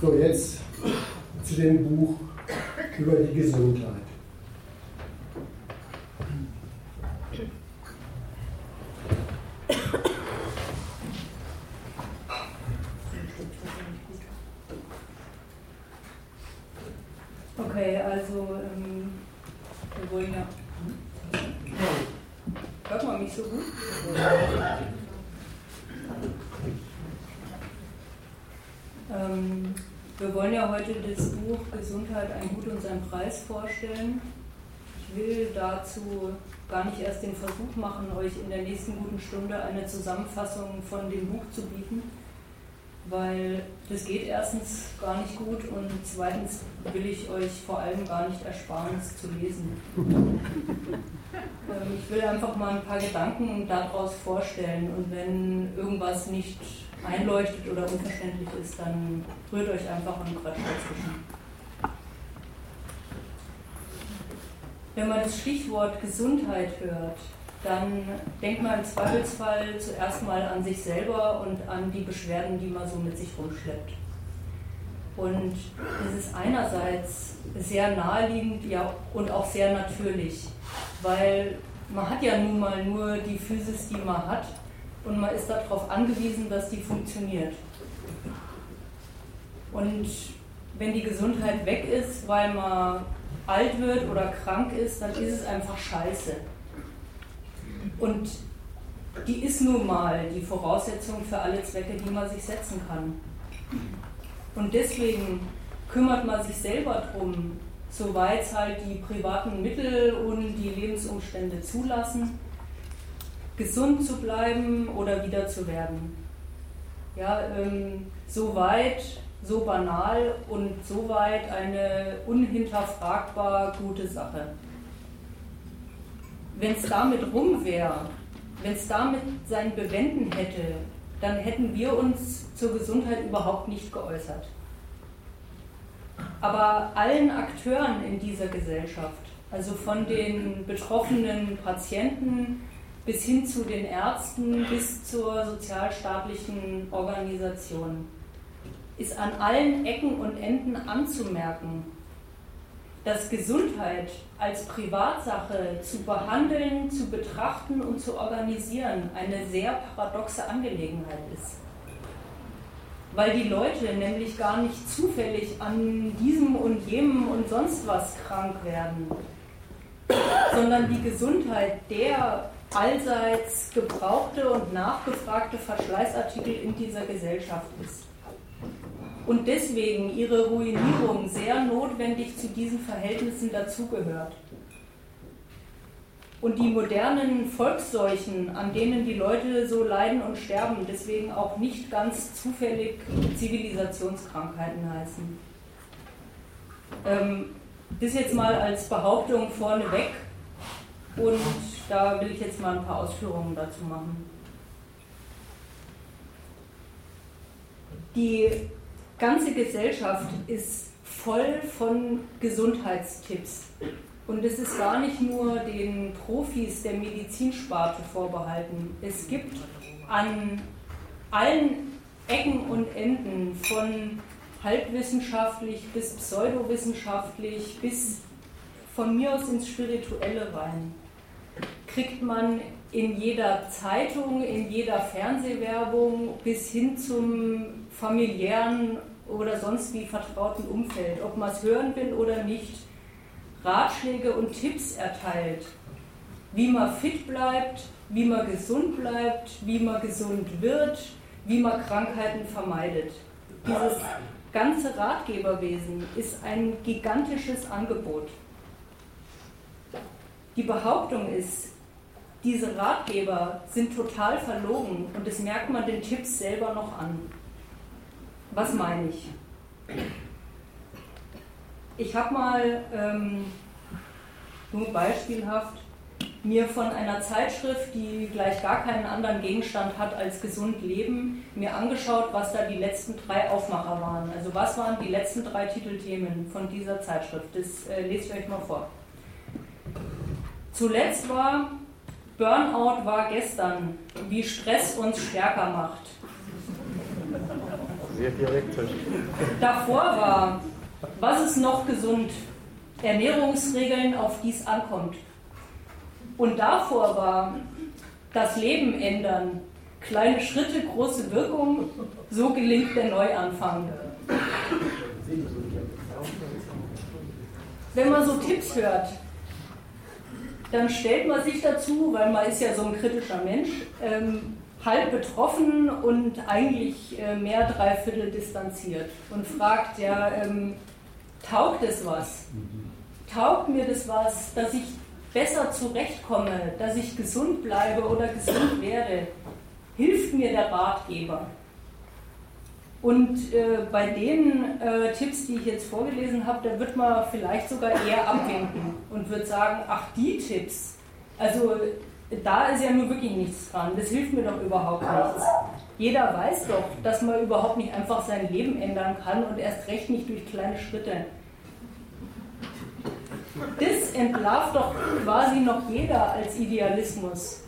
So, jetzt zu dem Buch über die Gesundheit. Okay, also ähm, wir wollen ja. Hört man mich so gut? Ähm, wir wollen ja heute das Buch Gesundheit, ein Gut und sein Preis vorstellen. Ich will dazu gar nicht erst den Versuch machen, euch in der nächsten guten Stunde eine Zusammenfassung von dem Buch zu bieten, weil das geht erstens gar nicht gut und zweitens will ich euch vor allem gar nicht ersparen, es zu lesen. Ähm, ich will einfach mal ein paar Gedanken daraus vorstellen und wenn irgendwas nicht einleuchtet oder unverständlich ist, dann rührt euch einfach und Quatsch dazwischen. Wenn man das Stichwort Gesundheit hört, dann denkt man im Zweifelsfall zuerst mal an sich selber und an die Beschwerden, die man so mit sich rumschleppt. Und es ist einerseits sehr naheliegend ja, und auch sehr natürlich, weil man hat ja nun mal nur die Physis, die man hat und man ist darauf angewiesen, dass die funktioniert. Und wenn die Gesundheit weg ist, weil man alt wird oder krank ist, dann ist es einfach scheiße. Und die ist nun mal die Voraussetzung für alle Zwecke, die man sich setzen kann. Und deswegen kümmert man sich selber darum, soweit es halt die privaten Mittel und die Lebensumstände zulassen, gesund zu bleiben oder wieder zu werden. Ja, ähm, so weit, so banal und so weit eine unhinterfragbar gute Sache. Wenn es damit rum wäre, wenn es damit sein Bewenden hätte, dann hätten wir uns zur Gesundheit überhaupt nicht geäußert. Aber allen Akteuren in dieser Gesellschaft, also von den betroffenen Patienten bis hin zu den Ärzten, bis zur sozialstaatlichen Organisation, ist an allen Ecken und Enden anzumerken, dass Gesundheit als Privatsache zu behandeln, zu betrachten und zu organisieren eine sehr paradoxe Angelegenheit ist. Weil die Leute nämlich gar nicht zufällig an diesem und jenem und sonst was krank werden, sondern die Gesundheit der allseits gebrauchte und nachgefragte Verschleißartikel in dieser Gesellschaft ist. Und deswegen ihre Ruinierung sehr notwendig zu diesen Verhältnissen dazugehört. Und die modernen Volksseuchen, an denen die Leute so leiden und sterben, deswegen auch nicht ganz zufällig Zivilisationskrankheiten heißen. Ähm, das jetzt mal als Behauptung vorneweg und da will ich jetzt mal ein paar Ausführungen dazu machen. Die ganze Gesellschaft ist voll von Gesundheitstipps. Und es ist gar nicht nur den Profis der Medizinsparte vorbehalten. Es gibt an allen Ecken und Enden von halbwissenschaftlich bis pseudowissenschaftlich bis von mir aus ins Spirituelle rein kriegt man in jeder Zeitung, in jeder Fernsehwerbung bis hin zum familiären oder sonst wie vertrauten Umfeld, ob man es hören will oder nicht, Ratschläge und Tipps erteilt, wie man fit bleibt, wie man gesund bleibt, wie man gesund wird, wie man Krankheiten vermeidet. Dieses ganze Ratgeberwesen ist ein gigantisches Angebot. Die Behauptung ist, diese Ratgeber sind total verlogen und das merkt man den Tipps selber noch an. Was meine ich? Ich habe mal ähm, nur beispielhaft mir von einer Zeitschrift, die gleich gar keinen anderen Gegenstand hat als gesund leben, mir angeschaut, was da die letzten drei Aufmacher waren. Also was waren die letzten drei Titelthemen von dieser Zeitschrift? Das äh, lese ich euch mal vor. Zuletzt war Burnout war gestern, wie Stress uns stärker macht. Sehr dialektisch. Davor war, was ist noch gesund? Ernährungsregeln, auf die es ankommt. Und davor war, das Leben ändern. Kleine Schritte, große Wirkung, so gelingt der Neuanfang. Wenn man so Tipps hört, dann stellt man sich dazu, weil man ist ja so ein kritischer Mensch, ähm, halb betroffen und eigentlich äh, mehr dreiviertel distanziert und fragt ja, ähm, taugt es was? Taugt mir das was, dass ich besser zurechtkomme, dass ich gesund bleibe oder gesund werde? Hilft mir der Ratgeber? Und äh, bei den äh, Tipps, die ich jetzt vorgelesen habe, da wird man vielleicht sogar eher abwinken und wird sagen, ach die Tipps, also da ist ja nur wirklich nichts dran, das hilft mir doch überhaupt nichts. Jeder weiß doch, dass man überhaupt nicht einfach sein Leben ändern kann und erst recht nicht durch kleine Schritte. Das entlarvt doch quasi noch jeder als Idealismus.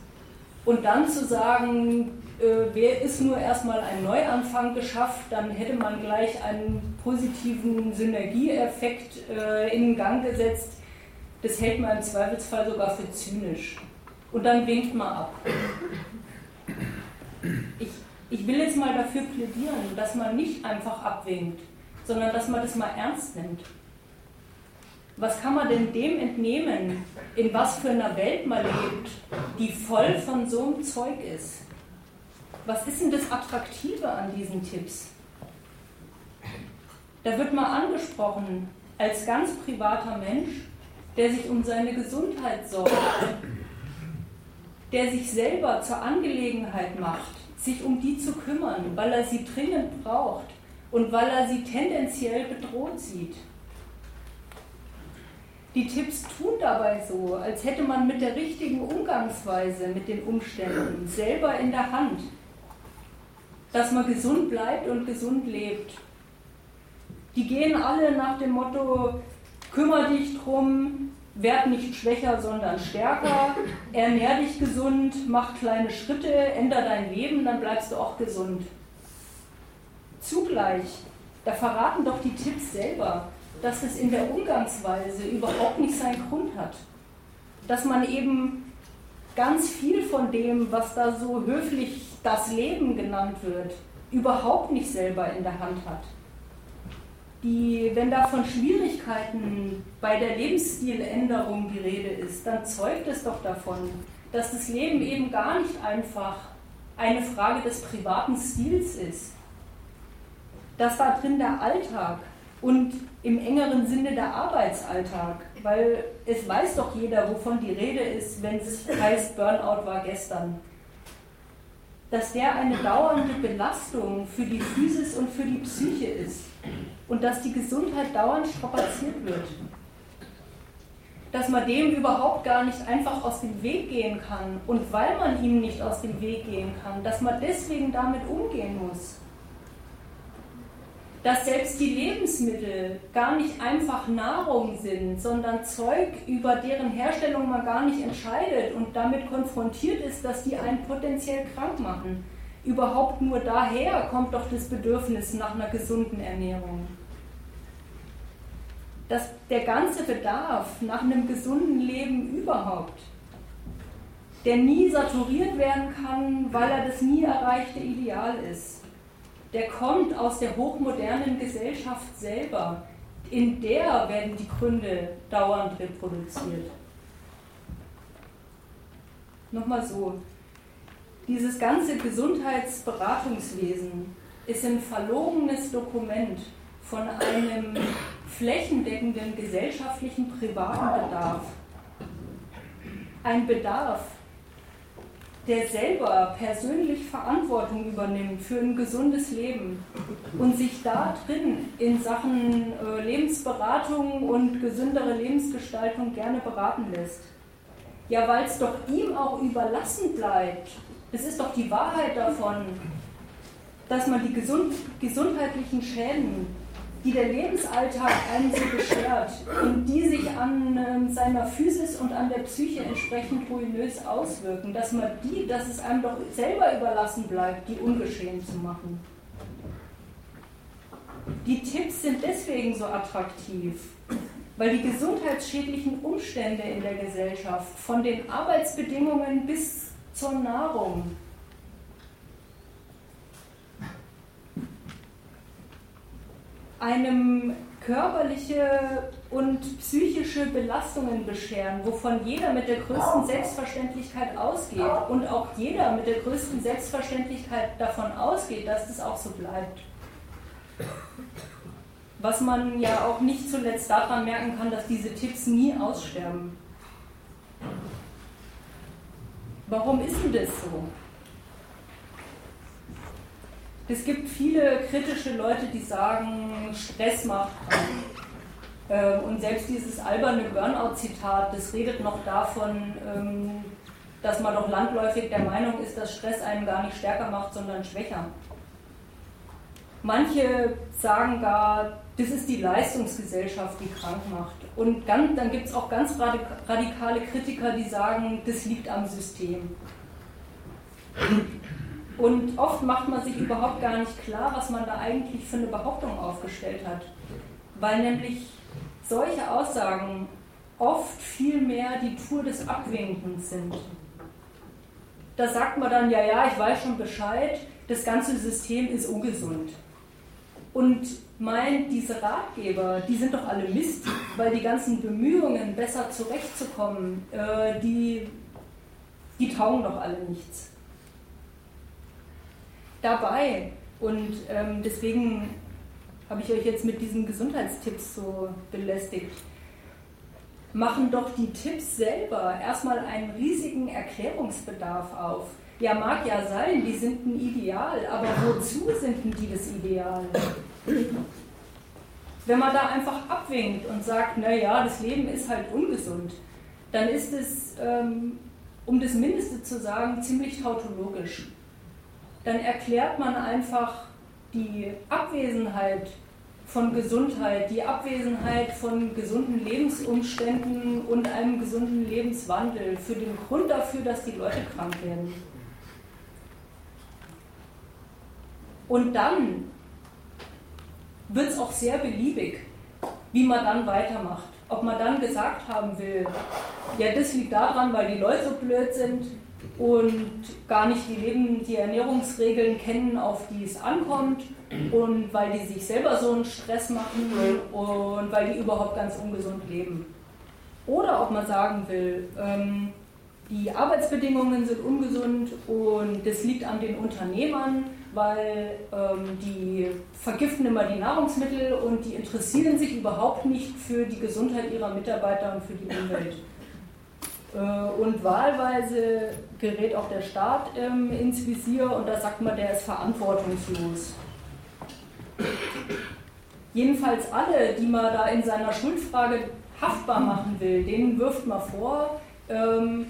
Und dann zu sagen, äh, wer ist nur erstmal ein Neuanfang geschafft, dann hätte man gleich einen positiven Synergieeffekt äh, in Gang gesetzt. Das hält man im Zweifelsfall sogar für zynisch. Und dann winkt man ab. Ich, ich will jetzt mal dafür plädieren, dass man nicht einfach abwinkt, sondern dass man das mal ernst nimmt. Was kann man denn dem entnehmen, in was für einer Welt man lebt, die voll von so einem Zeug ist? Was ist denn das Attraktive an diesen Tipps? Da wird mal angesprochen, als ganz privater Mensch, der sich um seine Gesundheit sorgt, der sich selber zur Angelegenheit macht, sich um die zu kümmern, weil er sie dringend braucht und weil er sie tendenziell bedroht sieht. Die Tipps tun dabei so, als hätte man mit der richtigen Umgangsweise mit den Umständen selber in der Hand, dass man gesund bleibt und gesund lebt. Die gehen alle nach dem Motto, kümmere dich drum, werd nicht schwächer, sondern stärker, ernähr dich gesund, mach kleine Schritte, änder dein Leben, dann bleibst du auch gesund. Zugleich, da verraten doch die Tipps selber, dass es in der Umgangsweise überhaupt nicht seinen Grund hat. Dass man eben ganz viel von dem, was da so höflich das Leben genannt wird, überhaupt nicht selber in der Hand hat. Die, wenn da von Schwierigkeiten bei der Lebensstiländerung die Rede ist, dann zeugt es doch davon, dass das Leben eben gar nicht einfach eine Frage des privaten Stils ist. Dass da drin der Alltag und im engeren Sinne der Arbeitsalltag, weil es weiß doch jeder, wovon die Rede ist, wenn es heißt, Burnout war gestern dass der eine dauernde Belastung für die Physis und für die Psyche ist und dass die Gesundheit dauernd strapaziert wird. Dass man dem überhaupt gar nicht einfach aus dem Weg gehen kann und weil man ihm nicht aus dem Weg gehen kann, dass man deswegen damit umgehen muss dass selbst die Lebensmittel gar nicht einfach Nahrung sind, sondern Zeug, über deren Herstellung man gar nicht entscheidet und damit konfrontiert ist, dass die einen potenziell krank machen. Überhaupt nur daher kommt doch das Bedürfnis nach einer gesunden Ernährung. Dass der ganze Bedarf nach einem gesunden Leben überhaupt, der nie saturiert werden kann, weil er das nie erreichte Ideal ist der kommt aus der hochmodernen Gesellschaft selber. In der werden die Gründe dauernd reproduziert. Nochmal so, dieses ganze Gesundheitsberatungswesen ist ein verlogenes Dokument von einem flächendeckenden gesellschaftlichen privaten Bedarf. Ein Bedarf, der selber persönlich Verantwortung übernimmt für ein gesundes Leben und sich da drin in Sachen äh, Lebensberatung und gesündere Lebensgestaltung gerne beraten lässt. Ja, weil es doch ihm auch überlassen bleibt. Es ist doch die Wahrheit davon, dass man die gesund gesundheitlichen Schäden die der Lebensalltag einem so beschert und die sich an äh, seiner Physis und an der Psyche entsprechend ruinös auswirken, dass man die, dass es einem doch selber überlassen bleibt, die ungeschehen zu machen. Die Tipps sind deswegen so attraktiv, weil die gesundheitsschädlichen Umstände in der Gesellschaft von den Arbeitsbedingungen bis zur Nahrung einem körperliche und psychische Belastungen bescheren, wovon jeder mit der größten Selbstverständlichkeit ausgeht und auch jeder mit der größten Selbstverständlichkeit davon ausgeht, dass das auch so bleibt. Was man ja auch nicht zuletzt daran merken kann, dass diese Tipps nie aussterben. Warum ist denn das so? Es gibt viele kritische Leute, die sagen, Stress macht krank. Ähm, und selbst dieses alberne Burnout-Zitat, das redet noch davon, ähm, dass man doch landläufig der Meinung ist, dass Stress einen gar nicht stärker macht, sondern schwächer. Manche sagen gar, das ist die Leistungsgesellschaft, die krank macht. Und dann, dann gibt es auch ganz radikale Kritiker, die sagen, das liegt am System. Und oft macht man sich überhaupt gar nicht klar, was man da eigentlich für eine Behauptung aufgestellt hat. Weil nämlich solche Aussagen oft viel mehr die Tour des Abwinkens sind. Da sagt man dann, ja, ja, ich weiß schon Bescheid, das ganze System ist ungesund. Und meint, diese Ratgeber, die sind doch alle Mist, weil die ganzen Bemühungen, besser zurechtzukommen, äh, die, die taugen doch alle nichts dabei. Und ähm, deswegen habe ich euch jetzt mit diesen Gesundheitstipps so belästigt. Machen doch die Tipps selber erstmal einen riesigen Erklärungsbedarf auf. Ja, mag ja sein, die sind ein Ideal, aber wozu sind denn die das Ideal? Wenn man da einfach abwinkt und sagt, naja, das Leben ist halt ungesund, dann ist es, ähm, um das Mindeste zu sagen, ziemlich tautologisch dann erklärt man einfach die Abwesenheit von Gesundheit, die Abwesenheit von gesunden Lebensumständen und einem gesunden Lebenswandel für den Grund dafür, dass die Leute krank werden. Und dann wird es auch sehr beliebig, wie man dann weitermacht. Ob man dann gesagt haben will, ja, das liegt daran, weil die Leute so blöd sind, und gar nicht die, Leben, die Ernährungsregeln kennen, auf die es ankommt und weil die sich selber so einen Stress machen und weil die überhaupt ganz ungesund leben. Oder ob man sagen will, ähm, die Arbeitsbedingungen sind ungesund und das liegt an den Unternehmern, weil ähm, die vergiften immer die Nahrungsmittel und die interessieren sich überhaupt nicht für die Gesundheit ihrer Mitarbeiter und für die Umwelt. Äh, und wahlweise gerät auch der Staat ähm, ins Visier und da sagt man, der ist verantwortungslos. Jedenfalls alle, die man da in seiner Schuldfrage haftbar machen will, denen wirft man vor, ähm,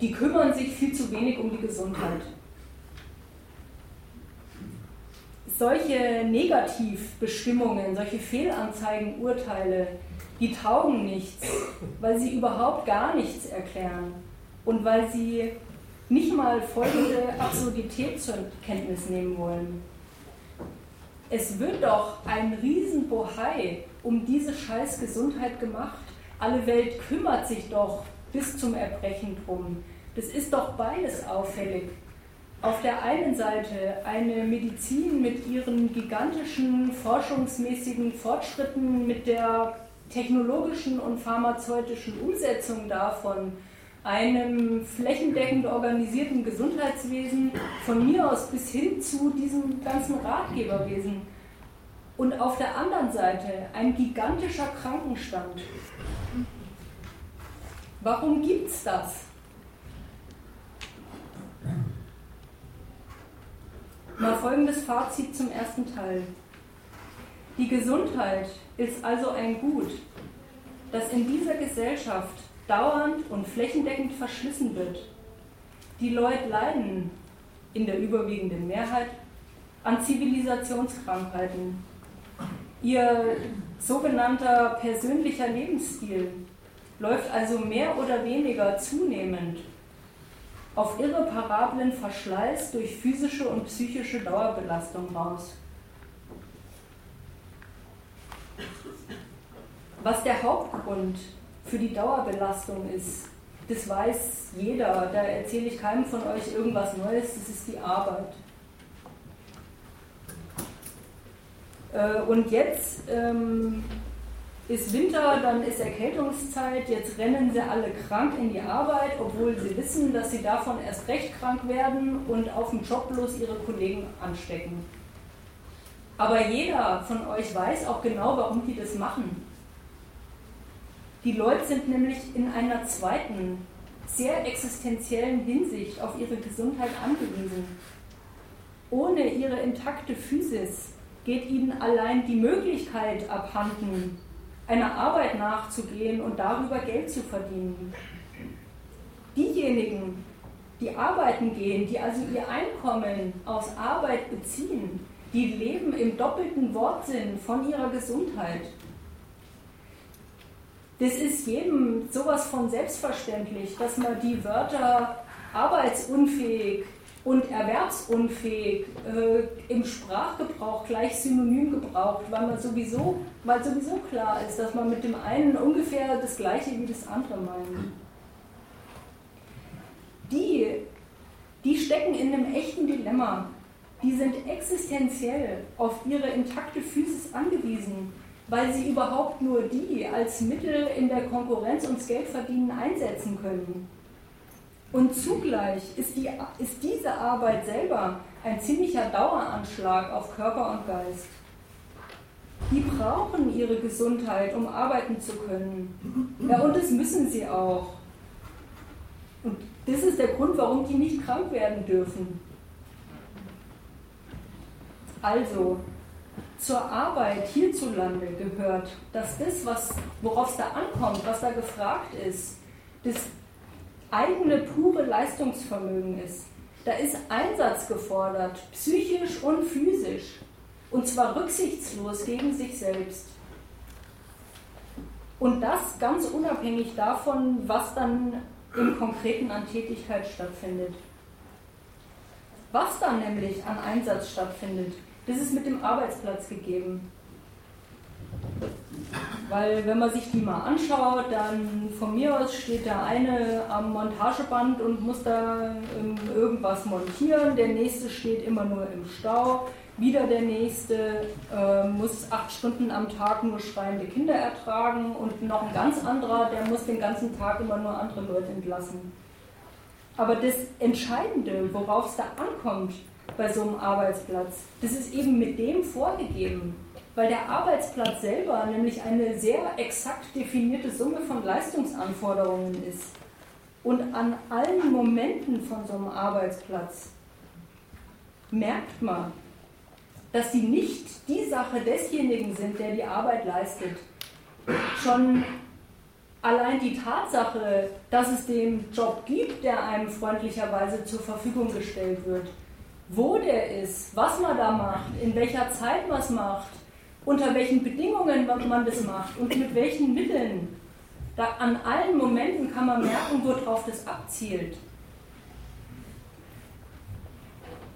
die kümmern sich viel zu wenig um die Gesundheit. Solche Negativbestimmungen, solche Fehlanzeigen, Urteile, die taugen nichts, weil sie überhaupt gar nichts erklären und weil sie nicht mal folgende Absurdität zur Kenntnis nehmen wollen. Es wird doch ein Riesenbohai um diese scheiß Gesundheit gemacht. Alle Welt kümmert sich doch bis zum Erbrechen drum. Das ist doch beides auffällig. Auf der einen Seite eine Medizin mit ihren gigantischen forschungsmäßigen Fortschritten, mit der technologischen und pharmazeutischen Umsetzung davon, einem flächendeckend organisierten Gesundheitswesen, von mir aus bis hin zu diesem ganzen Ratgeberwesen. Und auf der anderen Seite ein gigantischer Krankenstand. Warum gibt es das? Mal folgendes Fazit zum ersten Teil. Die Gesundheit ist also ein Gut, das in dieser Gesellschaft dauernd und flächendeckend verschlissen wird. Die Leute leiden in der überwiegenden Mehrheit an Zivilisationskrankheiten. Ihr sogenannter persönlicher Lebensstil läuft also mehr oder weniger zunehmend auf irreparablen Verschleiß durch physische und psychische Dauerbelastung raus. Was der Hauptgrund für die Dauerbelastung ist, das weiß jeder. Da erzähle ich keinem von euch irgendwas Neues, das ist die Arbeit. Äh, und jetzt ähm, ist Winter, dann ist Erkältungszeit, jetzt rennen sie alle krank in die Arbeit, obwohl sie wissen, dass sie davon erst recht krank werden und auf dem Job bloß ihre Kollegen anstecken. Aber jeder von euch weiß auch genau, warum die das machen. Die Leute sind nämlich in einer zweiten, sehr existenziellen Hinsicht auf ihre Gesundheit angewiesen. Ohne ihre intakte Physis geht ihnen allein die Möglichkeit abhanden, einer Arbeit nachzugehen und darüber Geld zu verdienen. Diejenigen, die arbeiten gehen, die also ihr Einkommen aus Arbeit beziehen, die leben im doppelten Wortsinn von ihrer Gesundheit. Das ist jedem sowas von selbstverständlich, dass man die Wörter arbeitsunfähig und erwerbsunfähig äh, im Sprachgebrauch gleich synonym gebraucht, weil man sowieso, weil sowieso klar ist, dass man mit dem einen ungefähr das gleiche wie das andere meint. Die, die stecken in einem echten Dilemma. Die sind existenziell auf ihre intakte Physis angewiesen weil sie überhaupt nur die als Mittel in der Konkurrenz ums Geldverdienen einsetzen können. Und zugleich ist, die, ist diese Arbeit selber ein ziemlicher Daueranschlag auf Körper und Geist. Die brauchen ihre Gesundheit, um arbeiten zu können. Ja, und das müssen sie auch. Und das ist der Grund, warum die nicht krank werden dürfen. Also, zur Arbeit hierzulande gehört, dass das, worauf es da ankommt, was da gefragt ist, das eigene pure Leistungsvermögen ist. Da ist Einsatz gefordert, psychisch und physisch, und zwar rücksichtslos gegen sich selbst. Und das ganz unabhängig davon, was dann im Konkreten an Tätigkeit stattfindet. Was dann nämlich an Einsatz stattfindet, das ist mit dem Arbeitsplatz gegeben. Weil wenn man sich die mal anschaut, dann von mir aus steht der eine am Montageband und muss da ähm, irgendwas montieren, der nächste steht immer nur im Stau, wieder der nächste äh, muss acht Stunden am Tag nur schreiende Kinder ertragen und noch ein ganz anderer, der muss den ganzen Tag immer nur andere Leute entlassen. Aber das Entscheidende, worauf es da ankommt, bei so einem Arbeitsplatz. Das ist eben mit dem vorgegeben, weil der Arbeitsplatz selber nämlich eine sehr exakt definierte Summe von Leistungsanforderungen ist. Und an allen Momenten von so einem Arbeitsplatz merkt man, dass sie nicht die Sache desjenigen sind, der die Arbeit leistet. Schon allein die Tatsache, dass es den Job gibt, der einem freundlicherweise zur Verfügung gestellt wird, wo der ist, was man da macht, in welcher Zeit man es macht, unter welchen Bedingungen man das macht und mit welchen Mitteln. Da an allen Momenten kann man merken, worauf das abzielt.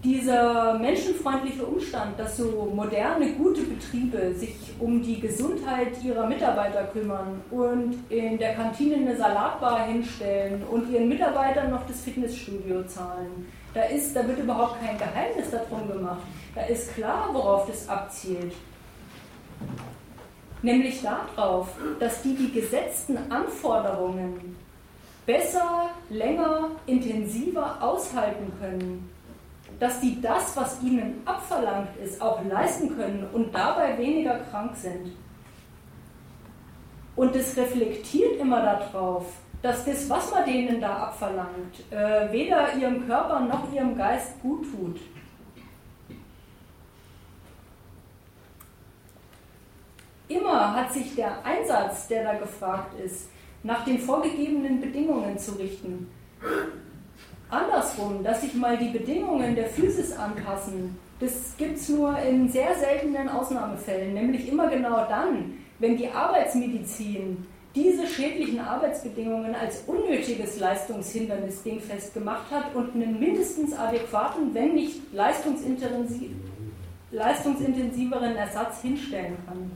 Dieser menschenfreundliche Umstand, dass so moderne, gute Betriebe sich um die Gesundheit ihrer Mitarbeiter kümmern und in der Kantine eine Salatbar hinstellen und ihren Mitarbeitern noch das Fitnessstudio zahlen, da, ist, da wird überhaupt kein Geheimnis darum gemacht. Da ist klar, worauf das abzielt. Nämlich darauf, dass die die gesetzten Anforderungen besser, länger, intensiver aushalten können. Dass die das, was ihnen abverlangt ist, auch leisten können und dabei weniger krank sind. Und das reflektiert immer darauf, dass das, was man denen da abverlangt, äh, weder ihrem Körper noch ihrem Geist gut tut. Immer hat sich der Einsatz, der da gefragt ist, nach den vorgegebenen Bedingungen zu richten. Andersrum, dass sich mal die Bedingungen der Physis anpassen, das gibt es nur in sehr seltenen Ausnahmefällen, nämlich immer genau dann, wenn die Arbeitsmedizin diese schädlichen Arbeitsbedingungen als unnötiges Leistungshindernis dingfest gemacht hat und einen mindestens adäquaten, wenn nicht leistungsintensiveren Ersatz hinstellen kann.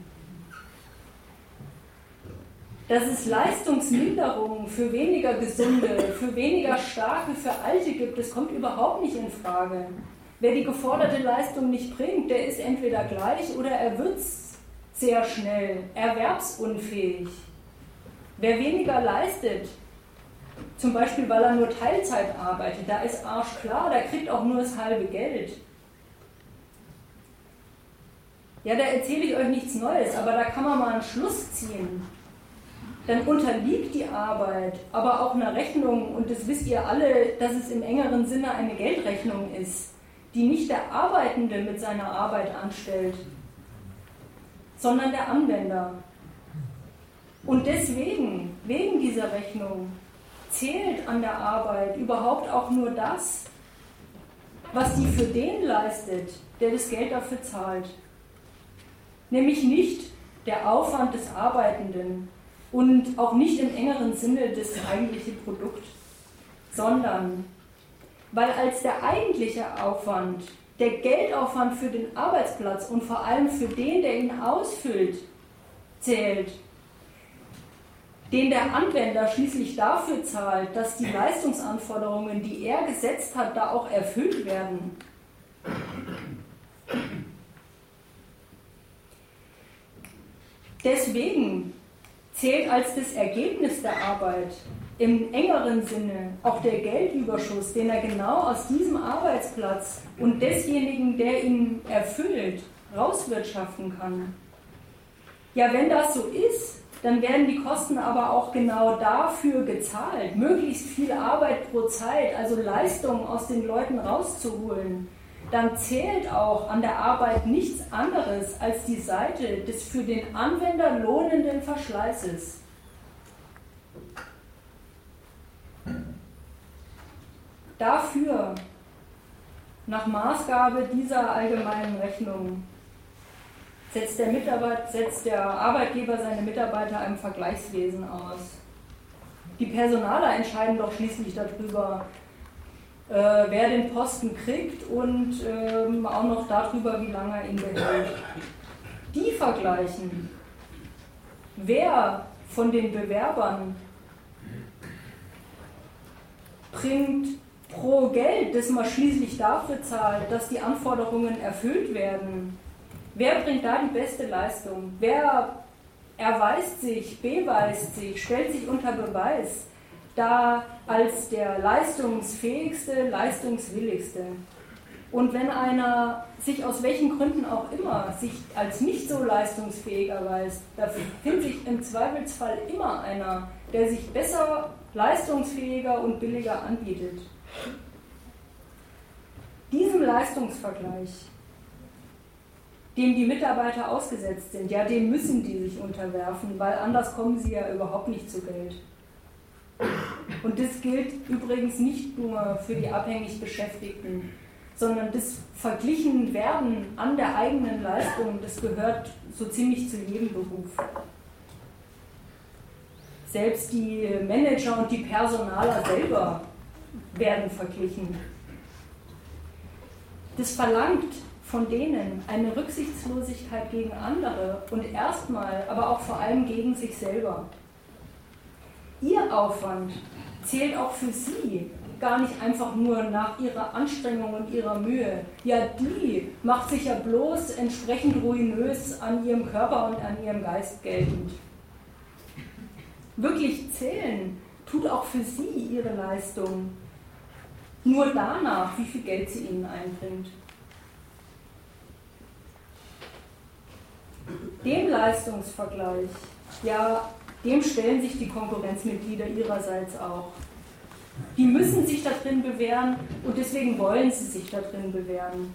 Dass es Leistungsminderungen für weniger Gesunde, für weniger Starke, für Alte gibt, das kommt überhaupt nicht in Frage. Wer die geforderte Leistung nicht bringt, der ist entweder gleich oder er wird sehr schnell erwerbsunfähig. Wer weniger leistet, zum Beispiel weil er nur Teilzeit arbeitet, da ist arschklar, der kriegt auch nur das halbe Geld. Ja, da erzähle ich euch nichts Neues, aber da kann man mal einen Schluss ziehen. Dann unterliegt die Arbeit aber auch einer Rechnung, und das wisst ihr alle, dass es im engeren Sinne eine Geldrechnung ist, die nicht der Arbeitende mit seiner Arbeit anstellt, sondern der Anwender. Und deswegen, wegen dieser Rechnung, zählt an der Arbeit überhaupt auch nur das, was die für den leistet, der das Geld dafür zahlt. Nämlich nicht der Aufwand des Arbeitenden und auch nicht im engeren Sinne das eigentliche Produkt, sondern weil als der eigentliche Aufwand, der Geldaufwand für den Arbeitsplatz und vor allem für den, der ihn ausfüllt, zählt, den der Anwender schließlich dafür zahlt, dass die Leistungsanforderungen, die er gesetzt hat, da auch erfüllt werden. Deswegen zählt als das Ergebnis der Arbeit im engeren Sinne auch der Geldüberschuss, den er genau aus diesem Arbeitsplatz und desjenigen, der ihn erfüllt, rauswirtschaften kann. Ja, wenn das so ist, dann werden die Kosten aber auch genau dafür gezahlt, möglichst viel Arbeit pro Zeit, also Leistung aus den Leuten rauszuholen. Dann zählt auch an der Arbeit nichts anderes als die Seite des für den Anwender lohnenden Verschleißes. Dafür, nach Maßgabe dieser allgemeinen Rechnung, setzt der, Mitarbeiter, setzt der Arbeitgeber seine Mitarbeiter im Vergleichswesen aus. Die Personaler entscheiden doch schließlich darüber, äh, wer den Posten kriegt und ähm, auch noch darüber, wie lange er ihn behält. Die vergleichen, wer von den Bewerbern bringt pro Geld, das man schließlich dafür zahlt, dass die Anforderungen erfüllt werden, Wer bringt da die beste Leistung? Wer erweist sich, beweist sich, stellt sich unter Beweis da als der leistungsfähigste, leistungswilligste? Und wenn einer sich aus welchen Gründen auch immer sich als nicht so leistungsfähig erweist, da findet sich im Zweifelsfall immer einer, der sich besser, leistungsfähiger und billiger anbietet. Diesem Leistungsvergleich dem die Mitarbeiter ausgesetzt sind, ja, dem müssen die sich unterwerfen, weil anders kommen sie ja überhaupt nicht zu Geld. Und das gilt übrigens nicht nur für die abhängig Beschäftigten, sondern das verglichen werden an der eigenen Leistung, das gehört so ziemlich zu jedem Beruf. Selbst die Manager und die Personaler selber werden verglichen. Das verlangt von denen eine Rücksichtslosigkeit gegen andere und erstmal, aber auch vor allem gegen sich selber. Ihr Aufwand zählt auch für sie gar nicht einfach nur nach ihrer Anstrengung und ihrer Mühe. Ja, die macht sich ja bloß entsprechend ruinös an ihrem Körper und an ihrem Geist geltend. Wirklich zählen tut auch für sie ihre Leistung. Nur danach, wie viel Geld sie ihnen einbringt. Dem Leistungsvergleich, ja, dem stellen sich die Konkurrenzmitglieder ihrerseits auch. Die müssen sich da drin bewähren und deswegen wollen sie sich da drin bewähren.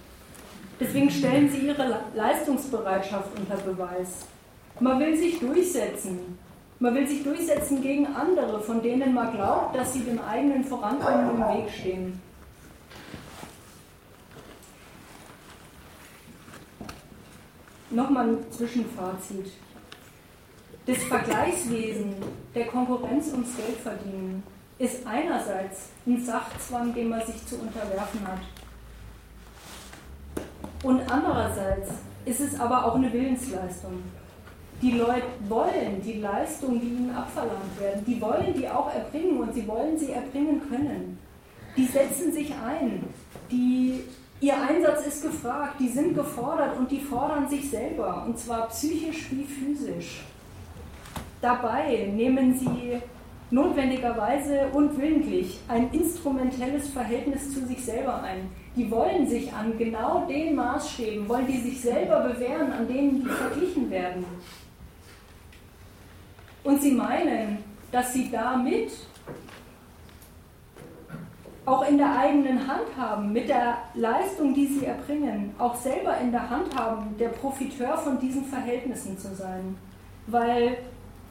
Deswegen stellen sie ihre Leistungsbereitschaft unter Beweis. Man will sich durchsetzen. Man will sich durchsetzen gegen andere, von denen man glaubt, dass sie dem eigenen Vorankommen im Weg stehen. Nochmal ein Zwischenfazit. Das Vergleichswesen der Konkurrenz ums Geldverdienen ist einerseits ein Sachzwang, dem man sich zu unterwerfen hat. Und andererseits ist es aber auch eine Willensleistung. Die Leute wollen die Leistung, die ihnen abverlangt werden, die wollen die auch erbringen und sie wollen sie erbringen können. Die setzen sich ein, die, ihr Einsatz ist gefragt, die sind gefordert und die fordern sich selber, und zwar psychisch wie physisch. Dabei nehmen sie notwendigerweise und willentlich ein instrumentelles Verhältnis zu sich selber ein. Die wollen sich an genau den Maßstäben, wollen die sich selber bewähren, an denen die verglichen werden. Und sie meinen, dass sie damit auch in der eigenen Hand haben, mit der Leistung, die sie erbringen, auch selber in der Hand haben, der Profiteur von diesen Verhältnissen zu sein. Weil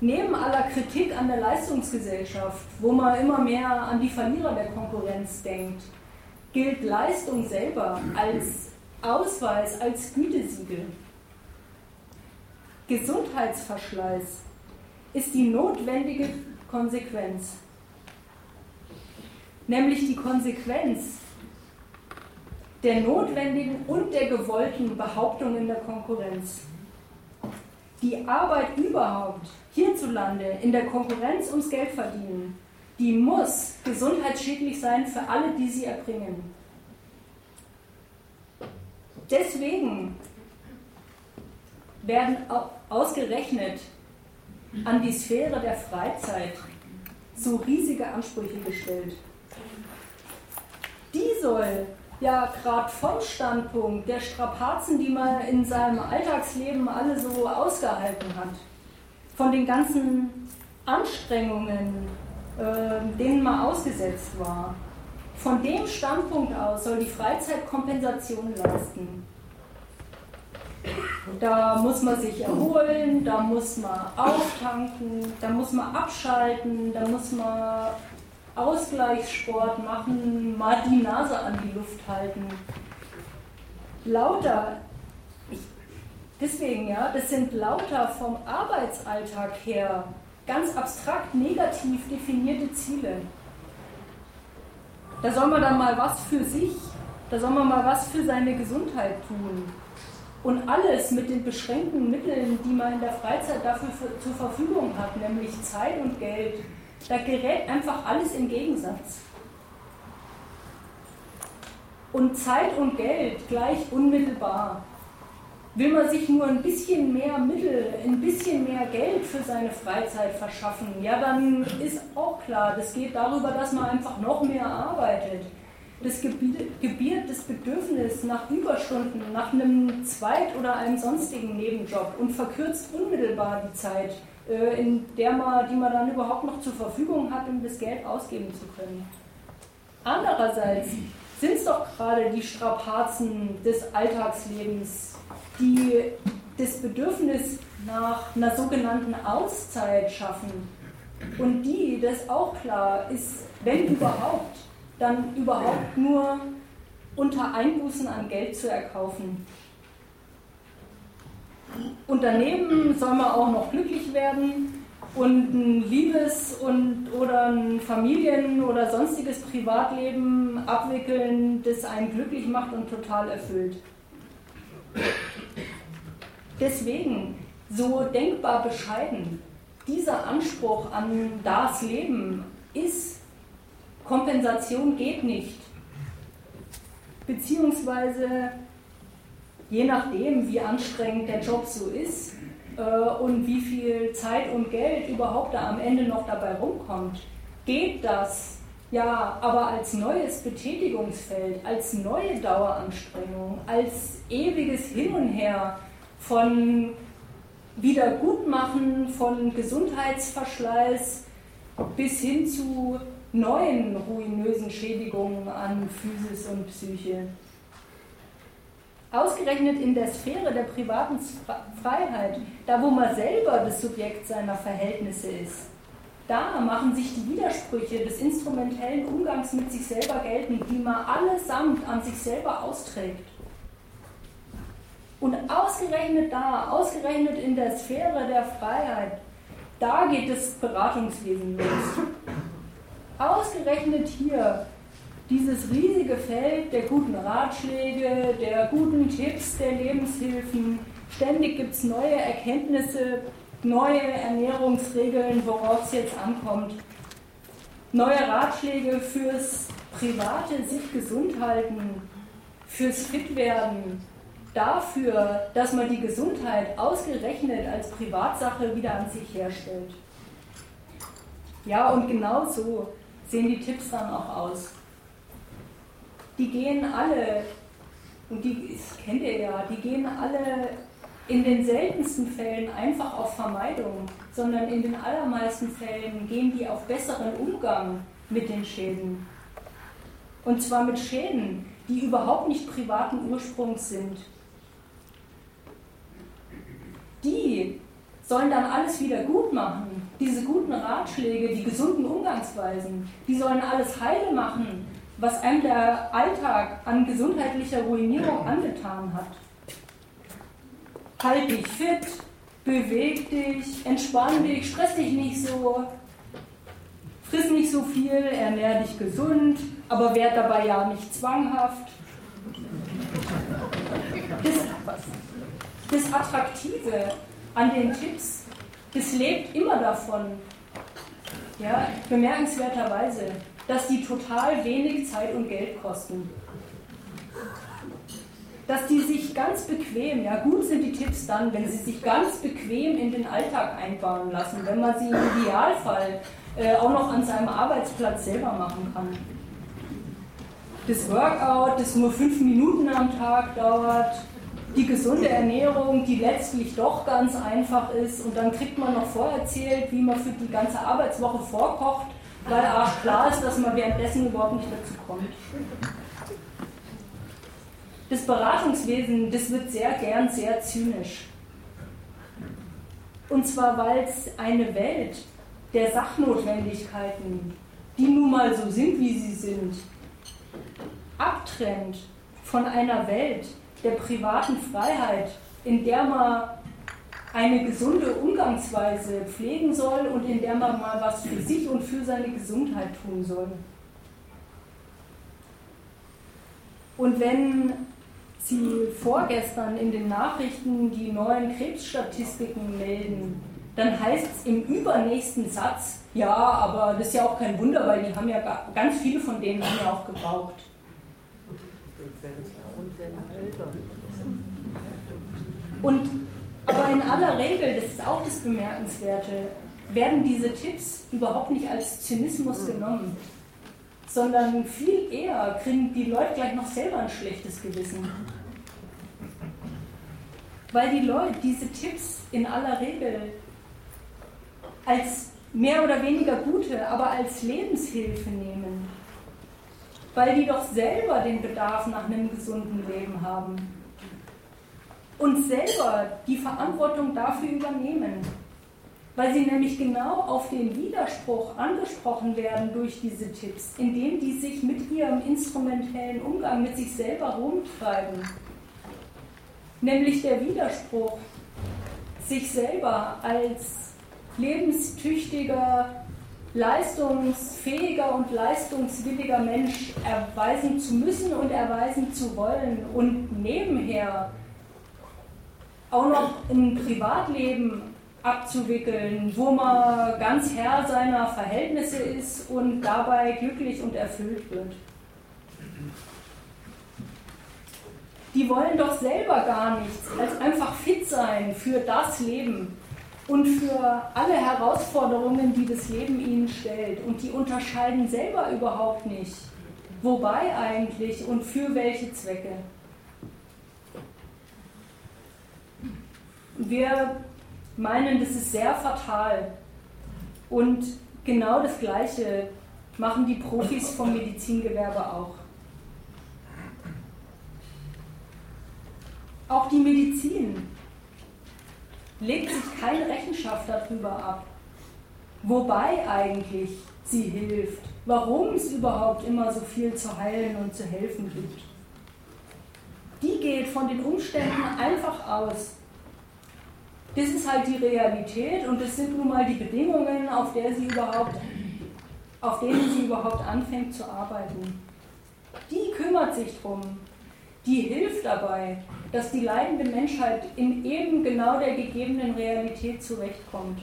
neben aller Kritik an der Leistungsgesellschaft, wo man immer mehr an die Verlierer der Konkurrenz denkt, gilt Leistung selber als Ausweis, als Gütesiegel. Gesundheitsverschleiß ist die notwendige Konsequenz, nämlich die Konsequenz der notwendigen und der gewollten Behauptung in der Konkurrenz. Die Arbeit überhaupt hierzulande in der Konkurrenz ums Geld verdienen, die muss gesundheitsschädlich sein für alle, die sie erbringen. Deswegen werden ausgerechnet an die Sphäre der Freizeit so riesige Ansprüche gestellt. Die soll ja gerade vom Standpunkt der Strapazen, die man in seinem Alltagsleben alle so ausgehalten hat, von den ganzen Anstrengungen, äh, denen man ausgesetzt war, von dem Standpunkt aus soll die Freizeit Kompensation leisten. Da muss man sich erholen, da muss man auftanken, da muss man abschalten, da muss man Ausgleichssport machen, mal die Nase an die Luft halten. Lauter, ich, deswegen ja, das sind lauter vom Arbeitsalltag her ganz abstrakt negativ definierte Ziele. Da soll man dann mal was für sich, da soll man mal was für seine Gesundheit tun. Und alles mit den beschränkten Mitteln, die man in der Freizeit dafür für, zur Verfügung hat, nämlich Zeit und Geld, da gerät einfach alles im Gegensatz. Und Zeit und Geld gleich unmittelbar. Will man sich nur ein bisschen mehr Mittel, ein bisschen mehr Geld für seine Freizeit verschaffen, ja, dann ist auch klar, das geht darüber, dass man einfach noch mehr arbeitet das gebiert das Bedürfnis nach Überstunden, nach einem Zweit- oder einem sonstigen Nebenjob und verkürzt unmittelbar die Zeit, in der man, die man dann überhaupt noch zur Verfügung hat, um das Geld ausgeben zu können. Andererseits sind es doch gerade die Strapazen des Alltagslebens, die das Bedürfnis nach einer sogenannten Auszeit schaffen. Und die, das auch klar ist, wenn überhaupt, dann überhaupt nur unter Einbußen an Geld zu erkaufen. Und daneben soll man auch noch glücklich werden und ein Liebes- und, oder ein Familien- oder sonstiges Privatleben abwickeln, das einen glücklich macht und total erfüllt. Deswegen, so denkbar bescheiden, dieser Anspruch an das Leben ist Kompensation geht nicht. Beziehungsweise, je nachdem, wie anstrengend der Job so ist äh, und wie viel Zeit und Geld überhaupt da am Ende noch dabei rumkommt, geht das ja, aber als neues Betätigungsfeld, als neue Daueranstrengung, als ewiges Hin und Her von Wiedergutmachen, von Gesundheitsverschleiß bis hin zu neuen ruinösen Schädigungen an Physis und Psyche. Ausgerechnet in der Sphäre der privaten Freiheit, da wo man selber das Subjekt seiner Verhältnisse ist, da machen sich die Widersprüche des instrumentellen Umgangs mit sich selber geltend, die man allesamt an sich selber austrägt. Und ausgerechnet da, ausgerechnet in der Sphäre der Freiheit, da geht das Beratungswesen los ausgerechnet hier dieses riesige Feld der guten Ratschläge, der guten Tipps, der Lebenshilfen Ständig gibt es neue Erkenntnisse, neue Ernährungsregeln, worauf es jetzt ankommt. Neue Ratschläge fürs private sich gesund halten, fürs Fitwerden, dafür, dass man die Gesundheit ausgerechnet als Privatsache wieder an sich herstellt. Ja, und genau so sehen die Tipps dann auch aus. Die gehen alle, und die das kennt ihr ja, die gehen alle in den seltensten Fällen einfach auf Vermeidung, sondern in den allermeisten Fällen gehen die auf besseren Umgang mit den Schäden. Und zwar mit Schäden, die überhaupt nicht privaten Ursprungs sind. Die sollen dann alles wieder gut machen. Diese guten Ratschläge, die gesunden Umgangsweisen, die sollen alles heile machen, was einem der Alltag an gesundheitlicher Ruinierung angetan hat. Halt dich fit, beweg dich, entspann dich, stress dich nicht so, friss nicht so viel, ernähr dich gesund, aber werd dabei ja nicht zwanghaft. Das, das Attraktive an den Tipps, das lebt immer davon, ja, bemerkenswerterweise, dass die total wenig Zeit und Geld kosten. Dass die sich ganz bequem, ja gut sind die Tipps dann, wenn sie sich ganz bequem in den Alltag einbauen lassen, wenn man sie im Idealfall äh, auch noch an seinem Arbeitsplatz selber machen kann. Das Workout, das nur fünf Minuten am Tag dauert, die gesunde Ernährung, die letztlich doch ganz einfach ist und dann kriegt man noch vorerzählt, wie man für die ganze Arbeitswoche vorkocht, weil arsch klar ist, dass man währenddessen überhaupt nicht dazu kommt. Das Beratungswesen, das wird sehr gern sehr zynisch. Und zwar, weil es eine Welt der Sachnotwendigkeiten, die nun mal so sind, wie sie sind, abtrennt von einer Welt, der privaten Freiheit, in der man eine gesunde Umgangsweise pflegen soll und in der man mal was für sich und für seine Gesundheit tun soll. Und wenn Sie vorgestern in den Nachrichten die neuen Krebsstatistiken melden, dann heißt es im übernächsten Satz, ja, aber das ist ja auch kein Wunder, weil die haben ja ganz viele von denen haben ja auch gebraucht. Und aber in aller Regel, das ist auch das Bemerkenswerte, werden diese Tipps überhaupt nicht als Zynismus genommen, sondern viel eher kriegen die Leute gleich noch selber ein schlechtes Gewissen. Weil die Leute diese Tipps in aller Regel als mehr oder weniger gute, aber als Lebenshilfe nehmen. Weil die doch selber den Bedarf nach einem gesunden Leben haben und selber die Verantwortung dafür übernehmen, weil sie nämlich genau auf den Widerspruch angesprochen werden durch diese Tipps, indem die sich mit ihrem instrumentellen Umgang mit sich selber rumtreiben. Nämlich der Widerspruch, sich selber als lebenstüchtiger, leistungsfähiger und leistungswilliger Mensch erweisen zu müssen und erweisen zu wollen und nebenher auch noch ein Privatleben abzuwickeln, wo man ganz Herr seiner Verhältnisse ist und dabei glücklich und erfüllt wird. Die wollen doch selber gar nichts als einfach fit sein für das Leben, und für alle Herausforderungen, die das Leben ihnen stellt. Und die unterscheiden selber überhaupt nicht, wobei eigentlich und für welche Zwecke. Wir meinen, das ist sehr fatal. Und genau das Gleiche machen die Profis vom Medizingewerbe auch. Auch die Medizin legt sich keine Rechenschaft darüber ab, wobei eigentlich sie hilft, warum es überhaupt immer so viel zu heilen und zu helfen gibt. Die geht von den Umständen einfach aus. Das ist halt die Realität und das sind nun mal die Bedingungen, auf, der sie überhaupt, auf denen sie überhaupt anfängt zu arbeiten. Die kümmert sich drum, die hilft dabei, dass die leidende Menschheit in eben genau der gegebenen Realität zurechtkommt.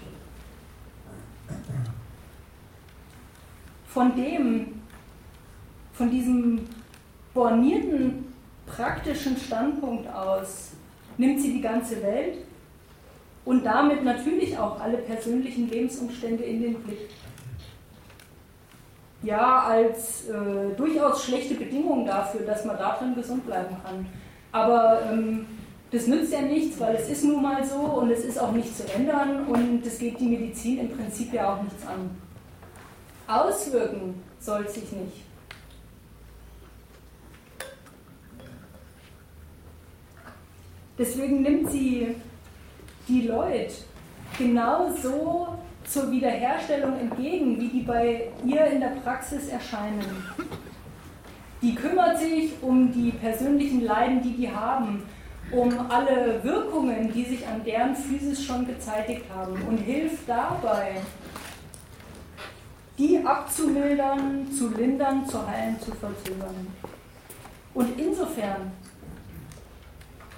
Von dem, von diesem bornierten praktischen Standpunkt aus nimmt sie die ganze Welt und damit natürlich auch alle persönlichen Lebensumstände in den Blick. Ja, als äh, durchaus schlechte Bedingung dafür, dass man darin gesund bleiben kann. Aber ähm, das nützt ja nichts, weil es ist nun mal so und es ist auch nicht zu ändern und es geht die Medizin im Prinzip ja auch nichts an. Auswirken soll sich nicht. Deswegen nimmt sie die Leute genauso zur Wiederherstellung entgegen, wie die bei ihr in der Praxis erscheinen. Die kümmert sich um die persönlichen Leiden, die die haben, um alle Wirkungen, die sich an deren Physis schon gezeitigt haben und hilft dabei, die abzumildern, zu lindern, zu heilen, zu verzögern. Und insofern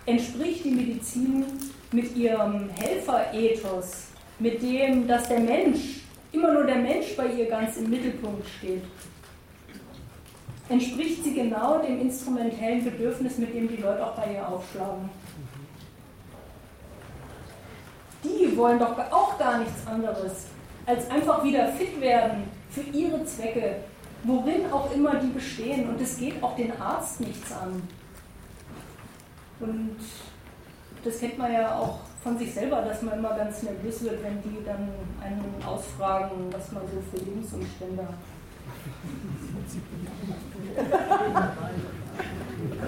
entspricht die Medizin mit ihrem Helferethos, mit dem, dass der Mensch, immer nur der Mensch bei ihr ganz im Mittelpunkt steht, entspricht sie genau dem instrumentellen Bedürfnis, mit dem die Leute auch bei ihr aufschlagen. Die wollen doch auch gar nichts anderes, als einfach wieder fit werden für ihre Zwecke, worin auch immer die bestehen. Und es geht auch den Arzt nichts an. Und das kennt man ja auch von sich selber, dass man immer ganz nervös wird, wenn die dann einen ausfragen, was man so für Lebensumstände hat.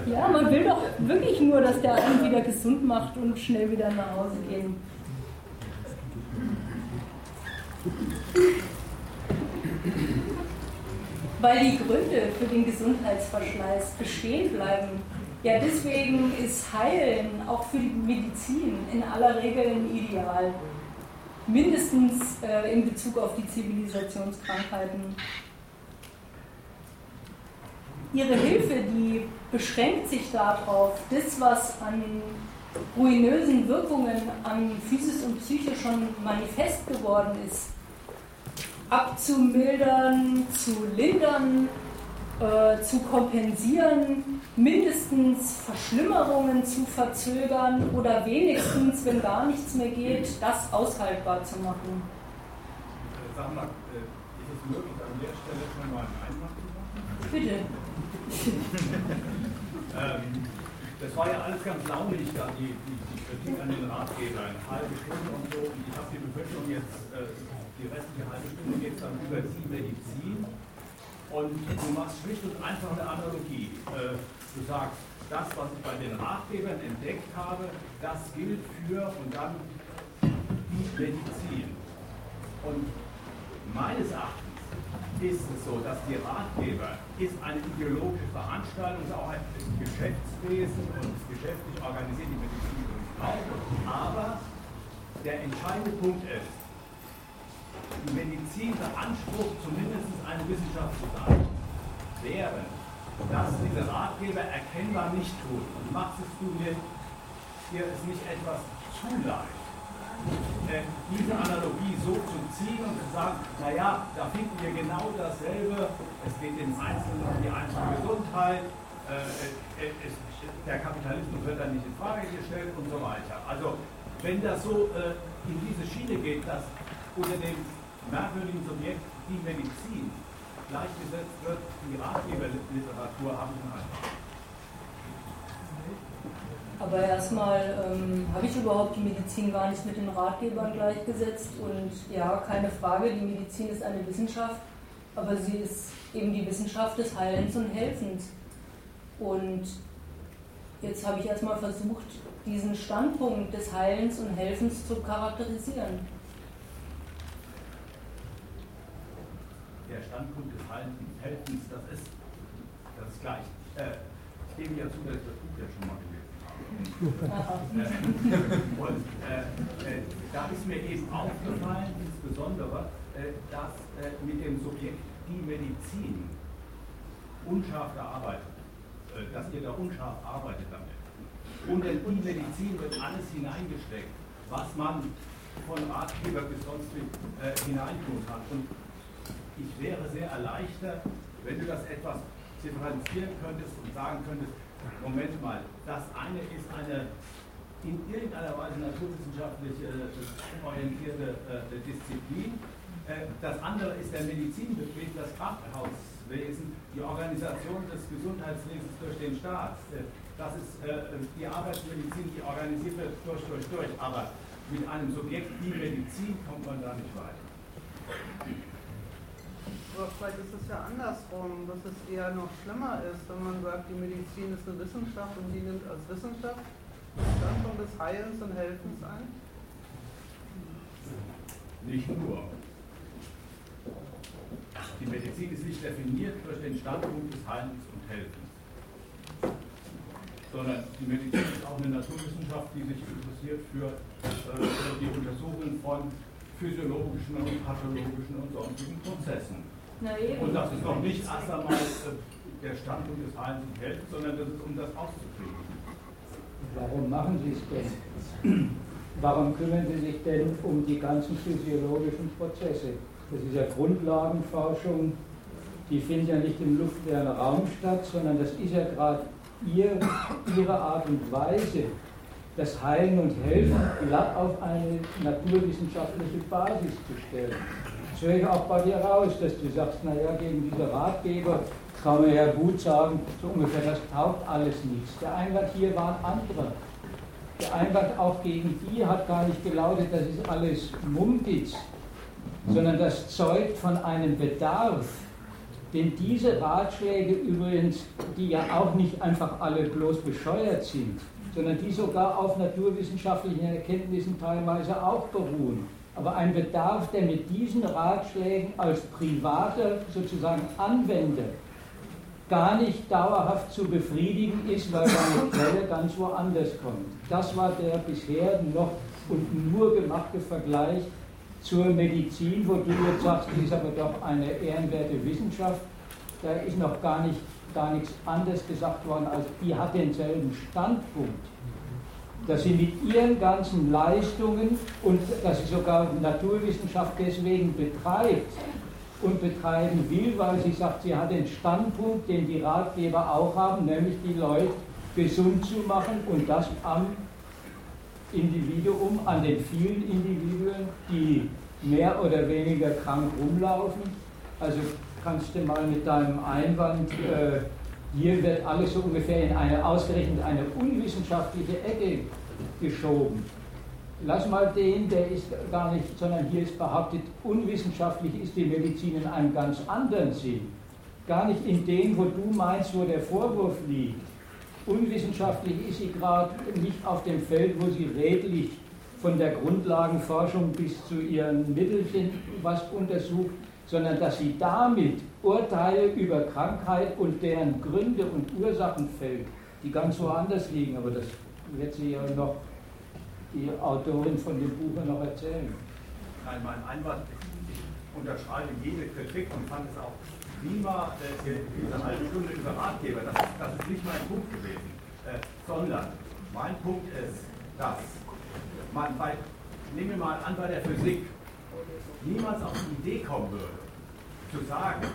Ja, man will doch wirklich nur, dass der einen wieder gesund macht und schnell wieder nach Hause gehen. Weil die Gründe für den Gesundheitsverschleiß bestehen bleiben ja, deswegen ist Heilen auch für die Medizin in aller Regel ein Ideal. Mindestens äh, in Bezug auf die Zivilisationskrankheiten. Ihre Hilfe, die beschränkt sich darauf, das, was an ruinösen Wirkungen an Physis und Psyche schon manifest geworden ist, abzumildern, zu lindern, äh, zu kompensieren, mindestens Verschlimmerungen zu verzögern oder wenigstens, wenn gar nichts mehr geht, das aushaltbar zu machen. Sag mal, äh, ist es möglich, an der Stelle schon mal einen Einwand zu machen? Bitte. ähm, das war ja alles ganz launig, da die, die, die Kritik an den Ratgeber, eine halbe Stunde und so. Ich habe die Befürchtung, jetzt äh, die restliche halbe Stunde geht es dann über die Medizin und du machst schlicht und einfach eine Analogie. Äh, du sagst, das, was ich bei den Ratgebern entdeckt habe, das gilt für und dann die Medizin. Und meines Erachtens ist es so, dass die Ratgeber ist eine ideologische Veranstaltung, ist auch ein Geschäftswesen und geschäftlich organisiert die Medizin auch. Aber der entscheidende Punkt ist, Medizin beansprucht, zumindest eine Wissenschaft zu sein, während das diese Ratgeber erkennbar nicht tun. Und machst es du mir, dir ist nicht etwas zu leicht, äh, diese Analogie so zu ziehen und zu sagen, naja, da finden wir genau dasselbe, es geht den Einzelnen um die einzelne Gesundheit, äh, äh, es, der Kapitalismus wird dann nicht in Frage gestellt und so weiter. Also wenn das so äh, in diese Schiene geht, dass unter dem merkwürdigen Subjekt die Medizin gleichgesetzt wird, die Ratgeberliteratur ich einen aber erstmal ähm, habe ich überhaupt die Medizin gar nicht mit den Ratgebern gleichgesetzt. Und ja, keine Frage, die Medizin ist eine Wissenschaft, aber sie ist eben die Wissenschaft des Heilens und Helfens. Und jetzt habe ich erstmal versucht, diesen Standpunkt des Heilens und Helfens zu charakterisieren. Der Standpunkt des Helfens, das ist, das ist gleich. Äh, ich gebe ja zu, dass ich das Buch ja schon mal gelesen habe. Und äh, äh, da ist mir eben aufgefallen, insbesondere, äh, dass äh, mit dem Subjekt die Medizin unscharf gearbeitet, äh, dass ihr da unscharf arbeitet damit. Und in die Medizin wird alles hineingesteckt, was man von Ratgeber bis sonst wie hineintun kann. Und ich wäre sehr erleichtert, wenn du das etwas differenzieren könntest und sagen könntest, Moment mal, das eine ist eine in irgendeiner Weise naturwissenschaftlich äh, orientierte äh, Disziplin. Äh, das andere ist der Medizinbetrieb, das Krankenhauswesen, die Organisation des Gesundheitswesens durch den Staat. Äh, das ist äh, die Arbeitsmedizin, die organisiert wird durch, durch, durch. Aber mit einem Subjekt wie Medizin kommt man da nicht weiter. Aber vielleicht ist es ja andersrum, dass es eher noch schlimmer ist, wenn man sagt, die Medizin ist eine Wissenschaft und die nimmt als Wissenschaft Standpunkt des Heilens und Helfens ein? Nicht nur. Die Medizin ist nicht definiert durch den Standpunkt des Heilens und Helfens, sondern die Medizin ist auch eine Naturwissenschaft, die sich interessiert für äh, die Untersuchung von physiologischen und pathologischen und sonstigen Prozessen. Und das ist noch nicht erst einmal äh, der Standpunkt des Heilens und Helfens, sondern das ist, um das auszukriegen. Warum machen Sie es denn? Warum kümmern Sie sich denn um die ganzen physiologischen Prozesse? Das ist ja Grundlagenforschung, die findet ja nicht im luftleeren Raum statt, sondern das ist ja gerade ihr, Ihre Art und Weise, das Heilen und Helfen glatt auf eine naturwissenschaftliche Basis zu stellen. Das höre ich auch bei dir raus, dass du sagst, naja, gegen diese Ratgeber kann man ja gut sagen, so ungefähr, das taugt alles nichts. Der Einwand hier war ein anderer. Der Einwand auch gegen die hat gar nicht gelautet, das ist alles Mumpitz, sondern das zeugt von einem Bedarf. Denn diese Ratschläge übrigens, die ja auch nicht einfach alle bloß bescheuert sind, sondern die sogar auf naturwissenschaftlichen Erkenntnissen teilweise auch beruhen. Aber ein Bedarf, der mit diesen Ratschlägen als privater sozusagen Anwender gar nicht dauerhaft zu befriedigen ist, weil seine Quelle ganz woanders kommt. Das war der bisher noch und nur gemachte Vergleich zur Medizin, wo du jetzt sagst, die ist aber doch eine ehrenwerte Wissenschaft. Da ist noch gar, nicht, gar nichts anderes gesagt worden, als die hat denselben Standpunkt. Dass sie mit ihren ganzen Leistungen und dass sie sogar Naturwissenschaft deswegen betreibt, und betreiben will, weil sie sagt, sie hat den Standpunkt, den die Ratgeber auch haben, nämlich die Leute gesund zu machen und das am Individuum, an den vielen Individuen, die mehr oder weniger krank rumlaufen. Also kannst du mal mit deinem Einwand, äh, hier wird alles so ungefähr in eine ausgerechnet eine unwissenschaftliche Ecke geschoben. Lass mal den, der ist gar nicht, sondern hier ist behauptet, unwissenschaftlich ist die Medizin in einem ganz anderen Sinn. Gar nicht in dem, wo du meinst, wo der Vorwurf liegt. Unwissenschaftlich ist sie gerade nicht auf dem Feld, wo sie redlich von der Grundlagenforschung bis zu ihren Mittelchen was untersucht, sondern dass sie damit Urteile über Krankheit und deren Gründe und Ursachen fällt, die ganz woanders liegen. Aber das wird sie ja noch die Autorin von dem Buch noch erzählen. Nein, mein Einwand, ich unterschreibe jede Kritik und fand es auch prima, äh, diese halbe Stunde über Ratgeber, das, das ist nicht mein Punkt gewesen, äh, sondern mein Punkt ist, dass man bei, nehmen wir mal an, bei der Physik niemals auf die Idee kommen würde, zu sagen,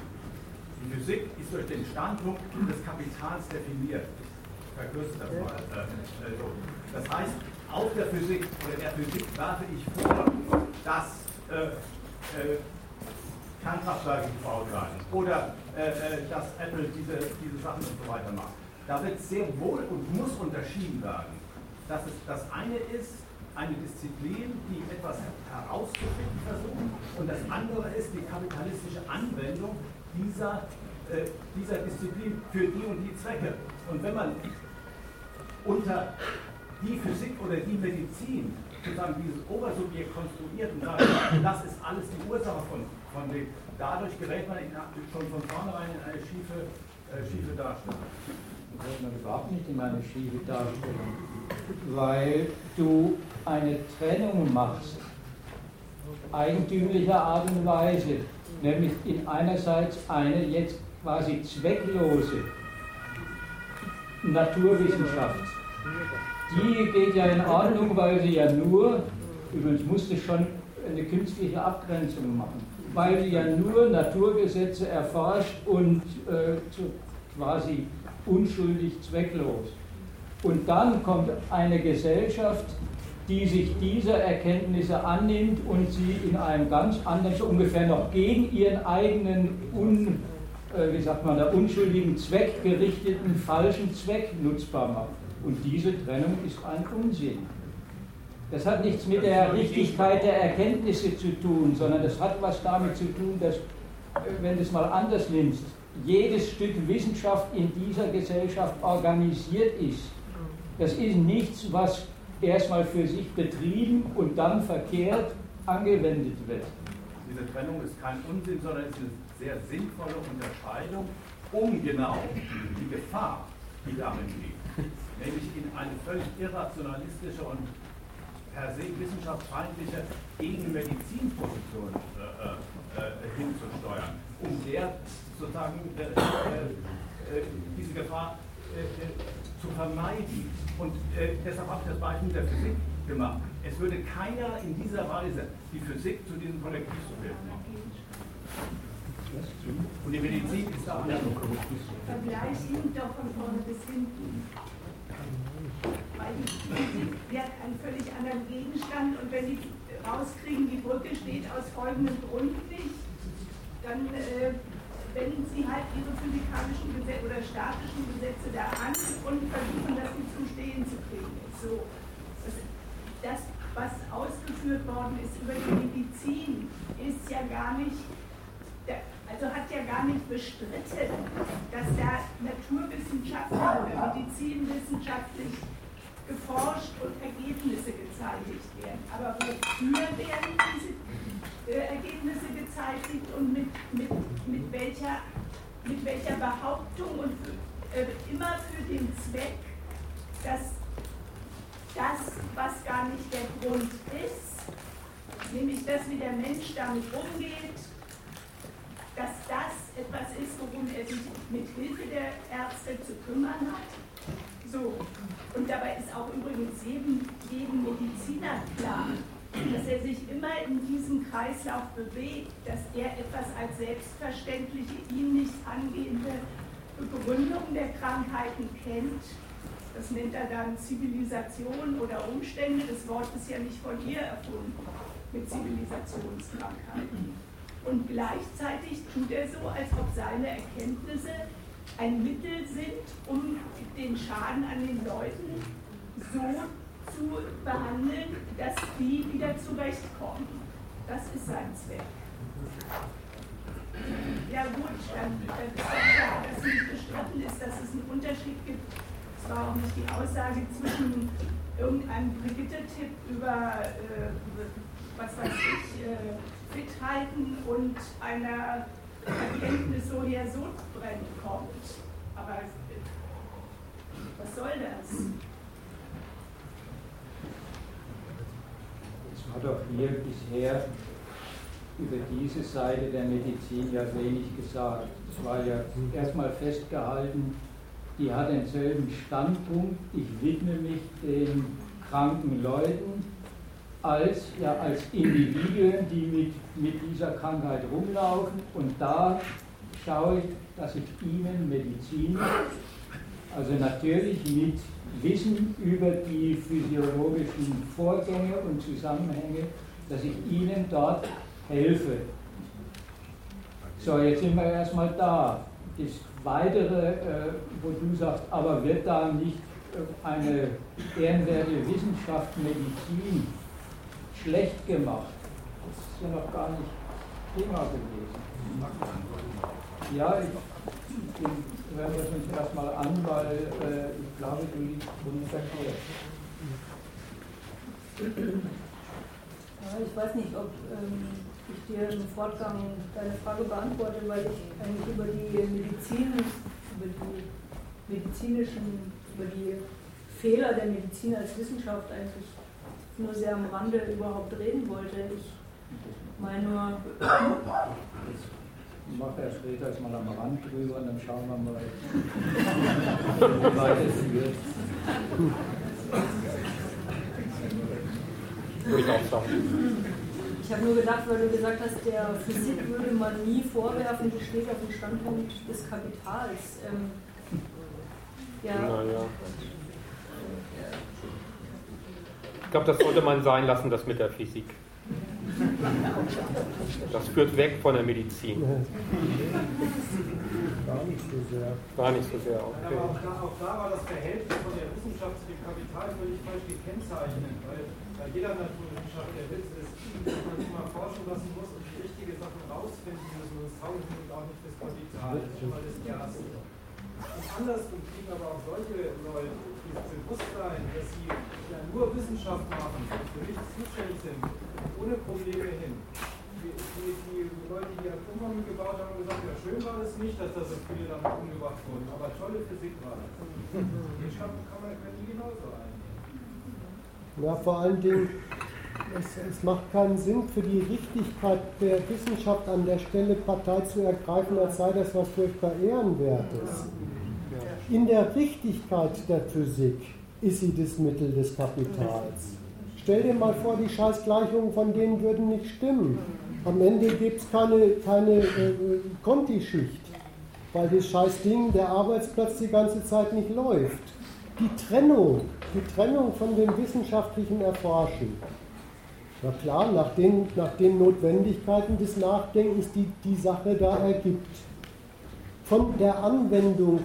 die Physik ist durch den Standpunkt des Kapitals definiert. Das mal. Äh, äh. Das heißt, auf der Physik oder der Physik werfe ich vor, dass äh, äh, Kernkraftwerke gebaut werden oder äh, dass Apple diese, diese Sachen und so weiter macht. Da wird sehr wohl und muss unterschieden werden, dass es das eine ist, eine Disziplin, die etwas herauszufinden versucht, und das andere ist die kapitalistische Anwendung dieser, äh, dieser Disziplin für die und die Zwecke. Und wenn man unter die Physik oder die Medizin sozusagen dieses Obersubjekt konstruiert und sagt, das ist alles die Ursache von, von dem. Dadurch gerät man in, schon von vornherein in eine schiefe, äh, schiefe Darstellung. Gerät man überhaupt nicht in eine schiefe Darstellung, weil du eine Trennung machst, eigentümlicher Art und Weise, nämlich in einerseits eine jetzt quasi zwecklose Naturwissenschaft die geht ja in Ordnung, weil sie ja nur, übrigens musste schon eine künstliche Abgrenzung machen, weil sie ja nur Naturgesetze erforscht und äh, quasi unschuldig zwecklos. Und dann kommt eine Gesellschaft, die sich dieser Erkenntnisse annimmt und sie in einem ganz anderen, so ungefähr noch gegen ihren eigenen, un, äh, wie sagt man, unschuldigen Zweck gerichteten falschen Zweck nutzbar macht. Und diese Trennung ist ein Unsinn. Das hat nichts mit der Richtigkeit der Erkenntnisse zu tun, sondern das hat was damit zu tun, dass, äh, wenn du es mal anders nimmst, jedes Stück Wissenschaft in dieser Gesellschaft organisiert ist. Das ist nichts, was erstmal für sich betrieben und dann verkehrt angewendet wird. Diese Trennung ist kein Unsinn, sondern ist eine sehr sinnvolle Unterscheidung, um genau die Gefahr, die darin liegt, nämlich in eine völlig irrationalistische und per se wissenschaftsfeindliche Gegenmedizinposition äh, äh, hinzusteuern, um der sozusagen äh, äh, diese Gefahr äh, zu vermeiden. Und äh, deshalb habe ich das Beispiel der Physik gemacht. Es würde keiner in dieser Weise die Physik zu diesem Kollektivsubjekt machen. Und die Medizin ist da anders. Vergleich ihn doch von vorne bis hinten. Weil die Physik hat einen völlig anderen Gegenstand und wenn die rauskriegen, die Brücke steht aus folgendem Grund nicht, dann äh, wenden sie halt ihre physikalischen Gesetze oder statischen Gesetze da an und versuchen, das nicht zum Stehen zu kriegen. So, das, was ausgeführt worden ist über die Medizin, ist ja gar nicht, also hat ja gar nicht bestritten, dass da naturwissenschaftlich oder medizinwissenschaftlich geforscht und Ergebnisse gezeitigt werden. Aber wofür werden diese äh, Ergebnisse gezeitigt und mit, mit, mit, welcher, mit welcher Behauptung und äh, immer für den Zweck, dass das, was gar nicht der Grund ist, nämlich dass wie der Mensch damit umgeht, dass das etwas ist, worum er sich mit Hilfe der Ärzte zu kümmern hat. So, und dabei ist auch übrigens jedem, jedem Mediziner klar, dass er sich immer in diesem Kreislauf bewegt, dass er etwas als selbstverständliche, ihm nicht angehende Begründung der Krankheiten kennt. Das nennt er dann Zivilisation oder Umstände. Das Wort ist ja nicht von ihr erfunden mit Zivilisationskrankheiten. Und gleichzeitig tut er so, als ob seine Erkenntnisse ein Mittel sind, um den Schaden an den Leuten so zu behandeln, dass die wieder zurechtkommen. Das ist sein Zweck. Ja gut, dann, dann ist ja klar, dass nicht bestritten ist, dass es einen Unterschied gibt. Es war auch nicht die Aussage zwischen irgendeinem Brigitte-Tipp über, äh, was weiß ich, äh, Fithalten und einer Erkenntnis, so her so brennt kommt. Aber was soll das? hat auch hier bisher über diese Seite der Medizin ja wenig gesagt. Es war ja erstmal festgehalten, die hat denselben Standpunkt, ich widme mich den kranken Leuten, als, ja, als Individuen, die mit, mit dieser Krankheit rumlaufen und da schaue ich, dass ich ihnen Medizin, also natürlich mit Wissen über die physiologischen Vorgänge und Zusammenhänge, dass ich Ihnen dort helfe. So, jetzt sind wir erstmal da. Das Weitere, äh, wo du sagst, aber wird da nicht äh, eine ehrenwerte Wissenschaft Medizin schlecht gemacht? Das ist ja noch gar nicht Thema gewesen. Ja, ich hören wir uns erstmal an, weil äh, ich glaube, du liegst unverkehrt. Ja, ich weiß nicht, ob ähm, ich dir im Fortgang deine Frage beantworte, weil ich eigentlich über die Medizin, über die medizinischen, über die Fehler der Medizin als Wissenschaft eigentlich nur sehr am Rande überhaupt reden wollte. Ich meine nur, macht er später jetzt mal am Rand drüber und dann schauen wir mal, wie weit es. Würde ich. Ich habe nur gedacht, weil du gesagt hast, der Physik würde man nie vorwerfen, die steht auf dem Standpunkt des Kapitals. Ähm, ja. Naja. Ich glaube, das sollte man sein lassen, das mit der Physik. Das führt weg von der Medizin. Gar nicht so sehr. Gar nicht so sehr, okay. Aber auch da, auch da war das Verhältnis von der Wissenschaft zu dem Kapital völlig falsch gekennzeichnet, weil bei jeder Naturwissenschaft der Witz ist, dass man sich mal forschen lassen muss und die richtige Sachen rausfinden muss. Und das taugt und auch nicht das Kapital. Mal das Erste. Und andersrum kriegen aber auch solche Leute dieses Bewusstsein, dass sie nur Wissenschaft machen für nichts zuständig sind, ohne Probleme hin. Die, die, die Leute, die Atombomben gebaut haben, haben gesagt, ja schön war es nicht, dass da so viele damit umgebracht wurden, aber tolle Physik war das. Den Schatten kann man, können die genauso eingehen. Ja, vor allen Dingen, es, es, macht keinen Sinn für die Richtigkeit der Wissenschaft an der Stelle Partei zu ergreifen, als sei das was furchtbar Ehrenwertes. In der Richtigkeit der Physik ist sie das Mittel des Kapitals. Stell dir mal vor, die Scheißgleichungen von denen würden nicht stimmen. Am Ende gibt es keine, keine äh, Conti-Schicht, weil das Scheißding, der Arbeitsplatz die ganze Zeit nicht läuft. Die Trennung, die Trennung von dem wissenschaftlichen Erforschen. Na klar, nach den, nach den Notwendigkeiten des Nachdenkens, die die Sache da ergibt. Von der Anwendung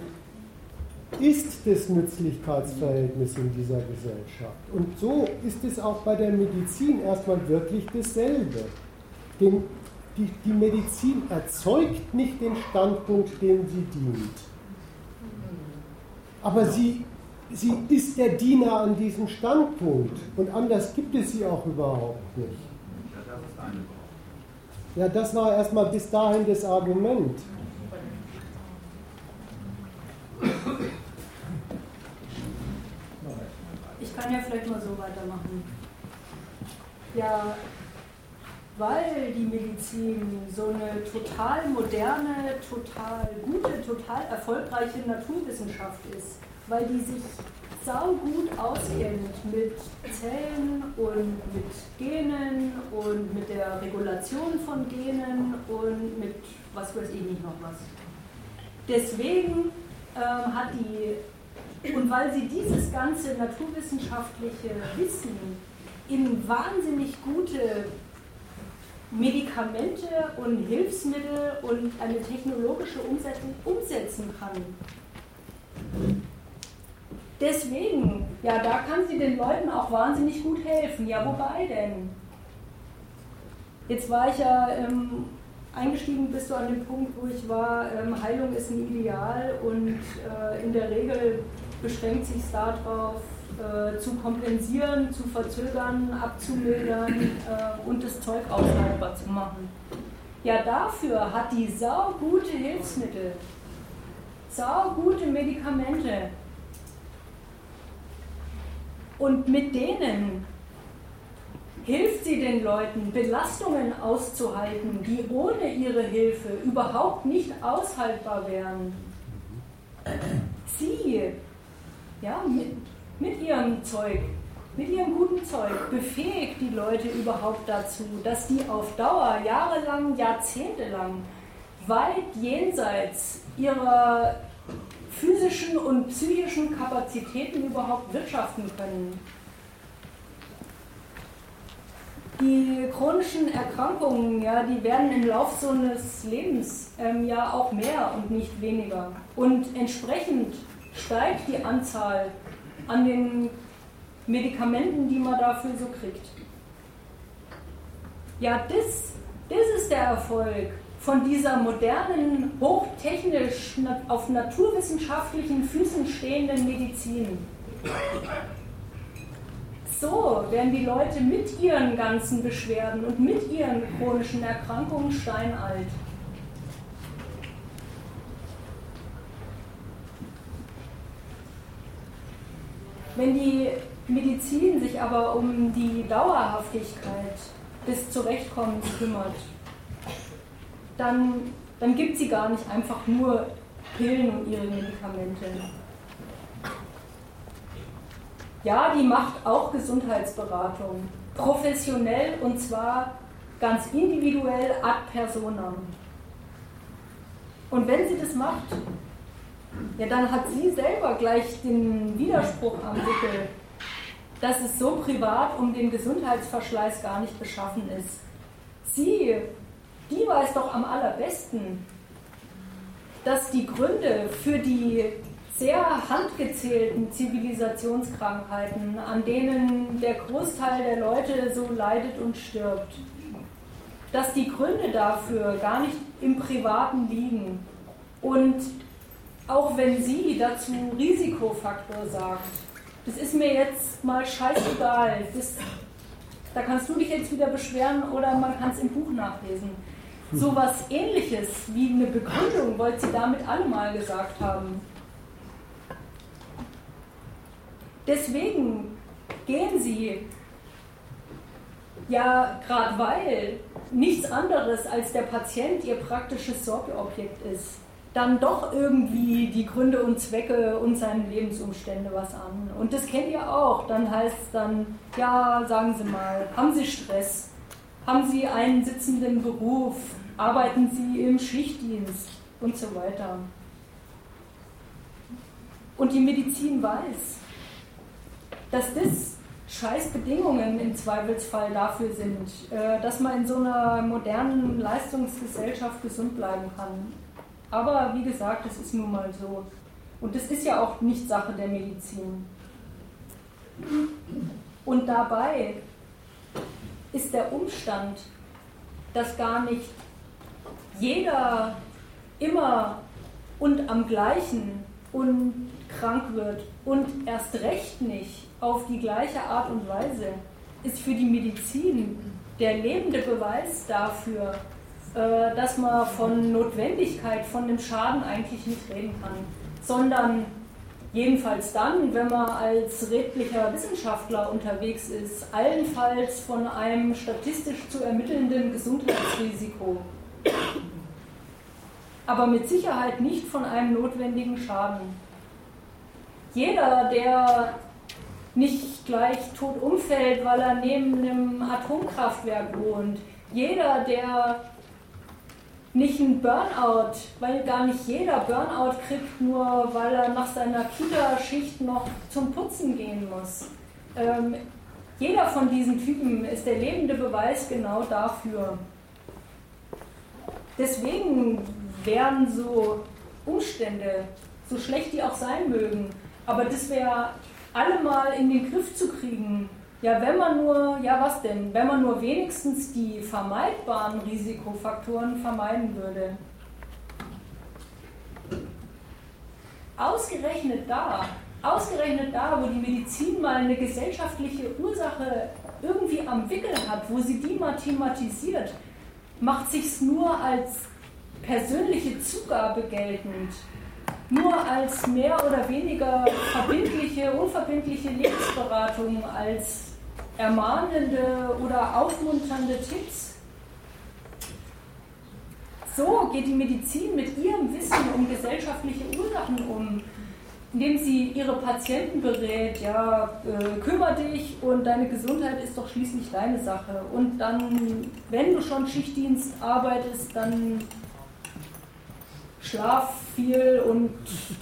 ist das Nützlichkeitsverhältnis in dieser Gesellschaft. Und so ist es auch bei der Medizin erstmal wirklich dasselbe. Denn die, die Medizin erzeugt nicht den Standpunkt, dem sie dient. Aber sie, sie ist der Diener an diesem Standpunkt. Und anders gibt es sie auch überhaupt nicht. Ja, das war erstmal bis dahin das Argument. Ich kann ja vielleicht mal so weitermachen. Ja, weil die Medizin so eine total moderne, total gute, total erfolgreiche Naturwissenschaft ist, weil die sich saugut auskennt mit Zellen und mit Genen und mit der Regulation von Genen und mit was weiß ich nicht noch was. Deswegen ähm, hat die, und weil sie dieses ganze naturwissenschaftliche Wissen in wahnsinnig gute Medikamente und Hilfsmittel und eine technologische Umsetzung umsetzen kann. Deswegen, ja, da kann sie den Leuten auch wahnsinnig gut helfen. Ja, wobei denn? Jetzt war ich ja ähm, eingestiegen, bist du an dem Punkt, wo ich war, ähm, Heilung ist ein Ideal und äh, in der Regel beschränkt sich darauf, äh, zu kompensieren, zu verzögern, abzumildern äh, und das Zeug aushaltbar zu machen. Ja, dafür hat die saugute Hilfsmittel, saugute Medikamente. Und mit denen hilft sie den Leuten, Belastungen auszuhalten, die ohne ihre Hilfe überhaupt nicht aushaltbar wären. Sie, ja, mit, mit ihrem Zeug, mit ihrem guten Zeug befähigt die Leute überhaupt dazu, dass die auf Dauer, jahrelang, jahrzehntelang, weit jenseits ihrer physischen und psychischen Kapazitäten überhaupt wirtschaften können. Die chronischen Erkrankungen, ja, die werden im Laufe so eines Lebens ähm, ja auch mehr und nicht weniger. Und entsprechend steigt die Anzahl an den Medikamenten, die man dafür so kriegt. Ja, das, das ist der Erfolg von dieser modernen, hochtechnisch auf naturwissenschaftlichen Füßen stehenden Medizin. So werden die Leute mit ihren ganzen Beschwerden und mit ihren chronischen Erkrankungen steinalt. Wenn die Medizin sich aber um die Dauerhaftigkeit des Zurechtkommens kümmert, dann, dann gibt sie gar nicht einfach nur Pillen und ihre Medikamente. Ja, die macht auch Gesundheitsberatung. Professionell und zwar ganz individuell ad personam. Und wenn sie das macht, ja, dann hat sie selber gleich den Widerspruch am Wickel, dass es so privat um den Gesundheitsverschleiß gar nicht beschaffen ist. Sie, die weiß doch am allerbesten, dass die Gründe für die sehr handgezählten Zivilisationskrankheiten, an denen der Großteil der Leute so leidet und stirbt, dass die Gründe dafür gar nicht im Privaten liegen. Und auch wenn sie dazu Risikofaktor sagt, das ist mir jetzt mal scheißegal, das, da kannst du dich jetzt wieder beschweren oder man kann es im Buch nachlesen. So was ähnliches wie eine Begründung wollte sie damit alle mal gesagt haben. Deswegen gehen sie, ja, gerade weil nichts anderes als der Patient ihr praktisches Sorgeobjekt ist, dann doch irgendwie die Gründe und Zwecke und seine Lebensumstände was an. Und das kennt ihr auch. Dann heißt es dann, ja, sagen Sie mal, haben Sie Stress? Haben Sie einen sitzenden Beruf? Arbeiten Sie im Schichtdienst? Und so weiter. Und die Medizin weiß, dass das scheiß Bedingungen im Zweifelsfall dafür sind, äh, dass man in so einer modernen Leistungsgesellschaft gesund bleiben kann. Aber wie gesagt, es ist nun mal so. Und das ist ja auch nicht Sache der Medizin. Und dabei ist der Umstand, dass gar nicht jeder immer und am gleichen und krank wird und erst recht nicht auf die gleiche Art und Weise, ist für die Medizin der lebende Beweis dafür, äh, dass man von Notwendigkeit, von dem Schaden eigentlich nicht reden kann, sondern jedenfalls dann, wenn man als redlicher Wissenschaftler unterwegs ist, allenfalls von einem statistisch zu ermittelnden Gesundheitsrisiko, aber mit Sicherheit nicht von einem notwendigen Schaden. Jeder, der nicht gleich tot umfällt, weil er neben einem Atomkraftwerk wohnt, jeder, der nicht ein Burnout, weil gar nicht jeder Burnout kriegt, nur weil er nach seiner Kita-Schicht noch zum Putzen gehen muss. Ähm, jeder von diesen Typen ist der lebende Beweis genau dafür. Deswegen wären so Umstände, so schlecht die auch sein mögen, aber das wäre allemal in den Griff zu kriegen, ja, wenn man nur, ja was denn, wenn man nur wenigstens die vermeidbaren Risikofaktoren vermeiden würde. Ausgerechnet da, ausgerechnet da, wo die Medizin mal eine gesellschaftliche Ursache irgendwie am Wickel hat, wo sie die mal thematisiert, macht sich's nur als persönliche Zugabe geltend nur als mehr oder weniger verbindliche, unverbindliche Lebensberatung, als ermahnende oder aufmunternde Tipps. So geht die Medizin mit ihrem Wissen um gesellschaftliche Ursachen um, indem sie ihre Patienten berät, ja, äh, kümmere dich und deine Gesundheit ist doch schließlich deine Sache. Und dann, wenn du schon Schichtdienst arbeitest, dann schlaf viel und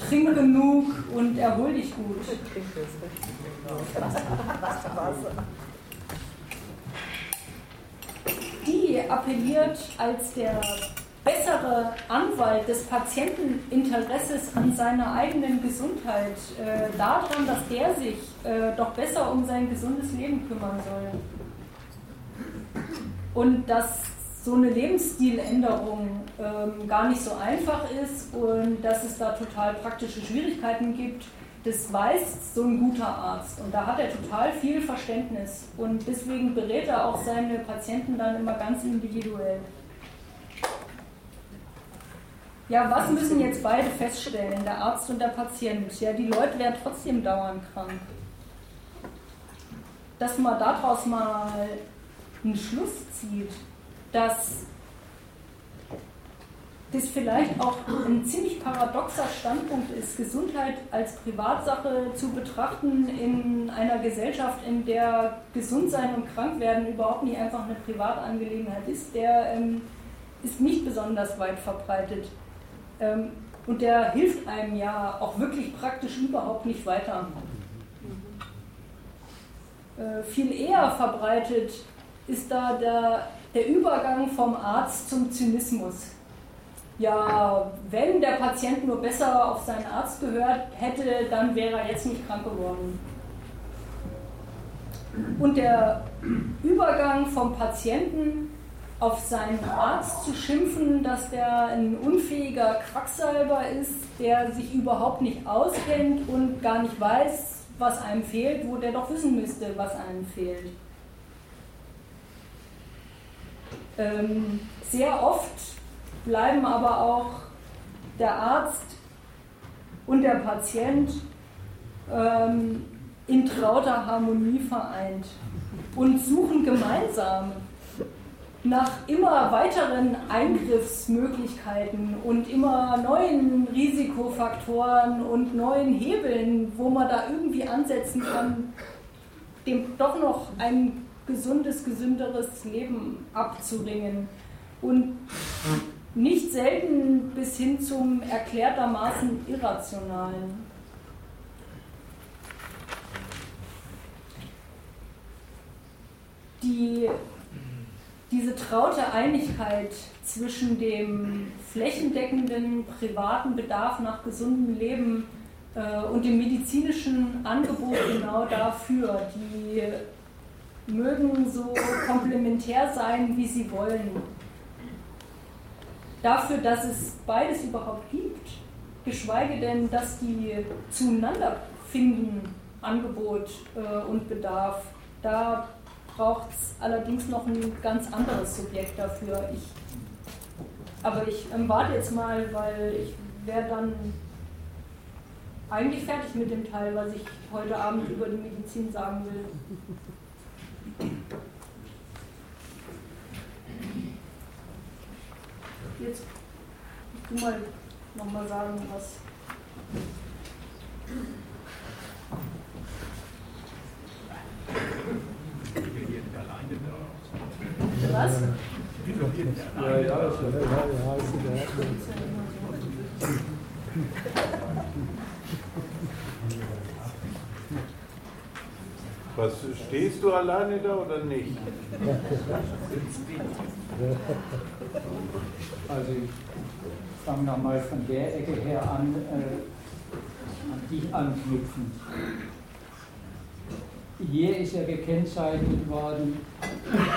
trink genug und erhol dich gut. Die appelliert als der bessere Anwalt des Patienteninteresses an seiner eigenen Gesundheit äh, daran, dass der sich äh, doch besser um sein gesundes Leben kümmern soll. Und dass so eine Lebensstiländerung ähm, gar nicht so einfach ist und dass es da total praktische Schwierigkeiten gibt, das weiß so ein guter Arzt und da hat er total viel Verständnis und deswegen berät er auch seine Patienten dann immer ganz individuell. Ja, was müssen jetzt beide feststellen, der Arzt und der Patient? Ja, die Leute werden trotzdem dauernd krank. Dass man daraus mal einen Schluss zieht, dass das vielleicht auch ein ziemlich paradoxer Standpunkt ist, Gesundheit als Privatsache zu betrachten in einer Gesellschaft, in der Gesundsein und Krankwerden überhaupt nicht einfach eine Privatangelegenheit ist, der ähm, ist nicht besonders weit verbreitet. Ähm, und der hilft einem ja auch wirklich praktisch überhaupt nicht weiter. Äh, viel eher verbreitet ist da der, der Übergang vom Arzt zum Zynismus. Ja, wenn der Patient nur besser auf seinen Arzt gehört hätte, dann wäre er jetzt nicht krank geworden. Und der Übergang vom Patienten auf seinen Arzt zu schimpfen, dass der ein unfähiger Quacksalber ist, der sich überhaupt nicht auskennt und gar nicht weiß, was einem fehlt, wo der doch wissen müsste, was einem fehlt. Ähm, sehr oft bleiben aber auch der Arzt und der Patient ähm, in trauter Harmonie vereint und suchen gemeinsam nach immer weiteren Eingriffsmöglichkeiten und immer neuen Risikofaktoren und neuen Hebeln, wo man da irgendwie ansetzen kann, dem doch noch ein gesundes, gesünderes Leben abzuringen. Und nicht selten bis hin zum erklärtermaßen Irrationalen. Die diese traute Einigkeit zwischen dem flächendeckenden privaten Bedarf nach gesundem Leben äh, und dem medizinischen Angebot genau dafür, die mögen so komplementär sein, wie sie wollen. Dafür, dass es beides überhaupt gibt, geschweige denn, dass die zueinander finden, Angebot äh, und Bedarf, da braucht es allerdings noch ein ganz anderes Subjekt dafür. Ich, aber ich ähm, warte jetzt mal, weil ich wäre dann eigentlich fertig mit dem Teil, was ich heute Abend über die Medizin sagen will. Jetzt du mal nochmal sagen, was. Was? Ja, ja, das ist ja, ja, Was, stehst du alleine da oder nicht? Also ich fange nochmal von der Ecke her an, äh, an dich anknüpfend hier ist ja gekennzeichnet worden,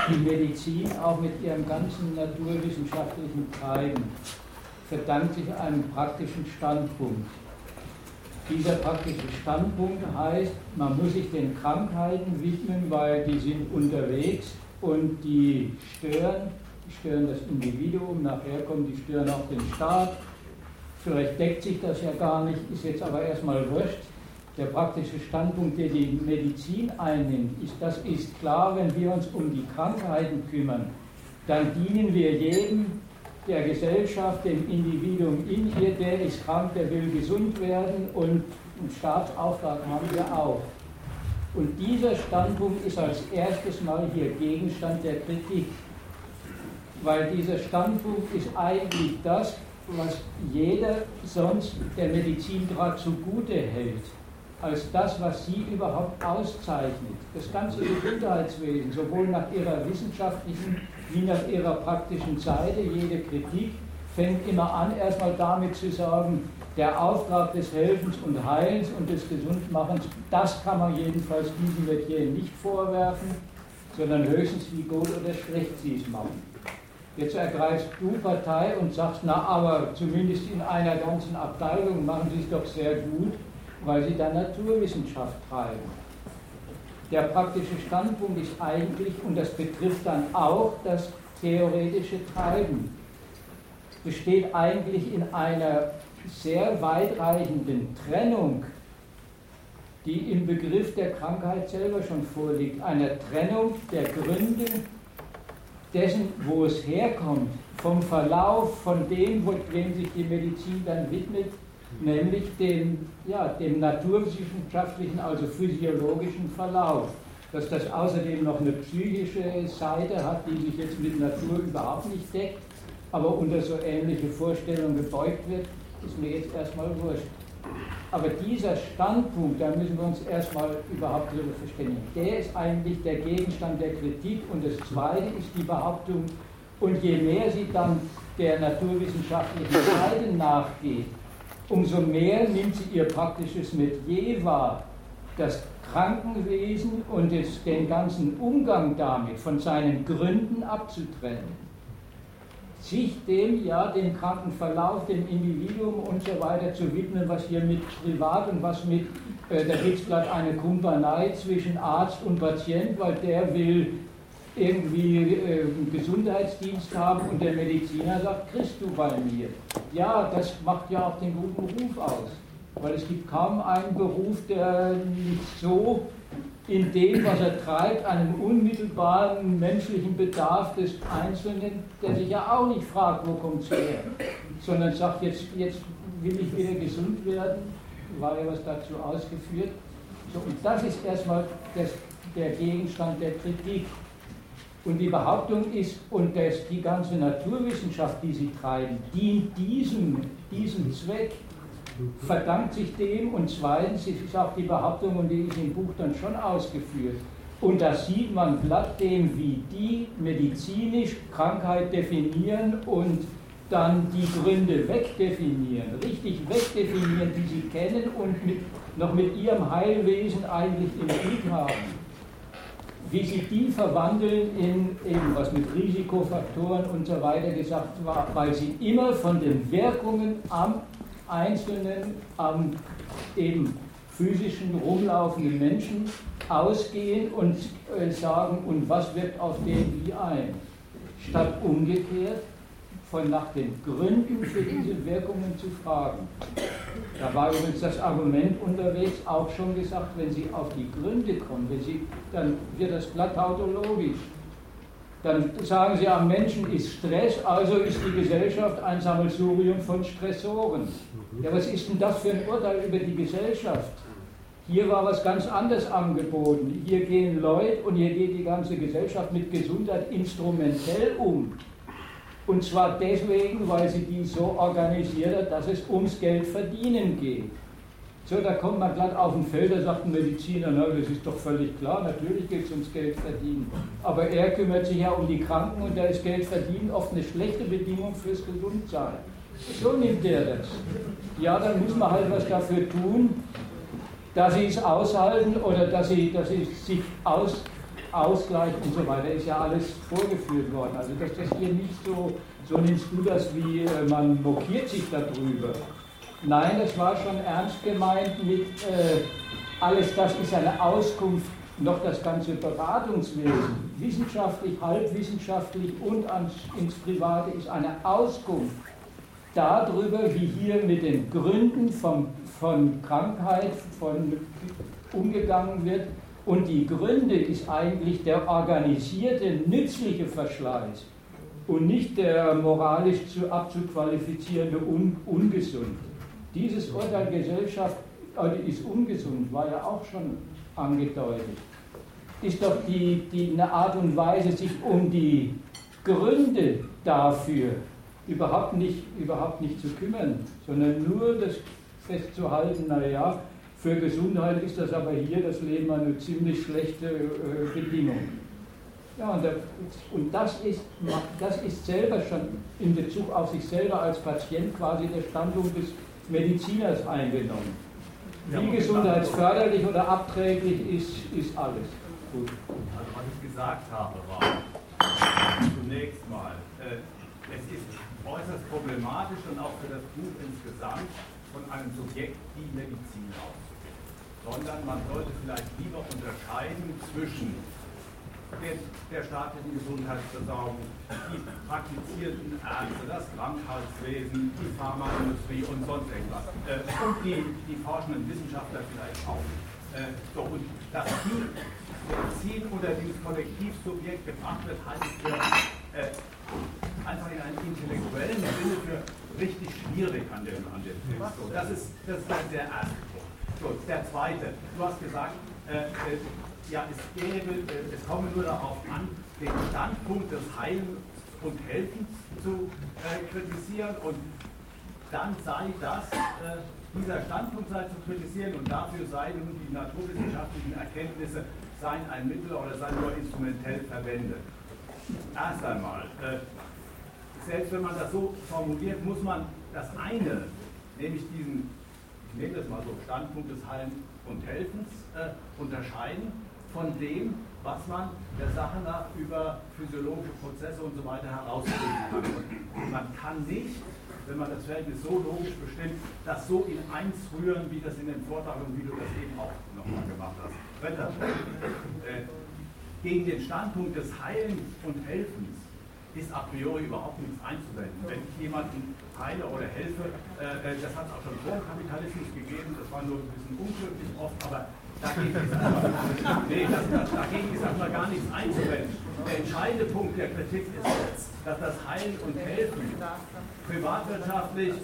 die Medizin auch mit ihrem ganzen naturwissenschaftlichen Treiben verdankt sich einem praktischen Standpunkt. Dieser praktische Standpunkt heißt, man muss sich den Krankheiten widmen, weil die sind unterwegs und die stören, stören das Individuum, nachher kommen die stören auch den Staat. Vielleicht deckt sich das ja gar nicht, ist jetzt aber erstmal wurscht der praktische Standpunkt, der die Medizin einnimmt, ist, das ist klar, wenn wir uns um die Krankheiten kümmern, dann dienen wir jedem der Gesellschaft, dem Individuum in ihr, der ist krank, der will gesund werden und einen Staatsauftrag haben wir auch. Und dieser Standpunkt ist als erstes Mal hier Gegenstand der Kritik, weil dieser Standpunkt ist eigentlich das, was jeder sonst der Medizin gerade zugute hält als das, was sie überhaupt auszeichnet. Das ganze Gesundheitswesen, sowohl nach ihrer wissenschaftlichen wie nach ihrer praktischen Seite, jede Kritik fängt immer an, erstmal damit zu sagen, der Auftrag des Helfens und Heilens und des Gesundmachens, das kann man jedenfalls diesen Metier nicht vorwerfen, sondern höchstens, wie gut oder schlecht sie es machen. Jetzt ergreifst du Partei und sagst, na, aber zumindest in einer ganzen Abteilung machen sie es doch sehr gut weil sie da Naturwissenschaft treiben. Der praktische Standpunkt ist eigentlich, und das betrifft dann auch das theoretische Treiben, besteht eigentlich in einer sehr weitreichenden Trennung, die im Begriff der Krankheit selber schon vorliegt, einer Trennung der Gründe dessen, wo es herkommt, vom Verlauf von dem, dem sich die Medizin dann widmet, nämlich dem, ja, dem naturwissenschaftlichen, also physiologischen Verlauf. Dass das außerdem noch eine psychische Seite hat, die sich jetzt mit Natur überhaupt nicht deckt, aber unter so ähnliche Vorstellungen gebeugt wird, ist mir jetzt erstmal wurscht. Aber dieser Standpunkt, da müssen wir uns erstmal überhaupt darüber verständigen, der ist eigentlich der Gegenstand der Kritik und das Zweite ist die Behauptung, und je mehr sie dann der naturwissenschaftlichen Seite nachgeht, umso mehr nimmt sie ihr praktisches Metier wahr, das Krankenwesen und den ganzen Umgang damit von seinen Gründen abzutrennen. Sich dem, ja, dem Krankenverlauf, dem Individuum und so weiter zu widmen, was hier mit Privat und was mit, äh, da gibt es gerade eine Kumpanei zwischen Arzt und Patient, weil der will irgendwie äh, einen Gesundheitsdienst haben und der Mediziner sagt, kriegst du bei mir. Ja, das macht ja auch den guten Beruf aus, weil es gibt kaum einen Beruf, der nicht so in dem, was er treibt, einen unmittelbaren menschlichen Bedarf des Einzelnen, der sich ja auch nicht fragt, wo kommt es her, sondern sagt, jetzt, jetzt will ich wieder gesund werden, war ja was dazu ausgeführt. So, und das ist erstmal das, der Gegenstand der Kritik. Und die Behauptung ist, und das, die ganze Naturwissenschaft, die sie treiben, dient diesem, diesem Zweck, verdankt sich dem und zweitens ist auch die Behauptung, und die ist im Buch dann schon ausgeführt, und da sieht man glatt dem, wie die medizinisch Krankheit definieren und dann die Gründe wegdefinieren, richtig wegdefinieren, die sie kennen und mit, noch mit ihrem Heilwesen eigentlich im Blick haben. Wie sie die verwandeln in eben was mit Risikofaktoren und so weiter gesagt war, weil sie immer von den Wirkungen am einzelnen am eben physischen rumlaufenden Menschen ausgehen und äh, sagen, und was wirkt auf den wie ein, statt umgekehrt von nach den Gründen für diese Wirkungen zu fragen. Da war übrigens das Argument unterwegs auch schon gesagt, wenn Sie auf die Gründe kommen, wenn Sie, dann wird das Blatt tautologisch. Dann sagen Sie, am Menschen ist Stress, also ist die Gesellschaft ein Sammelsurium von Stressoren. Ja, was ist denn das für ein Urteil über die Gesellschaft? Hier war was ganz anderes angeboten. Hier gehen Leute und hier geht die ganze Gesellschaft mit Gesundheit instrumentell um. Und zwar deswegen, weil sie die so organisiert hat, dass es ums Geld verdienen geht. So, da kommt man glatt auf den Feld, da sagt ein Mediziner, na, das ist doch völlig klar, natürlich geht es ums Geld verdienen. Aber er kümmert sich ja um die Kranken und da ist Geld verdienen oft eine schlechte Bedingung fürs Gesundsein. So nimmt er das. Ja, dann muss man halt was dafür tun, dass sie es aushalten oder dass sie, dass sie sich aus, ausgleichen und so weiter. Ist ja alles vorgeführt worden. Also, dass das hier nicht so, so nimmst du das, wie äh, man mokiert sich darüber. Nein, das war schon ernst gemeint mit äh, alles das ist eine Auskunft, noch das ganze Beratungswesen, wissenschaftlich, halbwissenschaftlich und ans, ins Private ist eine Auskunft darüber, wie hier mit den Gründen von, von Krankheit von, umgegangen wird. Und die Gründe ist eigentlich der organisierte, nützliche Verschleiß und nicht der moralisch zu abzuqualifizierende un, ungesund. Dieses Urteil Gesellschaft also ist ungesund, war ja auch schon angedeutet. Ist doch die, die eine Art und Weise, sich um die Gründe dafür überhaupt nicht, überhaupt nicht zu kümmern, sondern nur das festzuhalten, naja, für Gesundheit ist das aber hier das Leben eine ziemlich schlechte äh, Bedingung. Ja, und, der, und das, ist, das ist selber schon in Bezug auf sich selber als Patient quasi der Standpunkt des Mediziners eingenommen. Wie gesundheitsförderlich oder abträglich ist, ist alles. Gut. Also was ich gesagt habe war, zunächst mal, äh, es ist äußerst problematisch und auch für das Buch insgesamt von einem Subjekt die Medizin auszugehen, sondern man sollte vielleicht lieber unterscheiden zwischen der, der staatlichen Gesundheitsversorgung, die praktizierten Ärzte, das Krankenhauswesen, die Pharmaindustrie und sonst irgendwas. Äh, und die, die forschenden Wissenschaftler vielleicht auch. Äh, so, und dass die Medizin unter dieses Kollektivsubjekt gebracht wird, halte ich für äh, einfach in einem intellektuellen Sinne für richtig schwierig an dem, an dem Film. So, das, ist, das ist der erste So, der zweite. Du hast gesagt, äh, äh, ja, es, gäbe, äh, es komme nur darauf an, den Standpunkt des Heilens und Helfens zu äh, kritisieren und dann sei das, äh, dieser Standpunkt sei zu kritisieren und dafür seien nun die naturwissenschaftlichen Erkenntnisse seien ein Mittel oder seien nur instrumentell verwendet. Erst einmal, äh, selbst wenn man das so formuliert, muss man das eine, nämlich diesen, ich nehme das mal so, Standpunkt des Heilen und Helfens äh, unterscheiden von dem, was man der Sache nach über physiologische Prozesse und so weiter herausfinden kann. Man kann nicht, wenn man das Verhältnis so logisch bestimmt, das so in eins rühren, wie das in den Vortrag und wie du das eben auch nochmal gemacht hast. Äh, gegen den Standpunkt des Heilens und Helfens ist a priori überhaupt nichts einzuwenden. Wenn ich jemanden heile oder helfe, äh, äh das hat es auch schon vor Kapitalismus gegeben, das war nur ein bisschen unglücklich oft, aber Dagegen ist erstmal, nee, gar nichts einzuwenden. Der entscheidende Punkt der Kritik ist, dass das Heilen und Helfen privatwirtschaftlich,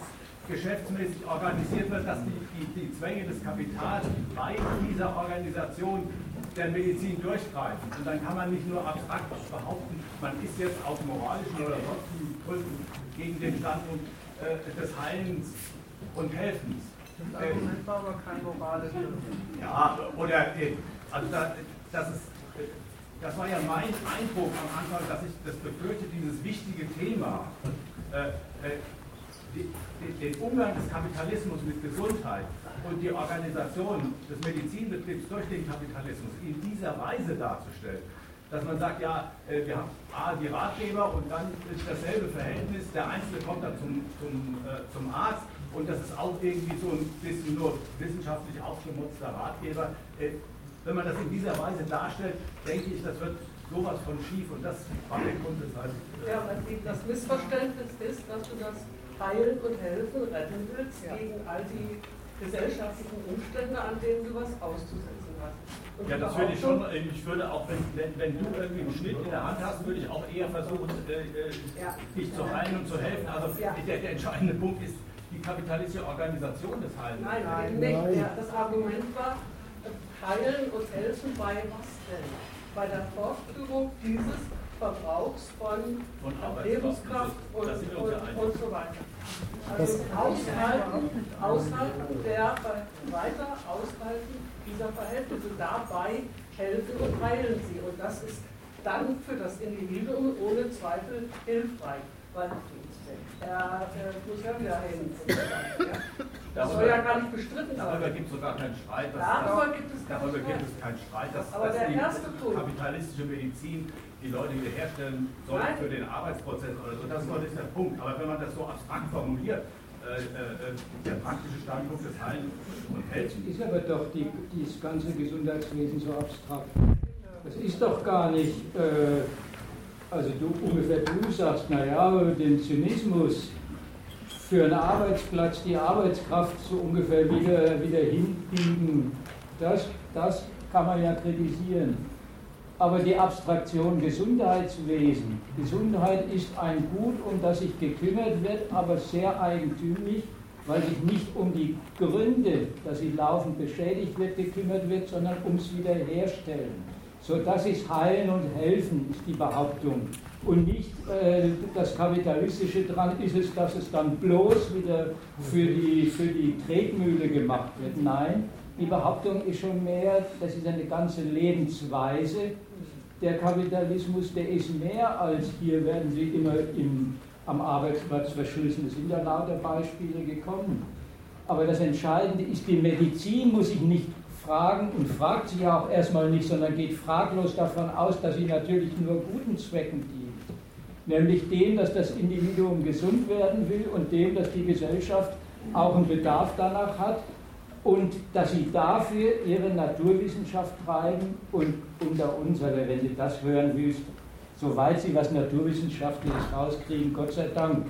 geschäftsmäßig organisiert wird, dass die, die, die Zwänge des Kapitals bei dieser Organisation der Medizin durchgreifen. Und dann kann man nicht nur abstrakt behaupten, man ist jetzt aus moralischen oder sonstigen Gründen gegen den Standpunkt äh, des Heilens und Helfens. Das Argument war aber kein moralisches. Ja, oder, äh, also da, das ist, das war ja mein Eindruck am Anfang, dass ich das befürchte, dieses wichtige Thema, äh, äh, den Umgang des Kapitalismus mit Gesundheit und die Organisation des Medizinbetriebs durch den Kapitalismus in dieser Weise darzustellen, dass man sagt, ja, äh, wir haben A, die Ratgeber und dann ist dasselbe Verhältnis, der Einzelne kommt dann zum, zum, äh, zum Arzt und das ist auch irgendwie so ein bisschen nur wissenschaftlich aufgemutzter Ratgeber. Äh, wenn man das in dieser Weise darstellt, denke ich, das wird sowas von schief und das war der Grund, weshalb. Äh ja, weil das Missverständnis ist, dass du das Heilen und Helfen retten willst ja. gegen all die gesellschaftlichen Umstände, an denen du was auszusetzen ja, das würde ich schon, ich würde auch, wenn, wenn, wenn, du irgendwie einen Schnitt in der Hand hast, würde ich auch eher versuchen, äh, äh ja. dich zu heilen und zu helfen. Also ja. der, der entscheidende Punkt ist, die kapitalistische Organisation des Heilens. Nein, nein, nicht. Ja, das Argument war, heilen und helfen bei was denn? Bei der Fortführung dieses Verbrauchs von, von Lebenskraft und, und, und, so weiter. Also aushalten, aushalten der weiter aushalten dieser Verhältnisse. Dabei helfen und heilen sie. Und das ist dann für das Individuum ohne Zweifel hilfreich. Weil Herr Cousin wieder hin. Das soll ja gar nicht bestritten sein. Darüber gibt es sogar keinen Streit. darüber gibt es keinen Streit. Gibt es keinen Streit dass, Aber dass der die erste Punkt. kapitalistische Medizin die Leute wiederherstellen soll Nein. für den Arbeitsprozess oder so. Das ist der Punkt. Aber wenn man das so abstrakt formuliert, äh, äh, der praktische Standpunkt des Heilen und Helfen. Ist aber doch die, dieses ganze Gesundheitswesen so abstrakt. Das ist doch gar nicht. Äh, also du ungefähr du sagst, naja, den Zynismus für einen Arbeitsplatz, die Arbeitskraft so ungefähr wieder, wieder hinbiegen, das, das kann man ja kritisieren. Aber die Abstraktion Gesundheitswesen, Gesundheit ist ein Gut, um das sich gekümmert wird, aber sehr eigentümlich, weil sich nicht um die Gründe, dass sie laufend beschädigt wird, gekümmert wird, sondern ums Wiederherstellen. So, das ist Heilen und Helfen, ist die Behauptung. Und nicht äh, das Kapitalistische dran ist es, dass es dann bloß wieder für die, für die Tretmühle gemacht wird. Nein, die Behauptung ist schon mehr, das ist eine ganze Lebensweise. Der Kapitalismus, der ist mehr als hier werden Sie immer im, am Arbeitsplatz verschlissen. Es sind ja lauter Beispiele gekommen. Aber das Entscheidende ist, die Medizin muss sich nicht fragen und fragt sie ja auch erstmal nicht, sondern geht fraglos davon aus, dass sie natürlich nur guten Zwecken dient. Nämlich dem, dass das Individuum gesund werden will und dem, dass die Gesellschaft auch einen Bedarf danach hat und dass sie dafür ihre Naturwissenschaft treiben und unter uns, wenn Sie das hören willst, soweit Sie was Naturwissenschaftliches rauskriegen, Gott sei Dank.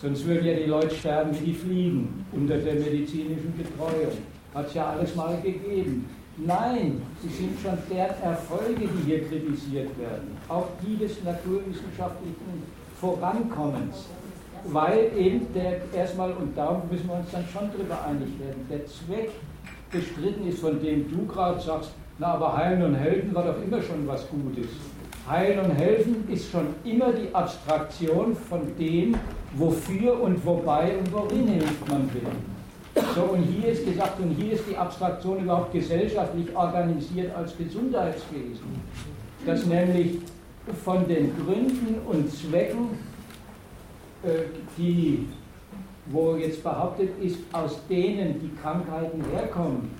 Sonst würden ja die Leute sterben wie die Fliegen unter der medizinischen Betreuung. Hat es ja alles mal gegeben. Nein, sie sind schon deren Erfolge, die hier kritisiert werden, auch die des naturwissenschaftlichen Vorankommens. Weil eben der erstmal, und darum müssen wir uns dann schon darüber einig werden, der Zweck bestritten ist, von dem du gerade sagst, na aber heilen und helfen war doch immer schon was Gutes. Heilen und helfen ist schon immer die Abstraktion von dem, wofür und wobei und worin hilft man will. So, und hier ist gesagt, und hier ist die Abstraktion überhaupt gesellschaftlich organisiert als Gesundheitswesen. Dass nämlich von den Gründen und Zwecken, die, wo jetzt behauptet ist, aus denen die Krankheiten herkommen,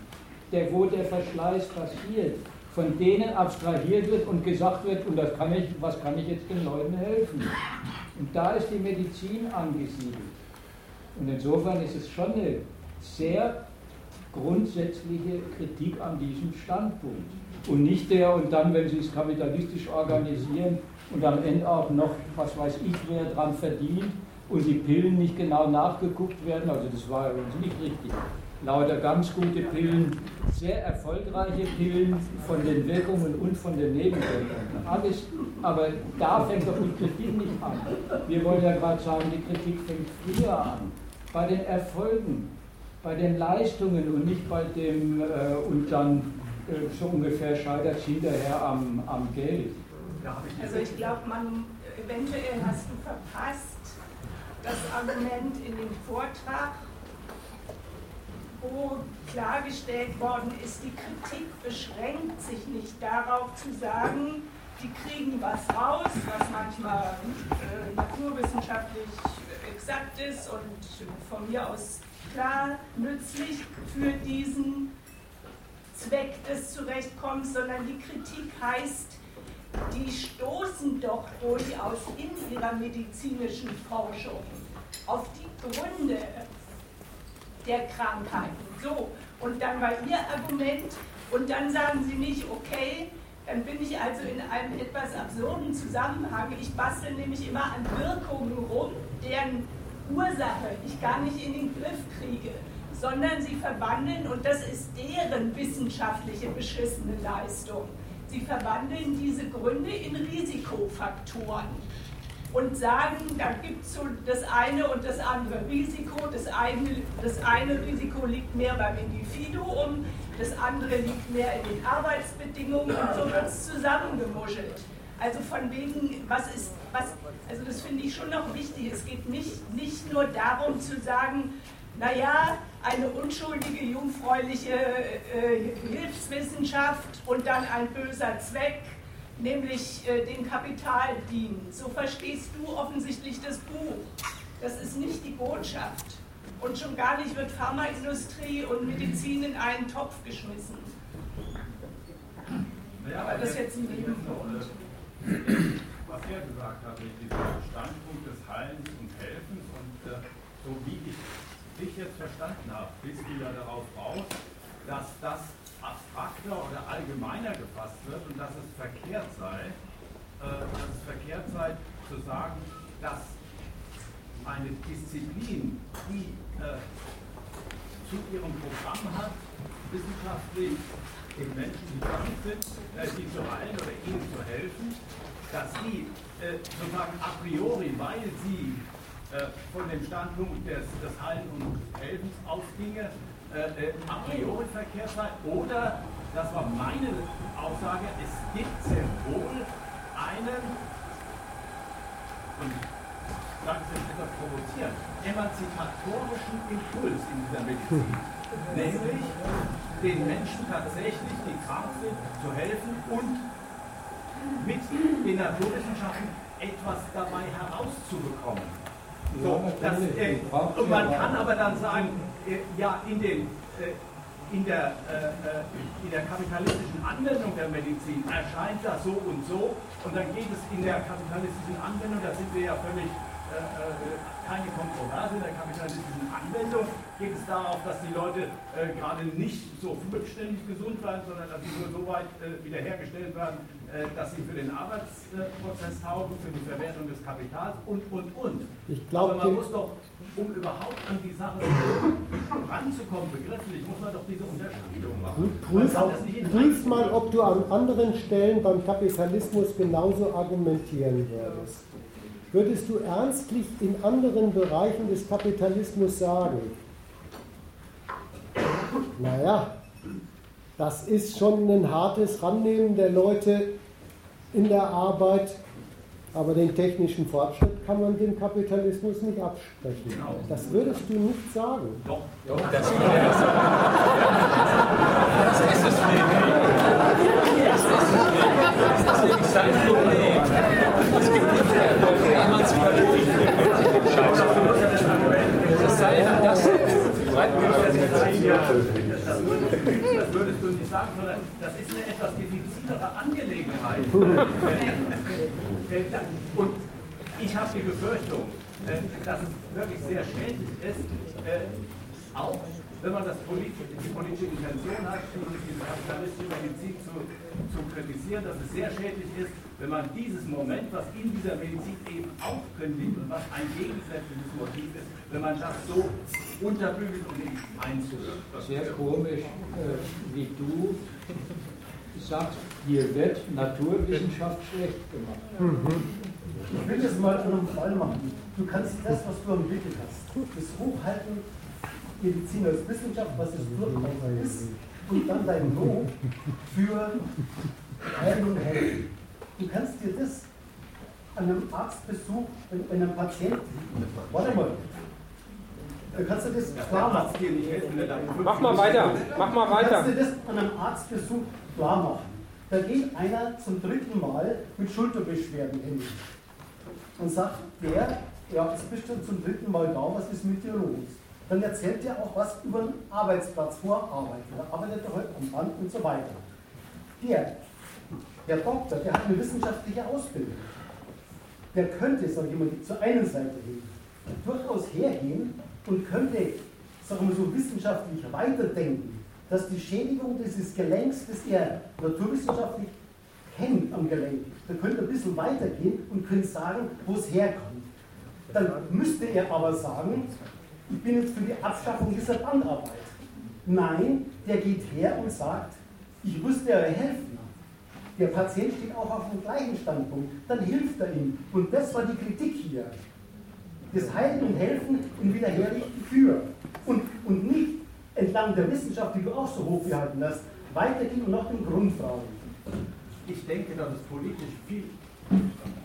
der, wo der Verschleiß passiert, von denen abstrahiert wird und gesagt wird, und das kann ich, was kann ich jetzt den Leuten helfen? Und da ist die Medizin angesiedelt. Und insofern ist es schon eine sehr grundsätzliche Kritik an diesem Standpunkt. Und nicht der, und dann, wenn Sie es kapitalistisch organisieren und am Ende auch noch, was weiß ich, wer dran verdient und die Pillen nicht genau nachgeguckt werden, also das war übrigens nicht richtig. Lauter ganz gute Pillen, sehr erfolgreiche Pillen von den Wirkungen und von den Nebenwirkungen. Alles, aber da fängt doch die Kritik nicht an. Wir wollen ja gerade sagen, die Kritik fängt früher an, bei den Erfolgen bei den Leistungen und nicht bei dem, äh, und dann äh, so ungefähr scheitert es hinterher am, am Geld. Also ich glaube, man, eventuell hast du verpasst, das Argument in dem Vortrag, wo klargestellt worden ist, die Kritik beschränkt sich nicht darauf zu sagen, die kriegen was raus, was manchmal äh, naturwissenschaftlich exakt ist und von mir aus klar nützlich für diesen Zweck des Zurechtkommens, sondern die Kritik heißt, die stoßen doch durchaus in ihrer medizinischen Forschung auf die Gründe der Krankheiten. So, und dann war ihr Argument, und dann sagen sie nicht, okay, dann bin ich also in einem etwas absurden Zusammenhang. Ich bastel nämlich immer an Wirkungen rum, deren Ursache ich gar nicht in den Griff kriege, sondern sie verwandeln, und das ist deren wissenschaftliche beschissene Leistung, sie verwandeln diese Gründe in Risikofaktoren und sagen, da gibt es so das eine und das andere Risiko. Das eine, das eine Risiko liegt mehr beim Individuum, das andere liegt mehr in den Arbeitsbedingungen und so wird es zusammengemuschelt. Also von wegen, was ist, was, also das finde ich schon noch wichtig. Es geht nicht, nicht nur darum zu sagen, naja, eine unschuldige, jungfräuliche äh, Hilfswissenschaft und dann ein böser Zweck, nämlich äh, dem Kapital dienen. So verstehst du offensichtlich das Buch. Das ist nicht die Botschaft. Und schon gar nicht wird Pharmaindustrie und Medizin in einen Topf geschmissen. Ja, aber das ist jetzt ein Nebenpunkt was er gesagt hat, mit diesem Standpunkt des Heilens und Helfens und äh, so wie ich dich jetzt verstanden habe, bist du ja darauf raus, dass das abstrakter oder allgemeiner gefasst wird und dass es verkehrt sei, äh, dass es verkehrt sei zu sagen, dass eine Disziplin, die äh, zu ihrem Programm hat, wissenschaftlich den Menschen, die krank sind, äh, die zu heilen oder ihnen zu helfen, dass sie äh, sozusagen a priori, weil sie von dem Standpunkt des, des Heilen und Helfens ausginge, äh, äh, a priori verkehrt sei. Oder, das war meine Aussage, es gibt sehr wohl einen, und das ist etwas provozieren, emanzipatorischen Impuls in dieser Medizin. Nämlich den Menschen tatsächlich, die krank sind, zu helfen und mit den Naturwissenschaften etwas dabei herauszubekommen. So, das, äh, und man kann aber dann sagen, äh, ja, in, den, äh, in, der, äh, äh, in der kapitalistischen Anwendung der Medizin erscheint das so und so und dann geht es in der kapitalistischen Anwendung, da sind wir ja völlig keine Kontroverse in der kapitalistischen Anwendung. Geht es darauf, dass die Leute äh, gerade nicht so rückständig gesund werden, sondern dass sie nur so weit äh, wiederhergestellt werden, äh, dass sie für den Arbeitsprozess taugen, für die Verwertung des Kapitals und, und, und. Ich glaube, man muss doch, um überhaupt an die Sache ranzukommen, begrifflich, muss man doch diese Unterscheidung machen. Prüf, prüf mal, ob du an anderen Stellen beim Kapitalismus genauso argumentieren würdest würdest du ernstlich in anderen Bereichen des Kapitalismus sagen, naja, das ist schon ein hartes Rannehmen der Leute in der Arbeit, aber den technischen Fortschritt kann man dem Kapitalismus nicht absprechen. Das würdest du nicht sagen. Doch, Doch das, ist das, das ist es nicht. Das ist es nicht. Das ist. Es gibt das ist eine etwas diffizilere Angelegenheit. Und ich habe die Befürchtung, dass es wirklich sehr schädlich ist, auch wenn man das politische, die politische Intention hat, diese kapitalistische Medizin zu, zu kritisieren, dass es sehr schädlich ist, wenn man dieses Moment, was in dieser Medizin eben aufkündigt und was ein gegensätzliches Motiv ist, wenn man das so unterbügelt und nicht einzuhört. Sehr komisch, äh, wie du sagst, hier wird Naturwissenschaft schlecht gemacht. Mhm. Ich will das mal an einem Fall machen. Du kannst das, was du entwickelt hast, das hochhalten Medizin als Wissenschaft, was es durchaus ist, und dann dein Lob für Heilung und Helfen. Du kannst dir das an einem Arztbesuch, wenn, wenn ein Patient, warte mal, du kannst dir das klar machen. Mach mal weiter, mach mal weiter. Kannst dir das an einem Arztbesuch klar machen. Da geht einer zum dritten Mal mit Schulterbeschwerden hin und sagt, der, ja, jetzt bist du zum dritten Mal da, was ist mit dir los? dann erzählt er auch was über den Arbeitsplatz, wo er arbeitet. Da arbeitet er heute am Band und so weiter. Der, der Doktor, der hat eine wissenschaftliche Ausbildung. Der könnte, sag ich mal, zur einen Seite hin, durchaus hergehen und könnte, sagen wir so, wissenschaftlich weiterdenken, dass die Schädigung dieses Gelenks, das er naturwissenschaftlich kennt am Gelenk, da könnte ein bisschen weitergehen und könnte sagen, wo es herkommt. Dann müsste er aber sagen, ich bin jetzt für die Abschaffung dieser Bandarbeit. Nein, der geht her und sagt, ich müsste euch helfen. Der Patient steht auch auf dem gleichen Standpunkt, dann hilft er ihm. Und das war die Kritik hier. Das Heilen und Helfen in Wiederherrichten für. Und, und nicht entlang der Wissenschaft, die du auch so hochgehalten hast, weitergehen und nach den Grundfragen. Ich denke, dass es politisch viel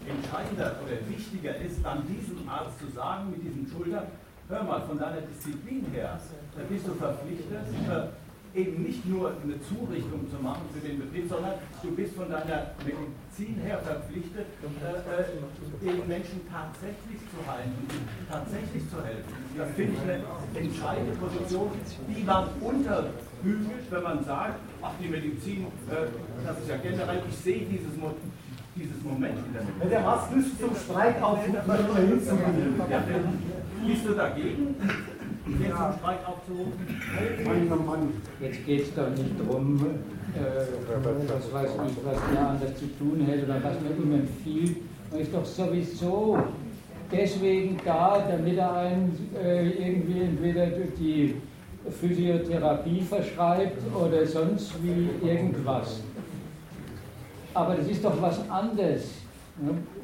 entscheidender oder wichtiger ist, dann diesem Arzt zu sagen, mit diesem Schulter, hör mal, von deiner Disziplin her, da bist du verpflichtet, äh, eben nicht nur eine Zurichtung zu machen für den Betrieb, sondern du bist von deiner Medizin her verpflichtet, äh, äh den Menschen tatsächlich zu heilen und tatsächlich zu helfen. Das finde ich eine entscheidende Position, die man unterbügelt, wenn man sagt, ach die Medizin, äh, das ist ja generell, ich sehe dieses Motiv dieses Moment in der Wenn der Arzt nicht zum Streik aufruft, dann hinzugehen. Ja, bist du dagegen? Jetzt geht es doch nicht darum, äh, was weiß ich, was der andere zu tun hätte oder was man ihm empfiehlt. Man ist doch sowieso deswegen da, damit er einen äh, irgendwie entweder die Physiotherapie verschreibt oder sonst wie irgendwas. Aber das ist doch was anderes.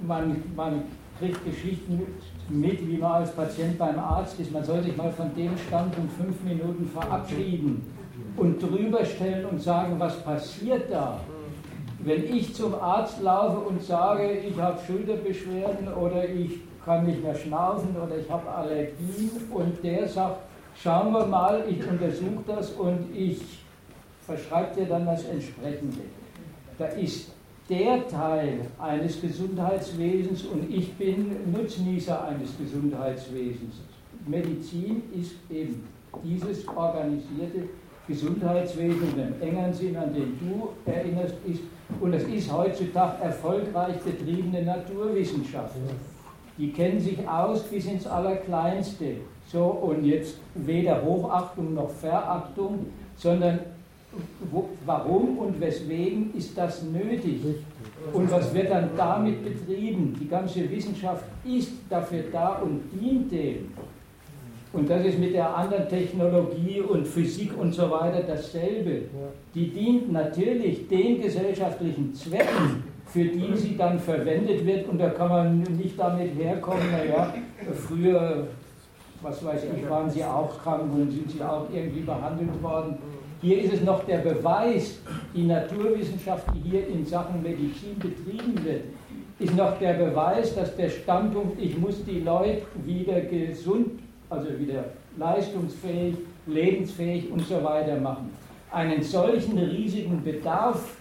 Man, man kriegt Geschichten mit, wie man als Patient beim Arzt ist. Man soll sich mal von dem Standpunkt fünf Minuten verabschieden und drüber stellen und sagen, was passiert da. Wenn ich zum Arzt laufe und sage, ich habe Schulterbeschwerden oder ich kann nicht mehr schnaufen oder ich habe Allergien und der sagt, schauen wir mal, ich untersuche das und ich verschreibe dir dann das entsprechende. Da ist der Teil eines Gesundheitswesens und ich bin Nutznießer eines Gesundheitswesens. Medizin ist eben dieses organisierte Gesundheitswesen im engeren Sinn, an den du erinnerst, ist, und es ist heutzutage erfolgreich betriebene Naturwissenschaft, die kennen sich aus bis ins Allerkleinste. So, und jetzt weder Hochachtung noch Verachtung, sondern wo, warum und weswegen ist das nötig? Und was wird dann damit betrieben? Die ganze Wissenschaft ist dafür da und dient dem. Und das ist mit der anderen Technologie und Physik und so weiter dasselbe. Die dient natürlich den gesellschaftlichen Zwecken, für die sie dann verwendet wird. Und da kann man nicht damit herkommen, naja, früher, was weiß ich, waren sie auch krank und sind sie auch irgendwie behandelt worden. Hier ist es noch der Beweis, die Naturwissenschaft, die hier in Sachen Medizin betrieben wird, ist noch der Beweis, dass der Standpunkt, ich muss die Leute wieder gesund, also wieder leistungsfähig, lebensfähig und so weiter machen, einen solchen riesigen Bedarf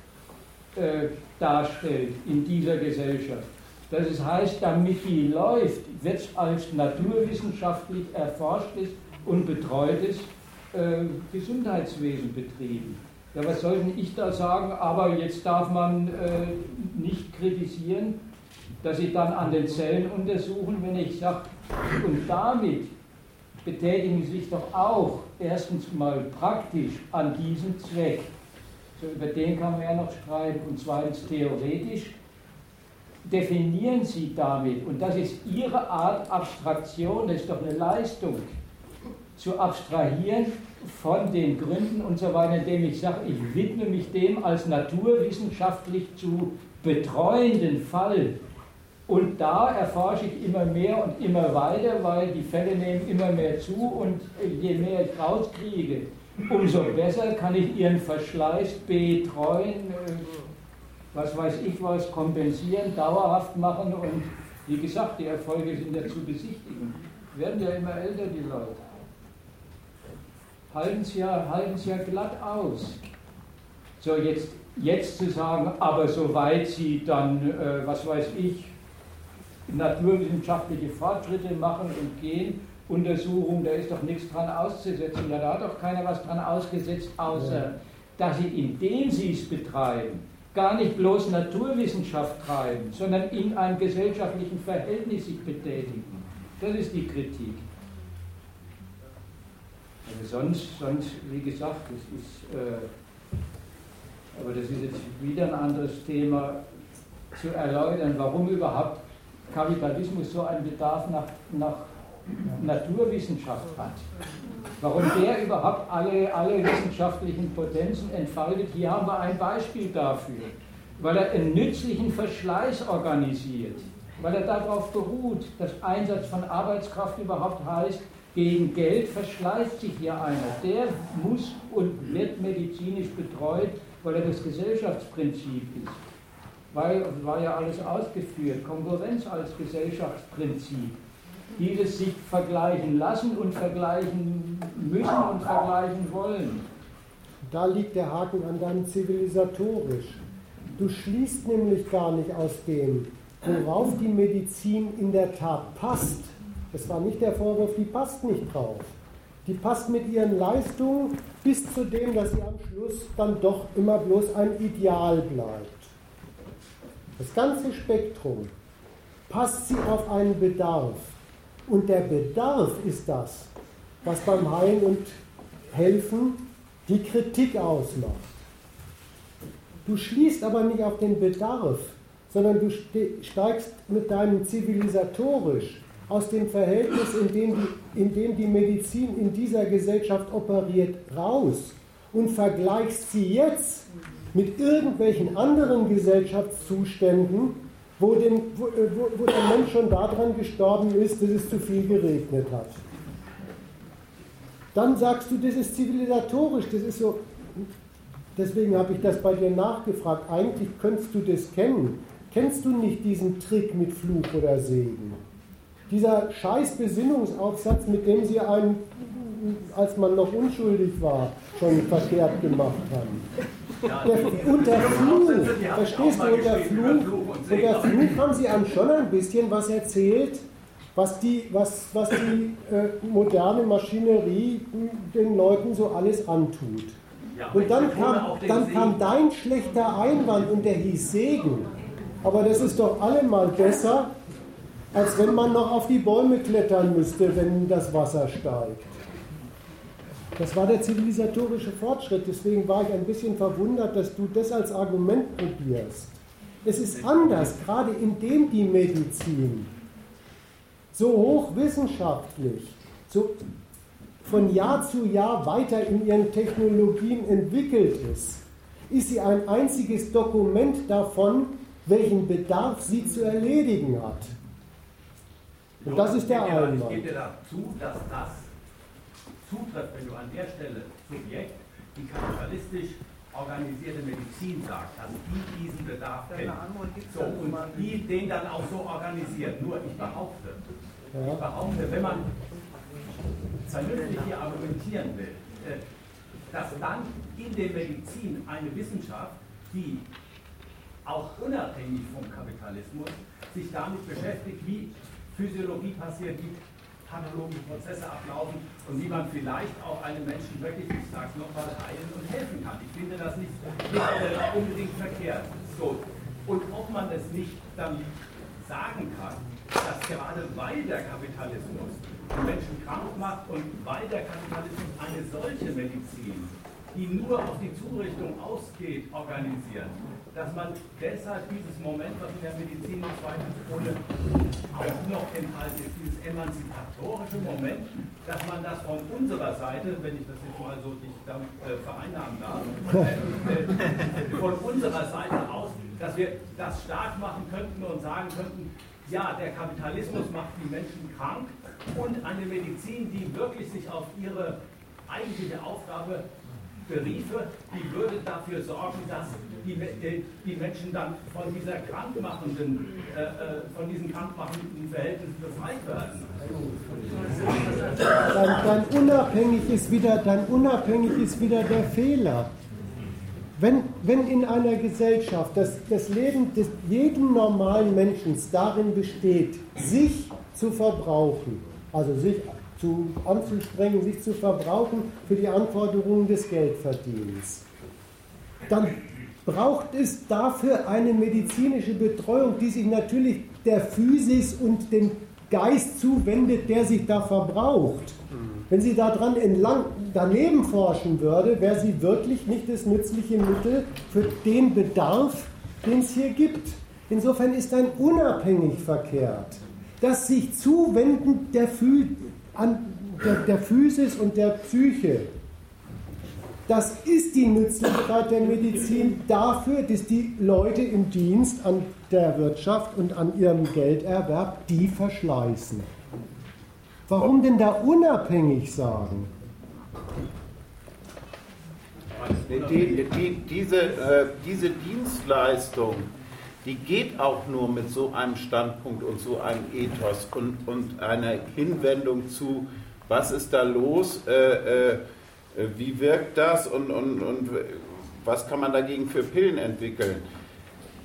äh, darstellt in dieser Gesellschaft. Das heißt, damit die läuft, wird es als naturwissenschaftlich erforschtes und betreutes äh, Gesundheitswesen betrieben. Ja, was soll denn ich da sagen? Aber jetzt darf man äh, nicht kritisieren, dass sie dann an den Zellen untersuchen, wenn ich sage, und damit betätigen sie sich doch auch erstens mal praktisch an diesem Zweck. So, über den kann man ja noch streiten. Und zweitens theoretisch definieren sie damit, und das ist ihre Art Abstraktion, das ist doch eine Leistung zu abstrahieren von den Gründen und so weiter, indem ich sage, ich widme mich dem als naturwissenschaftlich zu betreuenden Fall. Und da erforsche ich immer mehr und immer weiter, weil die Fälle nehmen immer mehr zu und je mehr ich rauskriege, umso besser kann ich ihren Verschleiß betreuen, äh, was weiß ich was, kompensieren, dauerhaft machen und wie gesagt, die Erfolge sind ja zu besichtigen. Werden ja immer älter, die Leute halten es ja, ja glatt aus. So, jetzt, jetzt zu sagen, aber soweit sie dann, äh, was weiß ich, naturwissenschaftliche Fortschritte machen und gehen, Untersuchungen, da ist doch nichts dran auszusetzen. Da hat doch keiner was dran ausgesetzt, außer dass sie, indem sie es betreiben, gar nicht bloß Naturwissenschaft treiben, sondern in einem gesellschaftlichen Verhältnis sich betätigen. Das ist die Kritik. Also sonst, sonst, wie gesagt, das ist, äh, aber das ist jetzt wieder ein anderes Thema zu erläutern, warum überhaupt Kapitalismus so einen Bedarf nach, nach Naturwissenschaft hat. Warum der überhaupt alle, alle wissenschaftlichen Potenzen entfaltet. Hier haben wir ein Beispiel dafür. Weil er einen nützlichen Verschleiß organisiert. Weil er darauf beruht, dass Einsatz von Arbeitskraft überhaupt heißt, gegen Geld verschleißt sich hier einer. Der muss und wird medizinisch betreut, weil er das Gesellschaftsprinzip ist. Weil, war ja alles ausgeführt, Konkurrenz als Gesellschaftsprinzip. Dieses sich vergleichen lassen und vergleichen müssen und vergleichen wollen. Da liegt der Haken an deinem zivilisatorisch. Du schließt nämlich gar nicht aus dem, worauf die Medizin in der Tat passt, das war nicht der Vorwurf, die passt nicht drauf. Die passt mit ihren Leistungen bis zu dem, dass sie am Schluss dann doch immer bloß ein Ideal bleibt. Das ganze Spektrum passt sie auf einen Bedarf. Und der Bedarf ist das, was beim Heilen und Helfen die Kritik ausmacht. Du schließt aber nicht auf den Bedarf, sondern du steigst mit deinem zivilisatorisch aus dem Verhältnis, in dem, die, in dem die Medizin in dieser Gesellschaft operiert, raus und vergleichst sie jetzt mit irgendwelchen anderen Gesellschaftszuständen, wo, den, wo, wo, wo der Mensch schon daran gestorben ist, dass es zu viel geregnet hat. Dann sagst du, das ist zivilisatorisch, das ist so. Deswegen habe ich das bei dir nachgefragt. Eigentlich könntest du das kennen. Kennst du nicht diesen Trick mit Fluch oder Segen? Dieser scheiß Besinnungsaufsatz, mit dem sie einen, als man noch unschuldig war, schon verkehrt gemacht haben. Der, unter Fluch, verstehst du, unter Fluch, unter Fluch haben sie einem schon ein bisschen was erzählt, was die, was, was die äh, moderne Maschinerie den Leuten so alles antut. Und dann kam, dann kam dein schlechter Einwand und der hieß Segen. Aber das ist doch allemal besser, als wenn man noch auf die Bäume klettern müsste, wenn das Wasser steigt. Das war der zivilisatorische Fortschritt. Deswegen war ich ein bisschen verwundert, dass du das als Argument probierst. Es ist anders, gerade indem die Medizin so hochwissenschaftlich, so von Jahr zu Jahr weiter in ihren Technologien entwickelt ist, ist sie ein einziges Dokument davon, welchen Bedarf sie zu erledigen hat. Und das ist der Einwand. Ich gebe dir dazu, dass das zutrifft, wenn du an der Stelle Subjekt die kapitalistisch organisierte Medizin sagt, dass die diesen Bedarf kennt. So, und die den dann auch so organisiert. Nur ich behaupte, ich behaupte, wenn man vernünftig hier argumentieren will, äh, dass dann in der Medizin eine Wissenschaft, die auch unabhängig vom Kapitalismus sich damit beschäftigt, wie Physiologie passiert, wie pathologische Prozesse ablaufen und wie man vielleicht auch einem Menschen wirklich, ich sage nochmal, heilen und helfen kann. Ich finde das nicht, nicht unbedingt verkehrt. So. Und ob man es nicht dann sagen kann, dass gerade weil der Kapitalismus die Menschen krank macht und weil der Kapitalismus eine solche Medizin, die nur auf die Zurichtung ausgeht, organisiert, dass man deshalb dieses Moment, was in der Medizin zweifelsohne auch noch enthalten ist, dieses emanzipatorische Moment, dass man das von unserer Seite, wenn ich das jetzt mal so nicht äh, vereinnahmen darf, äh, von unserer Seite aus, dass wir das stark machen könnten und sagen könnten, ja, der Kapitalismus macht die Menschen krank und eine Medizin, die wirklich sich auf ihre eigentliche Aufgabe beriefe, die würde dafür sorgen, dass die, die Menschen dann von dieser krankmachenden, äh, äh, von diesen krankmachenden Verhältnissen befreit werden. Dann, dann, unabhängig ist wieder, dann unabhängig ist wieder der Fehler. Wenn, wenn in einer Gesellschaft das, das Leben des jeden normalen Menschen darin besteht, sich zu verbrauchen, also sich zu, anzustrengen, sich zu verbrauchen für die Anforderungen des Geldverdienens. Dann braucht es dafür eine medizinische Betreuung, die sich natürlich der Physis und dem Geist zuwendet, der sich da verbraucht. Wenn sie daran entlang, daneben forschen würde, wäre sie wirklich nicht das nützliche Mittel für den Bedarf, den es hier gibt. Insofern ist ein unabhängig verkehrt. Das sich Zuwenden der, an der, der Physis und der Psyche. Das ist die Nützlichkeit der Medizin dafür, dass die Leute im Dienst an der Wirtschaft und an ihrem Gelderwerb die verschleißen. Warum denn da unabhängig sagen? Die, die, diese, äh, diese Dienstleistung, die geht auch nur mit so einem Standpunkt und so einem Ethos und, und einer Hinwendung zu, was ist da los, äh, äh, wie wirkt das und, und, und was kann man dagegen für Pillen entwickeln.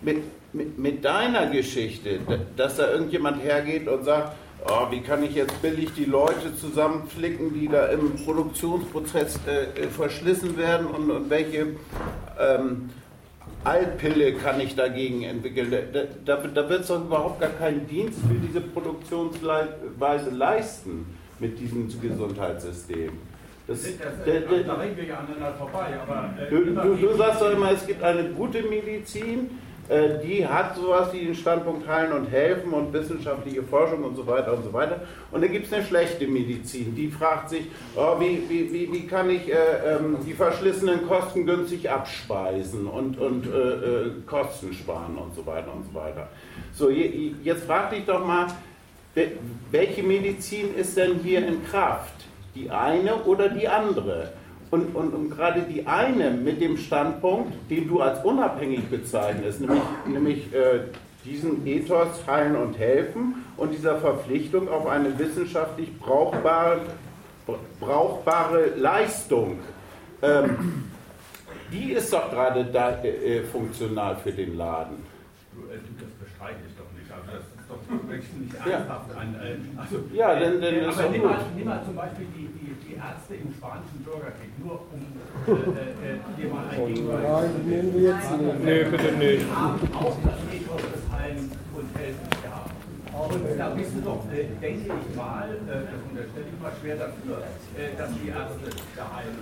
Mit, mit, mit deiner Geschichte, dass da irgendjemand hergeht und sagt, oh, wie kann ich jetzt billig die Leute zusammenflicken, die da im Produktionsprozess äh, äh verschlissen werden und, und welche ähm, Altpille kann ich dagegen entwickeln. Da, da, da wird es doch überhaupt gar keinen Dienst für diese Produktionsweise leisten mit diesem Gesundheitssystem. Das, das, der, der, da reden wir ja aneinander vorbei. Aber, äh, du, du, du sagst doch immer, es gibt eine gute Medizin, die hat sowas wie den Standpunkt Heilen und Helfen und wissenschaftliche Forschung und so weiter und so weiter. Und dann gibt es eine schlechte Medizin, die fragt sich, oh, wie, wie, wie, wie kann ich äh, ähm, die verschlissenen Kosten günstig abspeisen und, und äh, äh, Kosten sparen und so weiter und so weiter. So, je, jetzt frag dich doch mal, welche Medizin ist denn hier in Kraft? Die eine oder die andere? Und, und, und gerade die eine mit dem Standpunkt, den du als unabhängig bezeichnest, nämlich, nämlich äh, diesen Ethos heilen und helfen und dieser Verpflichtung auf eine wissenschaftlich brauchbare, brauchbare Leistung, ähm, die ist doch gerade da, äh, funktional für den Laden. Äh, das bestreite ich doch nicht. Also das ist doch wirklich nicht ernsthaft. Ja, ein, äh, also, ja denn, denn äh, aber nimm mal, nimm mal zum Beispiel die, die Ärzte im spanischen Bürgerkrieg, nur um äh, äh, dir mal ein Gegenbeispiel zu nehmen wir jetzt Nee, bitte nicht. Auch das Ethos des Heilen und Helfens gehabt. Und da bist du doch, äh, denke ich mal, äh, das unterstelle ich mal schwer dafür, äh, dass die Ärzte da heilen.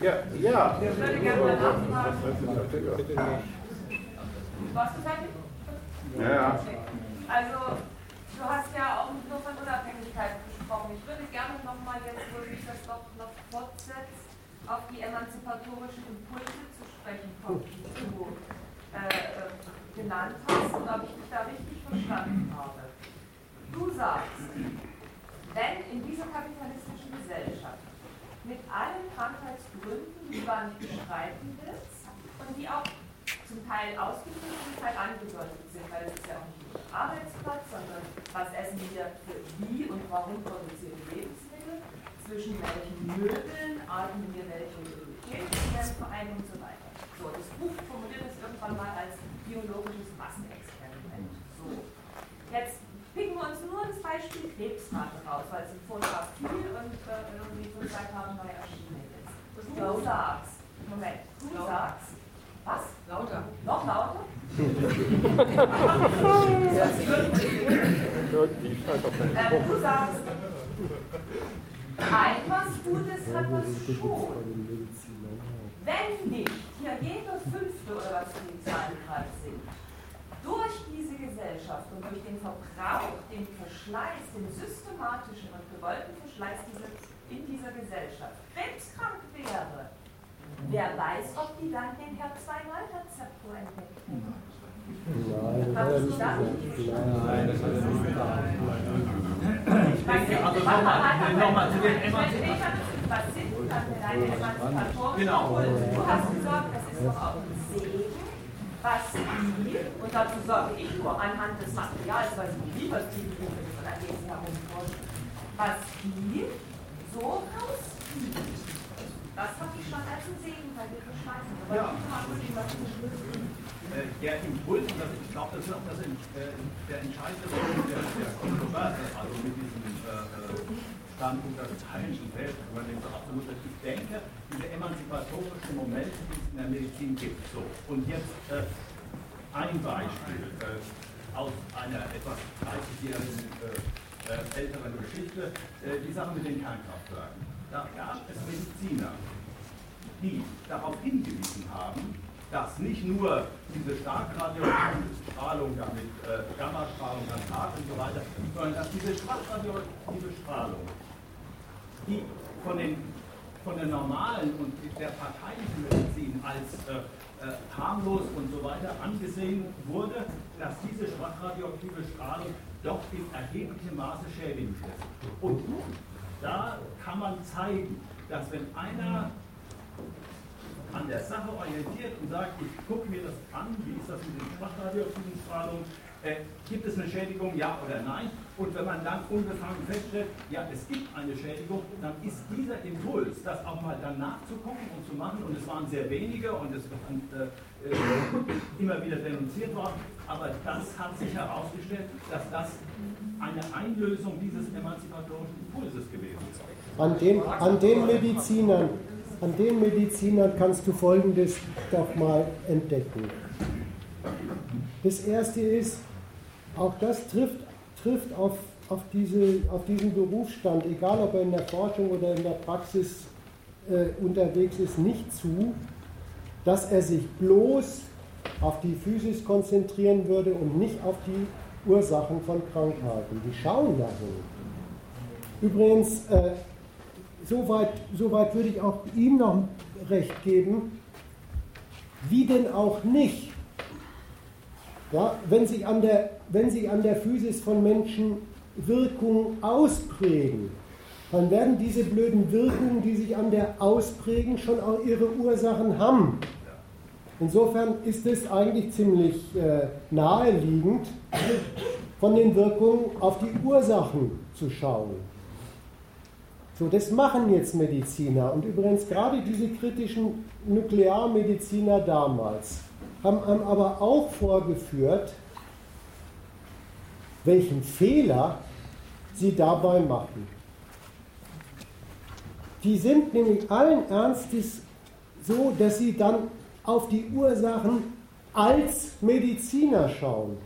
Ja, ja. Ich würde gerne mal nachfragen. Warst du fertig? Ja, ja. Also, du hast ja auch nur von Unabhängigkeit gesprochen. Ich würde gerne nochmal jetzt, wo sich das doch noch fortsetzt, auf die emanzipatorischen Impulse zu sprechen kommen, die du äh, genannt hast und ob ich dich da richtig verstanden habe. Du sagst, wenn in dieser kapitalistischen Gesellschaft mit allen Krankheitsgründen, die man bestreiten willst und die auch zum Teil ausgeführt, zum Teil angedeutet sind, weil es ist ja auch nicht Arbeitsplatz, sondern was essen wir für wie und warum produzieren Lebensmittel, zwischen welchen Möbeln atmen wir welche Mobilitätsvereine und so weiter. So, das Buch formuliert es irgendwann mal als biologisches Massenexperiment. So. Jetzt picken wir uns nur das Beispiel Krebsrate raus, weil es im Vortrag viel und äh, irgendwie vor zwei Tagen neu erschienen ist. Du sagst, Moment, du sagst, was? Lauter. Noch lauter? äh, du sagst, etwas Gutes hat das schon. Wenn nicht hier jeder Fünfte oder was für die Zahlen gerade sind, durch diese Gesellschaft und durch den Verbrauch, den Verschleiß, den systematischen und gewollten Verschleiß in dieser Gesellschaft krebskrank wäre, wer weiß, ob die dann den Herz-2-Malter-Rezeptor entdecken. Nein, das hat er nicht Nein, das hat er nicht Ich denke, also nochmal zu den Emanzipatoren. Was sind dann deine Emanzipatoren? Genau. Du hast gesagt, das ist doch auch ein Segen, was die, und dazu sage ich nur anhand des Materials, weil ich was die Berufe von der Lesen herumforschen, was die so rausziehen. Das habe ich schon als ein Segen bei dir. Aber ja. äh, der Impuls, und das, ich glaube, das ist auch das, äh, der entscheidende Punkt der, der Kontroverse, also mit diesem äh, Standpunkt, dass Menschen selbst, den so absolut ist. Ich denke, diese emanzipatorischen Momente, die es in der Medizin gibt. So, und jetzt äh, ein Beispiel äh, aus einer etwas 30-jährigen äh, älteren Geschichte, die Sache mit den Kernkraftwerken. Da gab es Mediziner, die darauf hingewiesen haben, dass nicht nur diese stark radioaktive Strahlung damit, äh, Gammastrahlung Tag und so weiter, sondern dass diese schwach radioaktive Strahlung, die von, den, von der normalen und der parteilichen Medizin als äh, äh, harmlos und so weiter angesehen wurde, dass diese schwach radioaktive Strahlung doch in erheblichem Maße schädigend ist. Und da kann man zeigen, dass wenn einer an der Sache orientiert und sagt, ich gucke mir das an, wie ist das mit den schwachradioaktiven äh, gibt es eine Schädigung, ja oder nein? Und wenn man dann unbefangen feststellt, ja, es gibt eine Schädigung, dann ist dieser Impuls, das auch mal dann nachzugucken und zu machen, und es waren sehr wenige und es wird äh, äh, immer wieder denunziert worden, aber das hat sich herausgestellt, dass das eine Einlösung dieses emanzipatorischen Impulses gewesen ist. An den, an den Medizinern, an den Medizinern kannst du Folgendes doch mal entdecken. Das erste ist, auch das trifft, trifft auf, auf, diese, auf diesen Berufsstand, egal ob er in der Forschung oder in der Praxis äh, unterwegs ist, nicht zu, dass er sich bloß auf die Physis konzentrieren würde und nicht auf die Ursachen von Krankheiten. Die schauen dahin. Übrigens, äh, soweit, soweit würde ich auch ihm noch recht geben, wie denn auch nicht. Ja, wenn, sich an der, wenn sich an der Physis von Menschen Wirkungen ausprägen, dann werden diese blöden Wirkungen, die sich an der ausprägen, schon auch ihre Ursachen haben. Insofern ist es eigentlich ziemlich äh, naheliegend, von den Wirkungen auf die Ursachen zu schauen. So, das machen jetzt Mediziner. Und übrigens gerade diese kritischen Nuklearmediziner damals haben einem aber auch vorgeführt, welchen Fehler sie dabei machen. Die sind nämlich allen Ernstes so, dass sie dann auf die Ursachen als Mediziner schauen.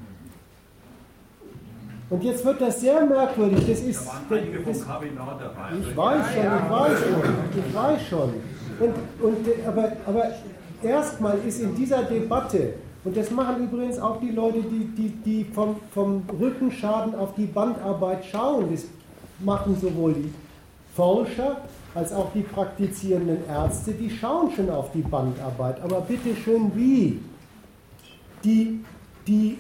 Und jetzt wird das sehr merkwürdig. Das ist, Da waren einige das, vom dabei. ich weiß schon, ich weiß schon, ich weiß schon. Und, und, aber, aber erstmal ist in dieser Debatte, und das machen übrigens auch die Leute, die, die, die vom, vom Rückenschaden auf die Bandarbeit schauen, das machen sowohl die Forscher als auch die praktizierenden Ärzte, die schauen schon auf die Bandarbeit. Aber bitte schön, wie? Die, die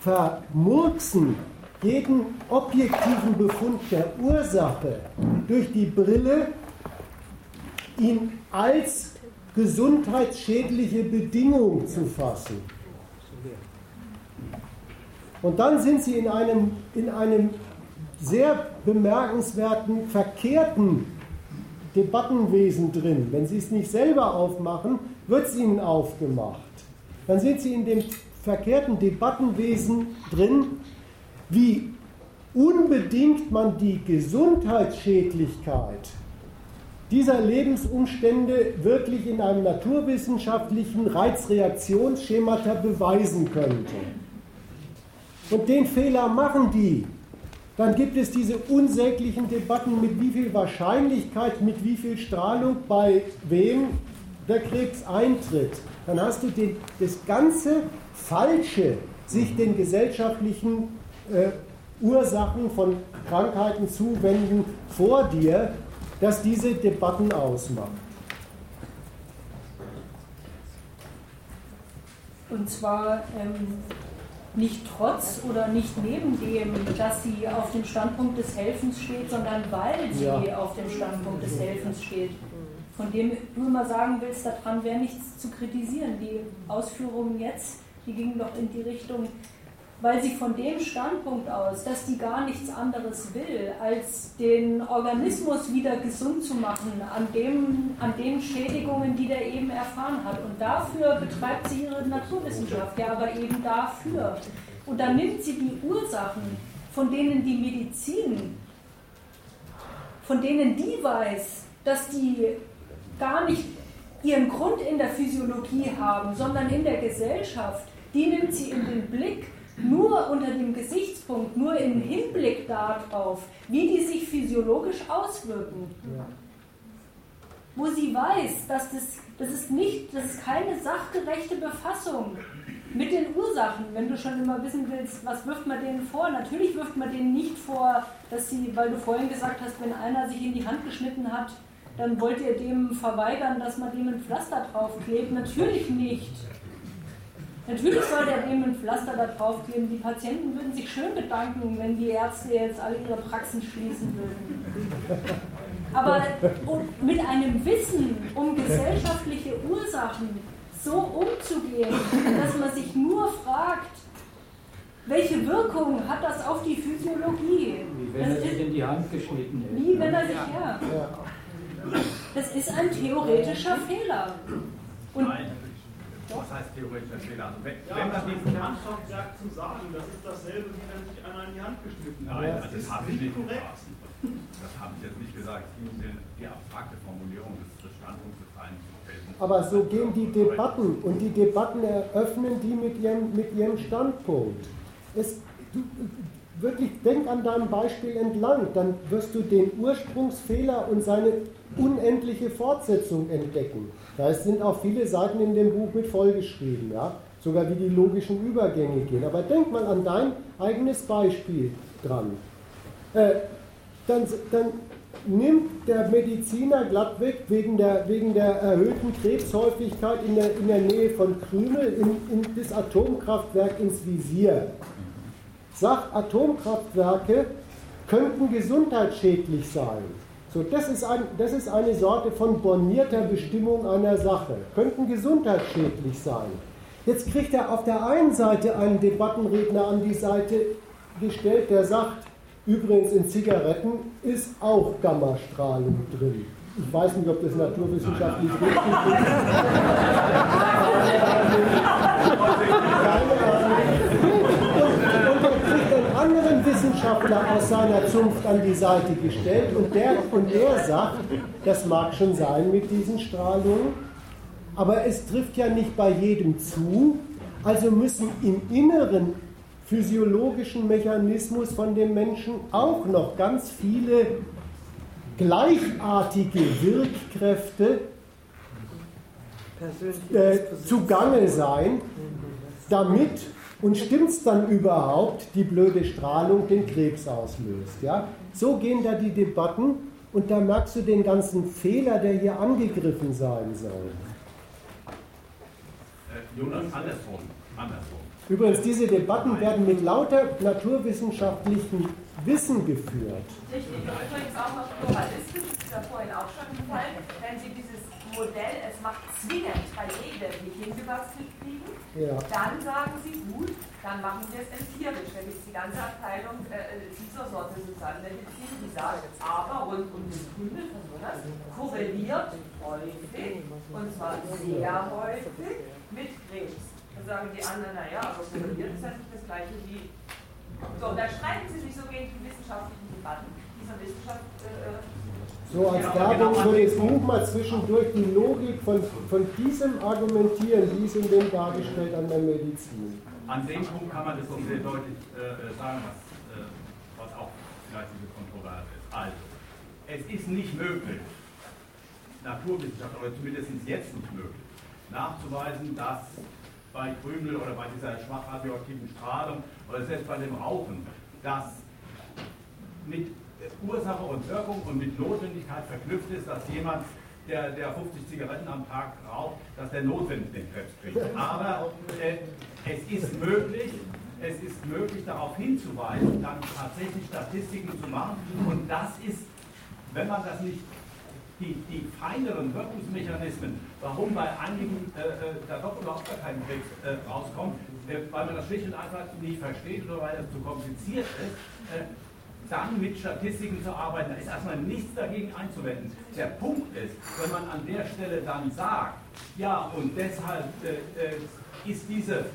vermurksen jeden objektiven Befund der Ursache durch die Brille, ihn als gesundheitsschädliche Bedingung zu fassen. Und dann sind sie in einem, in einem sehr bemerkenswerten, verkehrten Debattenwesen drin. Wenn sie es nicht selber aufmachen, wird es ihnen aufgemacht. Dann sind sie in dem verkehrten Debattenwesen drin, wie unbedingt man die Gesundheitsschädlichkeit dieser Lebensumstände wirklich in einem naturwissenschaftlichen Reizreaktionsschemata beweisen könnte. Und den Fehler machen die. Dann gibt es diese unsäglichen Debatten, mit wie viel Wahrscheinlichkeit, mit wie viel Strahlung bei wem der Krebs eintritt. Dann hast du den, das ganze Falsche, sich den gesellschaftlichen äh, Ursachen von Krankheiten zuwenden, vor dir, das diese Debatten ausmacht. Und zwar ähm, nicht trotz oder nicht neben dem, dass sie auf dem Standpunkt des Helfens steht, sondern weil sie Ja. auf dem Standpunkt des Helfens steht. Von dem du immer sagen willst, daran wäre nichts zu kritisieren. Die Ausführungen jetzt, die gingen doch in die Richtung, weil sie von dem Standpunkt aus, dass die gar nichts anderes will, als den Organismus wieder gesund zu machen an, dem, an den Schädigungen, die der eben erfahren hat. Und dafür betreibt sie ihre Naturwissenschaft, ja, aber eben dafür. Und dann nimmt sie die Ursachen, von denen die Medizin, von denen die weiß, dass die gar nicht ihren Grund in der Physiologie haben, sondern in der Gesellschaft, die nimmt sie in den Blick nur unter dem Gesichtspunkt, nur im Hinblick darauf, wie die sich physiologisch auswirken. Wo sie weiß, dass das, das ist nicht, das ist keine sachgerechte Befassung mit den Ursachen, wenn du schon immer wissen willst, was wirft man denen vor? Natürlich wirft man denen nicht vor, dass sie, weil du vorhin gesagt hast, wenn einer sich in die Hand geschnitten hat, dann wollt ihr dem verweigern, dass man dem ein Pflaster draufklebt. Natürlich nicht. Natürlich soll der dem ein Pflaster da draufkleben. Die Patienten würden sich schön bedanken, wenn die Ärzte jetzt alle ihre Praxen schließen würden. Aber mit einem Wissen um gesellschaftliche Ursachen so umzugehen, dass man sich nur fragt, welche Wirkung hat das auf die Physiologie? Wie wenn Das er sich ist, in die Hand geschnitten hätte. wie wenn er sich, ja. Das ist ein theoretischer Fehler. Und Nein, was heißt theoretischer Fehler? Also wenn, Ja, wenn aber man diesen diesen Handschaftswerk zu sagen, das ist dasselbe, wie wenn sich einer in die Hand geschnitten hat. Nein, das das ist habe ich nicht korrekt. gesagt. Das habe ich jetzt nicht gesagt. Es ging den- die abstrakte Formulierung des, Helfens. Aber so gehen die Debatten und die Debatten eröffnen die mit ihrem, mit ihrem Standpunkt. Es, du, wirklich, denk an deinem Beispiel entlang, dann wirst du den Ursprungsfehler und seine unendliche Fortsetzung entdecken. Da sind auch viele Seiten in dem Buch mit vollgeschrieben, ja? sogar wie die logischen Übergänge gehen. Aber denk mal an dein eigenes Beispiel dran. Äh, dann, dann nimmt der Mediziner glattweg wegen der, wegen der erhöhten Krebshäufigkeit in der, in der Nähe von Krümel in, in das Atomkraftwerk ins Visier. Sagt, Atomkraftwerke könnten gesundheitsschädlich sein. So, das, ist ein, das ist eine Sorte von bornierter Bestimmung einer Sache. Könnten gesundheitsschädlich sein. Jetzt kriegt er auf der einen Seite einen Debattenredner an die Seite gestellt, der sagt, übrigens in Zigaretten ist auch Gammastrahlung drin. Ich weiß nicht, ob das naturwissenschaftlich richtig ist. Keine Ahnung. Und, und er kriegt einen Wissenschaftler aus seiner Zunft an die Seite gestellt und der, und der sagt, das mag schon sein mit diesen Strahlungen, aber es trifft ja nicht bei jedem zu, also müssen im Inneren physiologischen Mechanismus von dem Menschen auch noch ganz viele gleichartige Wirkkräfte äh, zugange sein, damit, und stimmt es dann überhaupt, die blöde Strahlung den Krebs auslöst. Ja? So gehen da die Debatten und da merkst du den ganzen Fehler, der hier angegriffen sein soll. Äh, Jonas, andersrum. andersrum. Übrigens, diese Debatten werden mit lauter naturwissenschaftlichen Wissen geführt. Richtig, und übrigens auch noch pluralistisch, das ist ja vorhin auch schon gefallen, wenn Sie dieses Modell, es macht zwingend bei jedem nicht hingebastelt kriegen, ja. dann sagen Sie, gut, dann machen wir es empirisch. Gibt es die ganze Abteilung äh, dieser Sorte Medizin, die sagt, aber rund um den Grüne, das korreliert häufig, und zwar sehr häufig, mit Krebs. Dann sagen die anderen, naja, aber korreliert ist ja nicht das gleiche wie. So, und da streiten sie sich so gegen die wissenschaftlichen Debatten dieser Wissenschaft. Äh, so als Werbung würde ich Buch mal zwischendurch die Logik von, von diesem Argumentieren, wie es in dem dargestellt an der Medizin. An dem Punkt kann man das doch sehr deutlich äh, sagen, was, äh, was auch vielleicht diese Kontroverse ist. Also, es ist nicht möglich, Naturwissenschaft, oder zumindest jetzt nicht möglich, nachzuweisen, dass bei Krümel oder bei dieser schwach radioaktiven Strahlung oder selbst bei dem Rauchen, das mit Ursache und Wirkung und mit Notwendigkeit verknüpft ist, dass jemand, der, der 50 Zigaretten am Tag raucht, dass der notwendig den Krebs kriegt. Aber äh, es ist möglich, es ist möglich, darauf hinzuweisen, dann tatsächlich Statistiken zu machen. Und das ist, wenn man das nicht die, die feineren Wirkungsmechanismen, warum bei einigen äh, äh, da doch überhaupt gar kein Krebs äh, rauskommt, äh, weil man das schlicht und einfach nicht versteht oder weil es zu kompliziert ist, äh, dann mit Statistiken zu arbeiten. Da ist erstmal nichts dagegen einzuwenden. Der Punkt ist, wenn man an der Stelle dann sagt, ja, und deshalb äh, ist diese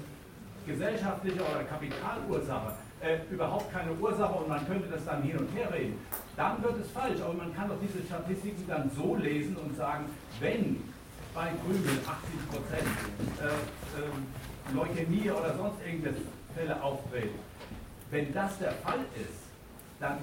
gesellschaftliche oder Kapitalursache äh, überhaupt keine Ursache und man könnte das dann hin und her reden, dann wird es falsch. Aber man kann doch diese Statistiken dann so lesen und sagen, wenn bei Krümel 80 Prozent äh, äh, Leukämie oder sonst irgendwelche Fälle auftreten, wenn das der Fall ist, dann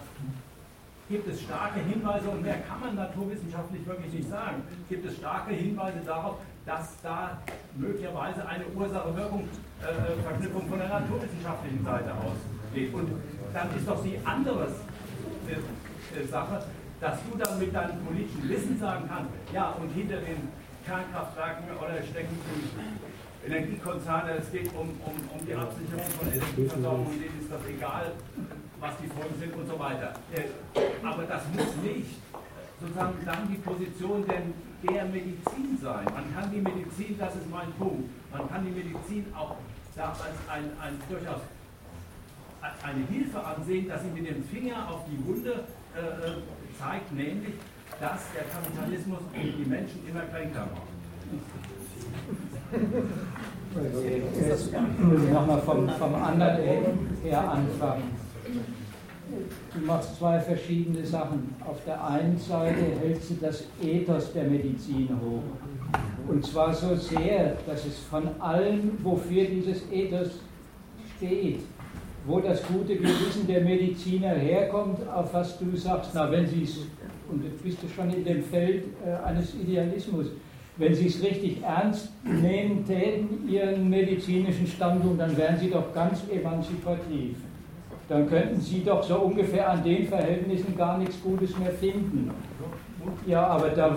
gibt es starke Hinweise, und mehr kann man naturwissenschaftlich wirklich nicht sagen, gibt es starke Hinweise darauf, dass da möglicherweise eine Ursache-Wirkung-Verknüpfung von der naturwissenschaftlichen Seite ausgeht. Und dann ist doch die andere Sache, dass du dann mit deinem politischen Wissen sagen kannst, ja, und hinter den Kernkraftwerken oder stecken Energiekonzerne, es geht um, um, um die Absicherung von Energieversorgung, denen ist das egal, was die Folgen sind und so weiter. Äh, aber das muss nicht sozusagen dann die Position der, der Medizin sein. Man kann die Medizin, das ist mein Punkt, man kann die Medizin auch als ein, ein durchaus eine Hilfe ansehen, dass sie mit dem Finger auf die Wunde äh, äh zeigt, nämlich, dass der Kapitalismus die Menschen immer kränker macht. Muss nochmal vom, vom anderen her anfangen. Du machst zwei verschiedene Sachen. Auf der einen Seite hältst du das Ethos der Medizin hoch. Und zwar so sehr, dass es von allem, wofür dieses Ethos steht, wo das gute Gewissen der Mediziner herkommt, auf was du sagst, na, wenn sie es, und jetzt bist du schon in dem Feld äh, eines Idealismus, wenn sie es richtig ernst nehmen täten, ihren medizinischen Standpunkt, dann wären sie doch ganz emanzipativ dann könnten Sie doch so ungefähr an den Verhältnissen gar nichts Gutes mehr finden. Ja, aber da,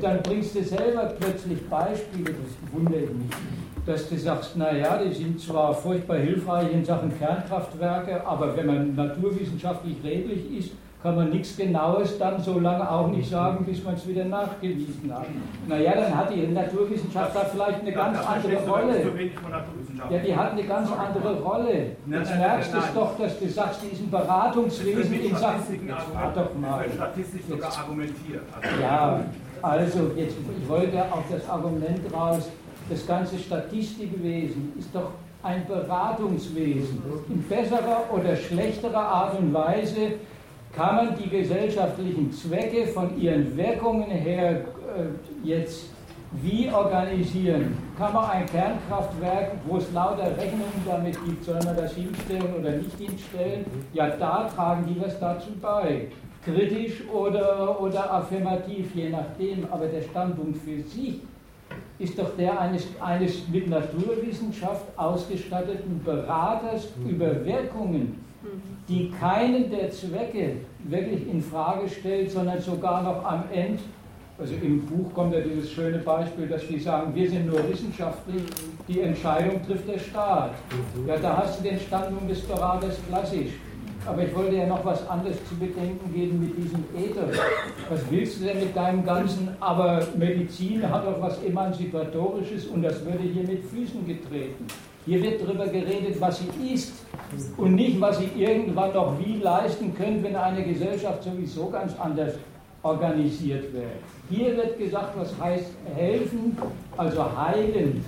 dann bringst du selber plötzlich Beispiele, das wundert mich, dass du sagst, naja, die sind zwar furchtbar hilfreich in Sachen Kernkraftwerke, aber wenn man naturwissenschaftlich redlich ist, kann man nichts Genaues dann so lange auch nicht sagen, bis man es wieder nachgewiesen hat. Naja, dann hat die Naturwissenschaft da vielleicht eine ganz andere Rolle. Ja, die hat eine ganz andere Rolle. Jetzt merkst du es doch, dass du sagst, die ist ein Beratungswesen in Sachen. doch mal. Statistisch sogar argumentiert. Ja, also jetzt, ich wollte auf das Argument raus, das ganze Statistikwesen ist doch ein Beratungswesen. In besserer oder schlechterer Art und Weise kann man die gesellschaftlichen Zwecke von ihren Wirkungen her äh, jetzt wie organisieren? Kann man ein Kernkraftwerk, wo es lauter Rechnungen damit gibt, soll man das hinstellen oder nicht hinstellen? Ja, da tragen die was dazu bei. Kritisch oder, oder affirmativ, je nachdem. Aber der Standpunkt für sich ist doch der eines, eines mit Naturwissenschaft ausgestatteten Beraters über Wirkungen, die keinen der Zwecke wirklich in Frage stellt, sondern sogar noch am Ende also im Buch kommt ja dieses schöne Beispiel, dass die sagen, wir sind nur wissenschaftlich, die Entscheidung trifft der Staat. Ja, da hast du den Standpunkt des Beraters klassisch. Aber ich wollte ja noch was anderes zu bedenken geben mit diesem Äther. Was willst du denn mit deinem ganzen, aber Medizin hat doch was Emanzipatorisches und das würde hier mit Füßen getreten. Hier wird darüber geredet, was sie ist und nicht, was sie irgendwann noch wie leisten können, wenn eine Gesellschaft sowieso ganz anders organisiert wird. Hier wird gesagt, was heißt helfen, also heilen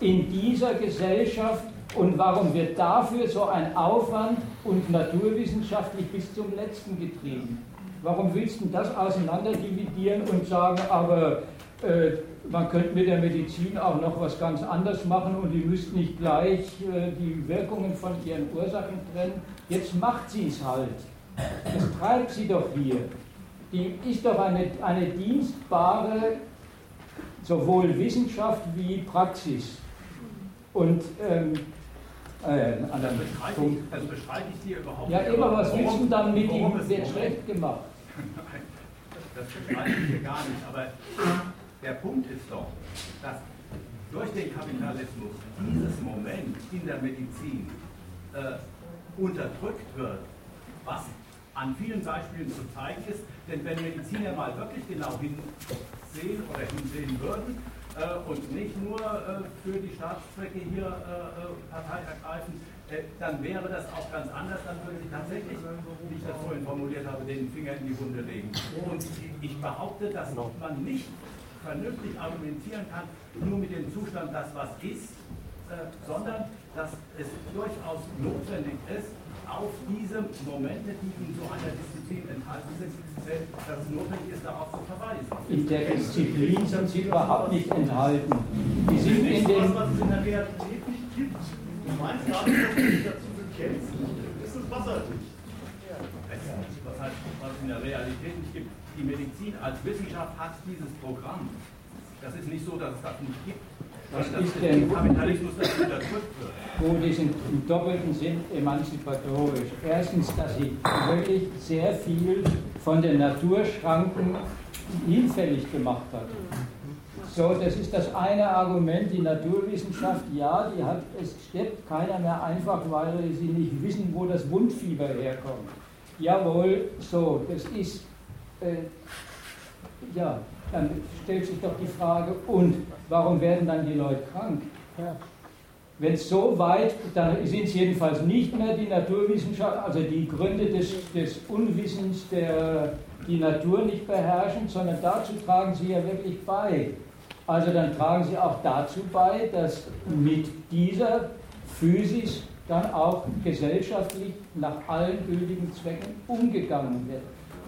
in dieser Gesellschaft und warum wird dafür so ein Aufwand und naturwissenschaftlich bis zum Letzten getrieben? Warum willst du das auseinander dividieren und sagen, aber äh, man könnte mit der Medizin auch noch was ganz anderes machen und die müsste nicht gleich äh, die Wirkungen von ihren Ursachen trennen? Jetzt macht sie es halt. Das treibt sie doch hier die ist doch eine, eine dienstbare sowohl Wissenschaft wie Praxis. Und ähm, äh, an der Punkt. Das bestreite ich dir überhaupt. Ja, immer, was willst du dann mit ihm? Wird schlecht gemacht. Das bestreite ich dir gar nicht. Aber der Punkt ist doch, dass durch den Kapitalismus dieses Moment in der Medizin äh, unterdrückt wird, was an vielen Beispielen zu zeigen ist. Denn wenn Mediziner mal wirklich genau hinsehen oder hinsehen würden äh, und nicht nur äh, für die Staatszwecke hier äh, äh Partei ergreifen, dann wäre das auch ganz anders. Dann würden sie tatsächlich, wie ich das vorhin formuliert habe, den Finger in die Wunde legen. Und ich behaupte, dass man nicht vernünftig argumentieren kann, nur mit dem Zustand, dass was ist, äh, sondern dass es durchaus notwendig ist, auf diese Momente, die in so einer Disziplin enthalten sind, dass es notwendig ist, darauf zu verweisen. In der Disziplin sind sie überhaupt nicht enthalten. Die sind in dem. Was es in der Realität nicht gibt. Du meinst gar nicht, dass du dich dazu bekennst. Das ist wasserdicht. Was heißt, was es in der Realität nicht gibt? Die Medizin als Wissenschaft hat dieses Programm. Das ist nicht so, dass es das nicht gibt. Was ist denn Kapitalismus, wo die sind im doppelten Sinn emanzipatorisch? Erstens, dass sie wirklich sehr viel von den Naturschranken hinfällig gemacht hat. So, das ist das eine Argument. Die Naturwissenschaft, ja, die hat, es stirbt keiner mehr einfach, weil sie nicht wissen, wo das Wundfieber herkommt. Jawohl, so, das ist, äh, ja, dann stellt sich doch die Frage, und warum werden dann die Leute krank? Ja. Wenn es so weit, dann sind es jedenfalls nicht mehr die Naturwissenschaft, also die Gründe des, des Unwissens, der die Natur nicht beherrschen, sondern dazu tragen sie ja wirklich bei. Also dann tragen sie auch dazu bei, dass mit dieser Physis dann auch gesellschaftlich nach allen gültigen Zwecken umgegangen wird.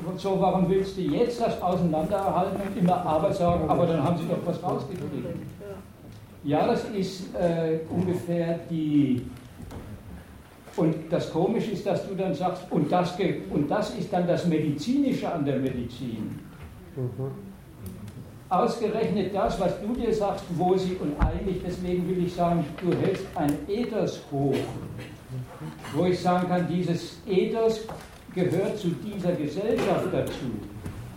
Und so, warum willst du jetzt das auseinanderhalten und immer aber sagen, aber dann haben sie doch was rausgekriegt. Ja, das ist äh, ungefähr die. Und das Komische ist, dass du dann sagst, und das, und das ist dann das Medizinische an der Medizin. Mhm. Ausgerechnet das, was du dir sagst, wo sie, und eigentlich deswegen will ich sagen, du hältst ein Ethos hoch, wo ich sagen kann, dieses Ethos gehört zu dieser Gesellschaft dazu.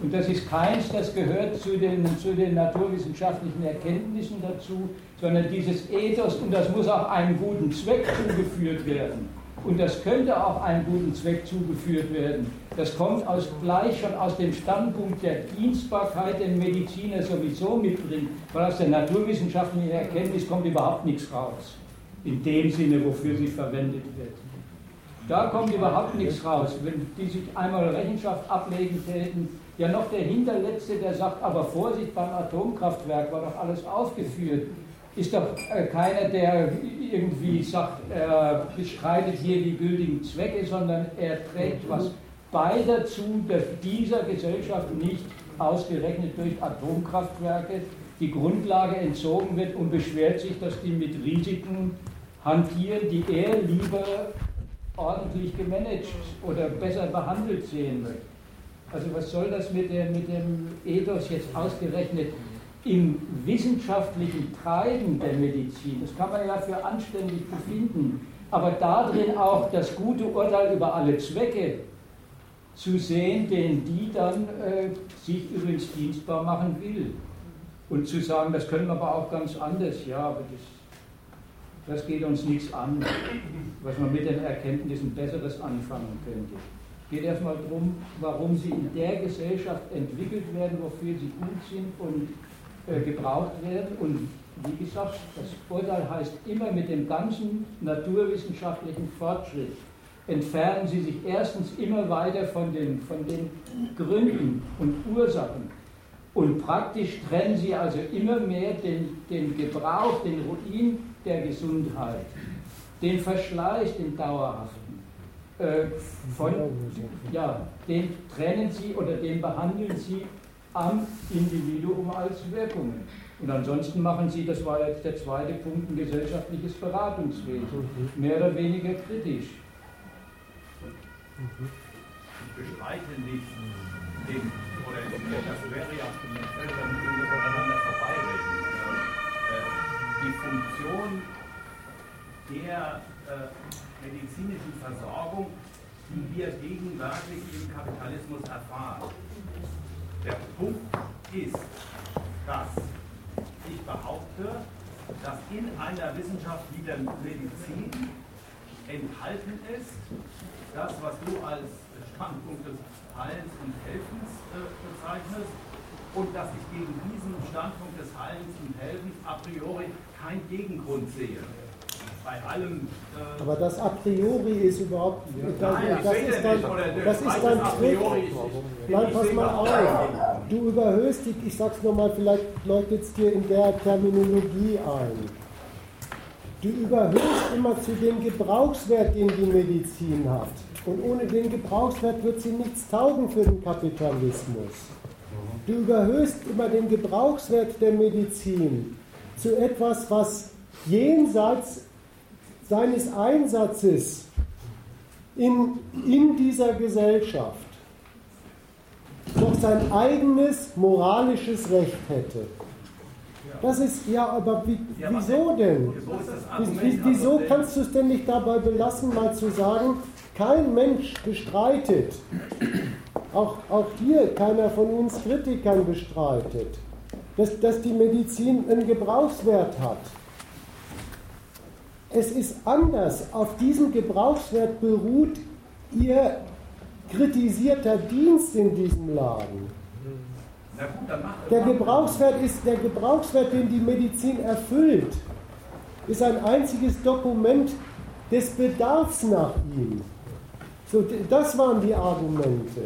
Und das ist keins, das gehört zu den, zu den naturwissenschaftlichen Erkenntnissen dazu, sondern dieses Ethos, und das muss auch einem guten Zweck zugeführt werden. Und das könnte auch einem guten Zweck zugeführt werden. Das kommt aus, gleich schon aus dem Standpunkt der Dienstbarkeit, den Mediziner sowieso mitbringt, weil aus der naturwissenschaftlichen Erkenntnis kommt überhaupt nichts raus. In dem Sinne, wofür sie verwendet wird. Da kommt überhaupt nichts raus. Wenn die sich einmal Rechenschaft ablegen täten, ja noch der Hinterletzte, der sagt, aber Vorsicht beim Atomkraftwerk war doch alles aufgeführt. Ist doch äh, keiner, der irgendwie sagt, er bestreitet hier die gültigen Zwecke, sondern er trägt was bei dazu, dass dieser Gesellschaft nicht ausgerechnet durch Atomkraftwerke die Grundlage entzogen wird und beschwert sich, dass die mit Risiken hantieren, die er lieber ordentlich gemanagt oder besser behandelt sehen möchte. Also was soll das mit, der, mit dem Ethos jetzt ausgerechnet im wissenschaftlichen Treiben der Medizin? Das kann man ja für anständig befinden. Aber darin auch das gute Urteil über alle Zwecke zu sehen, den die dann äh, sich übrigens dienstbar machen will. Und zu sagen, das können wir aber auch ganz anders, ja, aber das, das geht uns nichts an, was man mit den Erkenntnissen Besseres anfangen könnte. Es geht erstmal darum, warum sie in der Gesellschaft entwickelt werden, wofür sie gut sind und gebraucht werden. Und wie gesagt, das Urteil heißt immer mit dem ganzen naturwissenschaftlichen Fortschritt. Entfernen sie sich erstens immer weiter von den, von den Gründen und Ursachen. Und praktisch trennen sie also immer mehr den, den Gebrauch, den Ruin der Gesundheit, den Verschleiß, den dauerhaften, äh, von, ja, den trennen sie oder den behandeln sie am Individuum als Wirkungen. Und ansonsten machen sie, das war jetzt der zweite Punkt, ein gesellschaftliches Beratungswesen, mehr oder weniger kritisch. Ich bestreite nicht den oder das wäre ja miteinander vorbeireden. Äh, die Funktion der äh, medizinischen Versorgung, die wir gegenwärtig im Kapitalismus erfahren. Der Punkt ist, dass ich behaupte, dass in einer Wissenschaft wie der Medizin enthalten ist, das, was du als Standpunkt des Heilens und Helfens äh, bezeichnest und dass ich gegen diesen Standpunkt des Heilens und Helfens a priori keinen Gegengrund sehe. Bei allem. Äh Aber das a priori ist überhaupt. Ja. Das, Nein, das, ist dann, das ist dann Trick. Nein, pass mal auf. Du überhöhst die, ich sag's nochmal, vielleicht leuchtet es dir in der Terminologie ein. Du überhöhst immer zu dem Gebrauchswert, den die Medizin hat. Und ohne den Gebrauchswert wird sie nichts taugen für den Kapitalismus. Du überhöhst immer den Gebrauchswert der Medizin zu etwas, was jenseits seines Einsatzes in, in dieser Gesellschaft doch sein eigenes moralisches Recht hätte. Das ist, ja, aber wie, wieso denn? Wieso kannst du es denn nicht dabei belassen, mal zu sagen, kein Mensch bestreitet, auch, auch hier keiner von uns Kritikern bestreitet, dass, dass die Medizin einen Gebrauchswert hat. Es ist anders. Auf diesem Gebrauchswert beruht ihr kritisierter Dienst in diesem Laden. Der Gebrauchswert ist der Gebrauchswert, den die Medizin erfüllt, ist ein einziges Dokument des Bedarfs nach ihm. So, das waren die Argumente.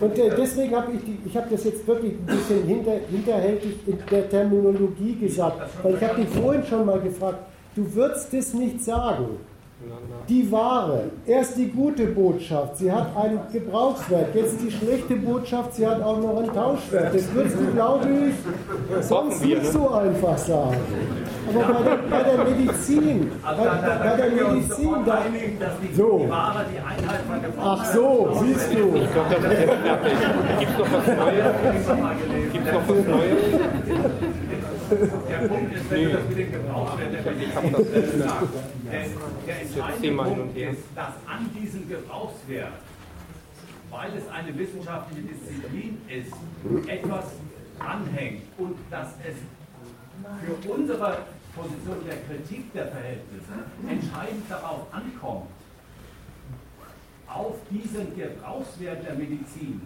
Und äh, deswegen habe ich, die, ich habe das jetzt wirklich ein bisschen hinter, hinterhältig in der Terminologie gesagt, weil ich habe dich vorhin schon mal gefragt, du würdest es nicht sagen. Die wahre, erst die gute Botschaft, sie hat einen Gebrauchswert, jetzt die schlechte Botschaft, sie hat auch noch einen Tauschwert. Das würdest du, glaube ich, sonst nicht so einfach sagen. Aber bei der, bei der Medizin, bei, bei der Medizin, da, so. Ach so, siehst du. Gibt es noch was Neues? Gibt es noch was Neues? Der Punkt ist, wenn du das mit dem Gebrauchswert der Medizin sagst, der entscheidende Punkt ist, dass an diesem Gebrauchswert, weil es eine wissenschaftliche Disziplin ist, etwas anhängt und dass es für unsere Position der Kritik der Verhältnisse entscheidend darauf ankommt, auf diesen Gebrauchswert der Medizin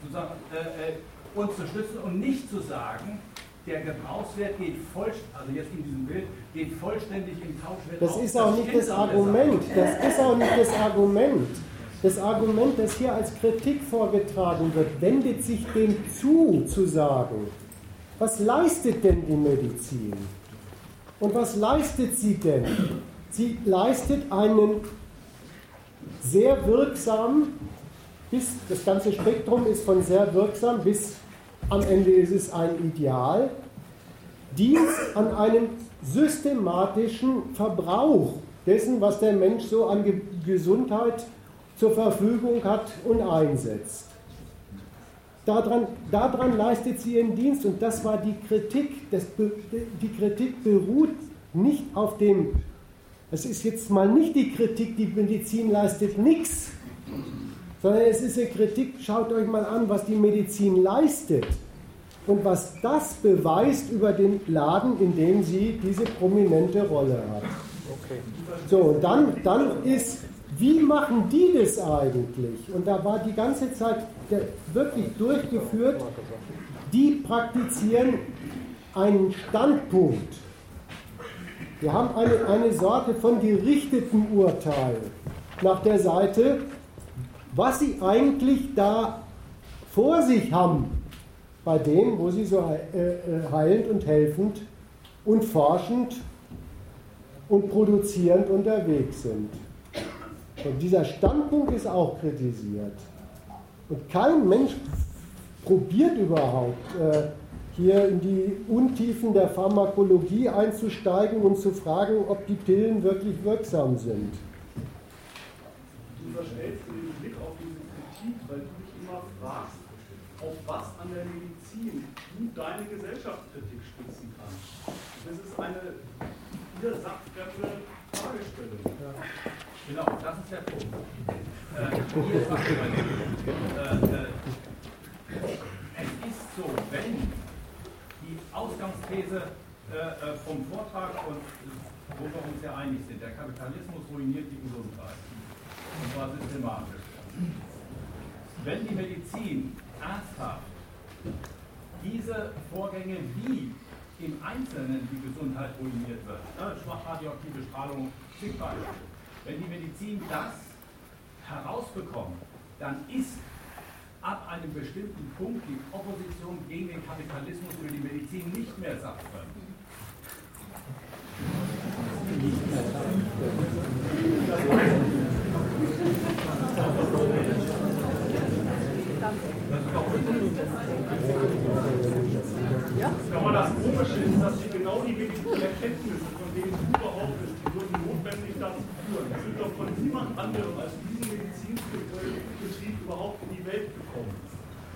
sozusagen, äh, äh, uns zu stützen und nicht zu sagen, der Gebrauchswert geht vollständig, also jetzt in diesem Bild, geht vollständig im Tauschwert Das auf. ist auch das nicht das Argument. Das ist auch nicht das Argument. Das Argument, das hier als Kritik vorgetragen wird, wendet sich dem zu, zu sagen, was leistet denn die Medizin? Und was leistet sie denn? Sie leistet einen sehr wirksam, bis das ganze Spektrum ist von sehr wirksam bis am Ende ist es ein Ideal, Dienst an einem systematischen Verbrauch dessen, was der Mensch so an Gesundheit zur Verfügung hat und einsetzt. Daran, daran leistet sie ihren Dienst und das war die Kritik. Das, die Kritik beruht nicht auf dem, es ist jetzt mal nicht die Kritik, die Medizin leistet nichts, sondern es ist eine Kritik, schaut euch mal an, was die Medizin leistet und was das beweist über den Laden, in dem sie diese prominente Rolle hat. Okay. So, und dann, dann ist, wie machen die das eigentlich? Und da war die ganze Zeit wirklich durchgeführt, die praktizieren einen Standpunkt. Wir haben eine, eine Sorte von gerichteten Urteil nach der Seite, was sie eigentlich da vor sich haben, bei dem, wo sie so äh, äh, heilend und helfend und forschend und produzierend unterwegs sind. Und dieser Standpunkt ist auch kritisiert. Und kein Mensch probiert überhaupt, äh, hier in die Untiefen der Pharmakologie einzusteigen und zu fragen, ob die Pillen wirklich wirksam sind. Du verstellst den Blick auf diese Kritik, weil du dich immer fragst, auf was an der Medizin du deine Gesellschaftskritik stützen kannst. Das ist eine dir sachfremde Fragestellung. Ja. Genau, das ist der Punkt. Äh, äh, äh, es ist so, wenn die Ausgangsthese äh, vom Vortrag und wo wir uns ja einig sind, der Kapitalismus ruiniert die Gesundheit. Und zwar systematisch. Wenn die Medizin ernsthaft diese Vorgänge, wie im Einzelnen die Gesundheit ruiniert wird, ne, schwach radioaktive Strahlung, zig Beispiele, wenn die Medizin das herausbekommt, dann ist ab einem bestimmten Punkt die Opposition gegen den Kapitalismus über die Medizin nicht mehr sachfremd. Aber das Komische ist, dass sie genau die medizinischen Erkenntnisse, von denen du behauptest, die würden notwendig dazu führen, die sind doch von niemand anderem als diesem Medizinbetrieb überhaupt in die Welt gekommen.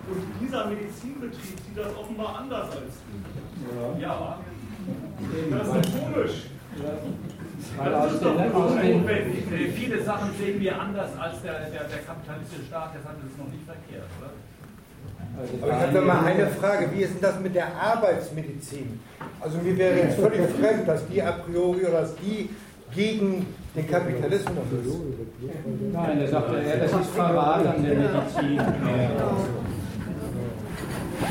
Und dieser Medizinbetrieb sieht das offenbar anders als du. Ja. ja. Das ist doch komisch. Ja. Das ist doch notwendig. Viele Sachen sehen wir anders als der, der, der kapitalistische Staat, deshalb ist es noch nicht verkehrt, oder? Aber ich habe mal eine Frage, wie ist denn das mit der Arbeitsmedizin? Also mir wäre jetzt völlig fremd, dass die a priori oder dass die gegen den Kapitalismus ist. Nein, er sagte, ja, das ist Verrat an der Medizin.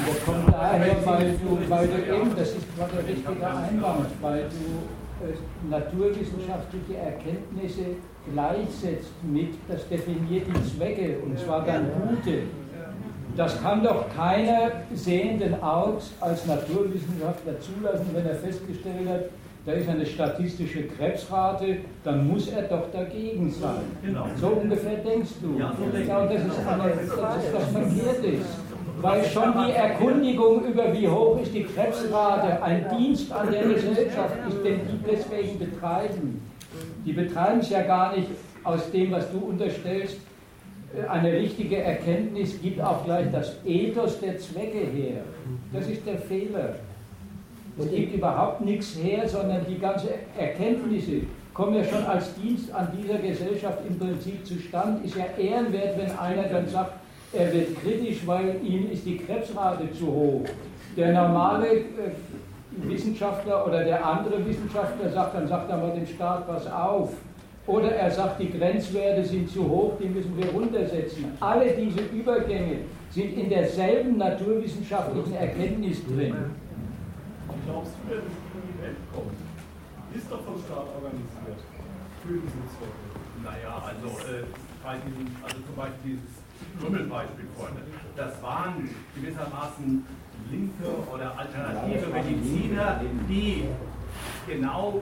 Das kommt daher, weil du, weil du eben, das ist gerade der richtige Einwand, weil du äh, naturwissenschaftliche Erkenntnisse gleichsetzt mit, das definiert die Zwecke, und zwar dann gute. Das kann doch keiner sehenden Augs als Naturwissenschaftler zulassen, wenn er festgestellt hat, da ist eine statistische Krebsrate, dann muss er doch dagegen sein. Genau. So ungefähr denkst du. Ja, so denke das ist, eine, das ist was verkehrt ist. Weil schon die Erkundigung über wie hoch ist die Krebsrate ein Dienst an der Gesellschaft ist, den die deswegen betreiben. Die betreiben es ja gar nicht aus dem, was du unterstellst, eine richtige Erkenntnis gibt auch gleich das Ethos der Zwecke her. Das ist der Fehler. Es gibt überhaupt nichts her, sondern die ganzen Erkenntnisse kommen ja schon als Dienst an dieser Gesellschaft im Prinzip zustande. Ist ja ehrenwert, wenn einer dann sagt, er wird kritisch, weil ihm ist die Krebsrate zu hoch. Der normale äh, Wissenschaftler oder der andere Wissenschaftler sagt, dann sagt er mal dem Staat was auf. Oder er sagt, die Grenzwerte sind zu hoch, die müssen wir runtersetzen. Alle diese Übergänge sind in derselben naturwissenschaftlichen Erkenntnis drin. Glaubst du denn, dass die in die Welt kommt? Ist doch vom Staat organisiert. Für diese Zwecke. Naja, also äh, bei diesem, also zum Beispiel dieses Krümmelbeispiel vorne, das waren gewissermaßen linke oder alternative Mediziner, die genau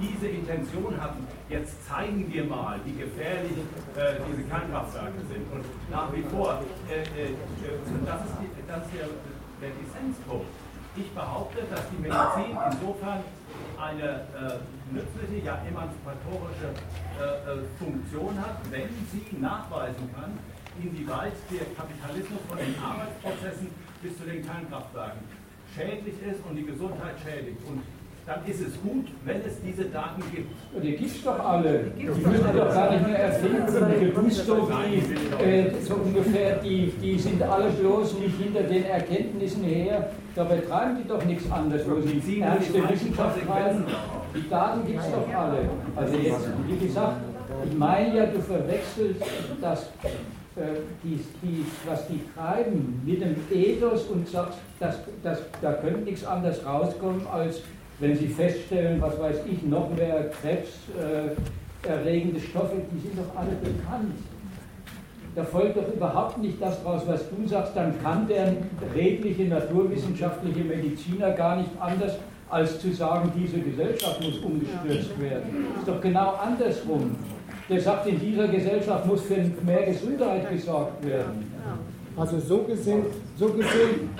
diese Intention hatten, jetzt zeigen wir mal, wie gefährlich äh, diese Kernkraftwerke sind. Und nach wie vor, äh, äh, das, ist die, das ist der der Dissenspunkt. Ich behaupte, dass die Medizin insofern eine äh, nützliche, ja emanzipatorische äh, äh, Funktion hat, wenn sie nachweisen kann, inwieweit der Kapitalismus von den Arbeitsprozessen bis zu den Kernkraftwerken schädlich ist und die Gesundheit schädigt. Und dann ist es gut, wenn es diese Daten gibt. Die gibt es doch alle. Die müssen wir doch gar nicht mehr erfinden. Die Gusto, die, äh, so ungefähr, die, die sind alle bloß nicht hinter den Erkenntnissen her. Da betreiben die doch nichts anderes, wo sie ernste Wissenschaft treiben. Die Daten gibt es doch alle. Also jetzt, wie gesagt, ich meine ja, du verwechselst das äh, die, die, was die treiben mit dem Ethos und sagst, das, das, da könnte nichts anderes rauskommen, als wenn Sie feststellen, was weiß ich, noch mehr krebserregende Stoffe, die sind doch alle bekannt. Da folgt doch überhaupt nicht das daraus, was du sagst, dann kann der redliche naturwissenschaftliche Mediziner gar nicht anders, als zu sagen, diese Gesellschaft muss umgestürzt werden. Ist doch genau andersrum. Der sagt, in dieser Gesellschaft muss für mehr Gesundheit gesorgt werden. Also so gesehen, so gesehen,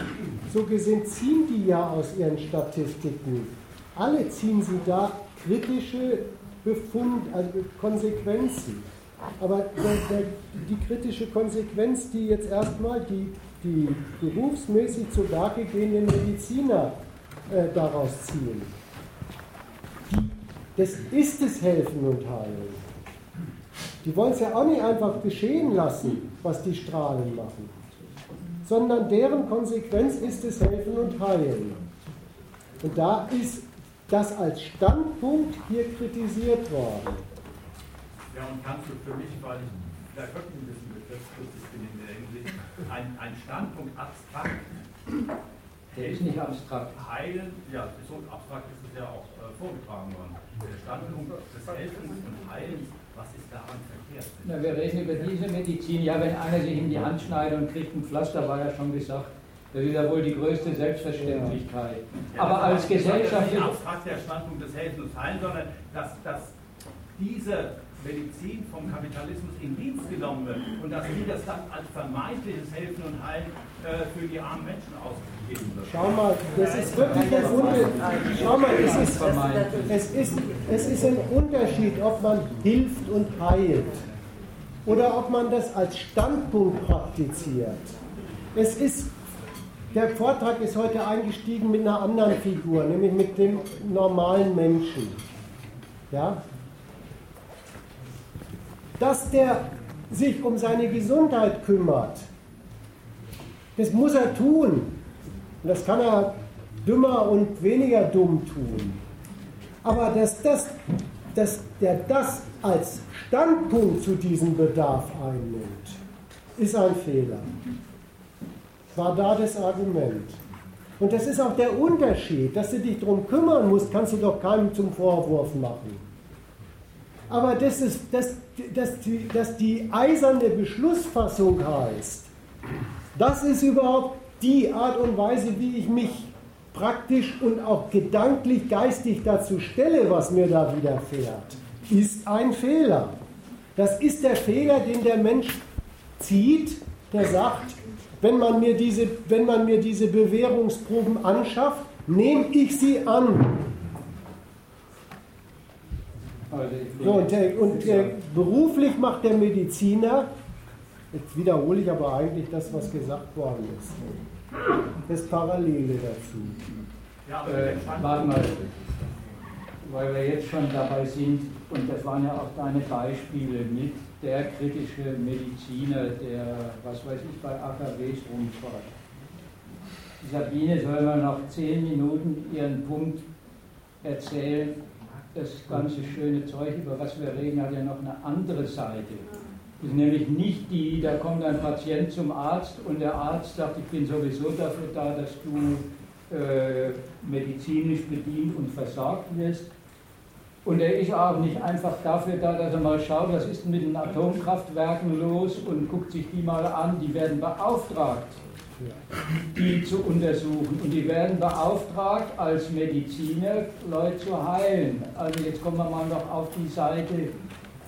so gesehen ziehen die ja aus ihren Statistiken alle ziehen sie da kritische Befund, also Konsequenzen. Aber der, der, die kritische Konsequenz, die jetzt erstmal die, die berufsmäßig zu Werke gehenden Mediziner äh, daraus ziehen, das ist es Helfen und Heilen. Die wollen es ja auch nicht einfach geschehen lassen, was die Strahlen machen, sondern deren Konsequenz ist es Helfen und Heilen. Und da ist das als Standpunkt hier kritisiert worden. Ja, und kannst du für mich, weil ich vielleicht wirklich ein bisschen begriffsstutzig bin in der Hinsicht, ein, ein Standpunkt abstrakt. Der ist nicht abstrakt. Heilen, ja, so abstrakt ist es ja auch äh, vorgetragen worden. Der Standpunkt des Helfens und Heilens, was ist daran verkehrt? Na, wir reden über diese Medizin. Ja, wenn einer sich in die Hand schneidet und kriegt ein Pflaster, war ja schon gesagt das ist ja wohl die größte Selbstverständlichkeit. Ja, Aber als Gesellschaft. Das ist nicht abstrakt der Standpunkt des Helfen und Heilen, sondern dass, dass diese Medizin vom Kapitalismus in Dienst genommen wird und dass die das dann als vermeintliches Helfen und Heilen äh, für die armen Menschen ausgegeben wird. Schau mal, das ist wirklich ein Unterschied. Schau mal, es ist, es, ist, es ist ein Unterschied, ob man hilft und heilt oder ob man das als Standpunkt praktiziert. Es ist der Vortrag ist heute eingestiegen mit einer anderen Figur, nämlich mit dem normalen Menschen. Ja? Dass der sich um seine Gesundheit kümmert, das muss er tun. Und das kann er dümmer und weniger dumm tun. Aber dass, das, dass der das als Standpunkt zu diesem Bedarf einnimmt, ist ein Fehler war da das Argument. Und das ist auch der Unterschied, dass du dich darum kümmern musst, kannst du doch keinem zum Vorwurf machen. Aber das ist, dass, dass, die, dass die eiserne Beschlussfassung heißt, das ist überhaupt die Art und Weise, wie ich mich praktisch und auch gedanklich, geistig dazu stelle, was mir da widerfährt, ist ein Fehler. Das ist der Fehler, den der Mensch zieht, der sagt, wenn man mir diese, wenn man mir diese Bewährungsproben anschafft, nehme ich sie an. So, und, der, und der, beruflich macht der Mediziner, jetzt wiederhole ich aber eigentlich das, was gesagt worden ist, das Parallele dazu. Ja, äh, warte mal, weil wir jetzt schon dabei sind, und das waren ja auch deine Beispiele mit der kritische Mediziner, der, was weiß ich, bei AKWs rumfährt. Sabine soll mal nach zehn Minuten ihren Punkt erzählen. Das ganze schöne Zeug, über was wir reden, hat ja noch eine andere Seite. Das ist nämlich nicht die, da kommt ein Patient zum Arzt und der Arzt sagt, ich bin sowieso dafür da, dass du äh, medizinisch bedient und versorgt wirst, und er ist auch nicht einfach dafür da, dass er mal schaut, was ist mit den Atomkraftwerken los und guckt sich die mal an. Die werden beauftragt, die zu untersuchen. Und die werden beauftragt, als Mediziner Leute zu heilen. Also jetzt kommen wir mal noch auf die Seite,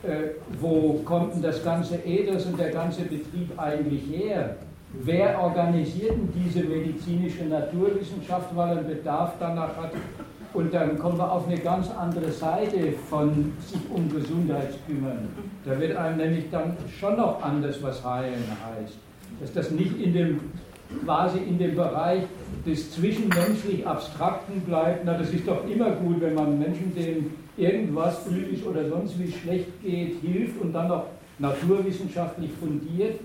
äh, wo kommt denn das ganze Ethos und der ganze Betrieb eigentlich her? wer organisiert denn diese medizinische Naturwissenschaft, weil er Bedarf danach hat. Und dann kommen wir auf eine ganz andere Seite von sich um Gesundheit kümmern. Da wird einem nämlich dann schon noch anders was heilen heißt. Dass das nicht in dem quasi in dem Bereich des zwischenmenschlich Abstrakten bleibt. Na, das ist doch immer gut, wenn man Menschen, denen irgendwas physisch oder sonst wie schlecht geht, hilft und dann noch naturwissenschaftlich fundiert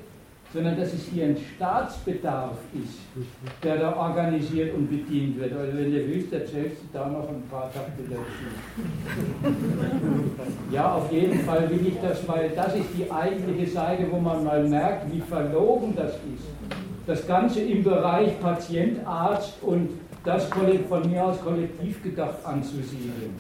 sondern dass es hier ein Staatsbedarf ist, der da organisiert und bedient wird. Also wenn du willst, erzählst du da noch ein paar Takte dazu. Ja, auf jeden Fall will ich das, weil das ist die eigentliche Seite, wo man mal merkt, wie verlogen das ist. Das Ganze im Bereich Patient, Arzt und das von mir aus kollektiv gedacht anzusiedeln.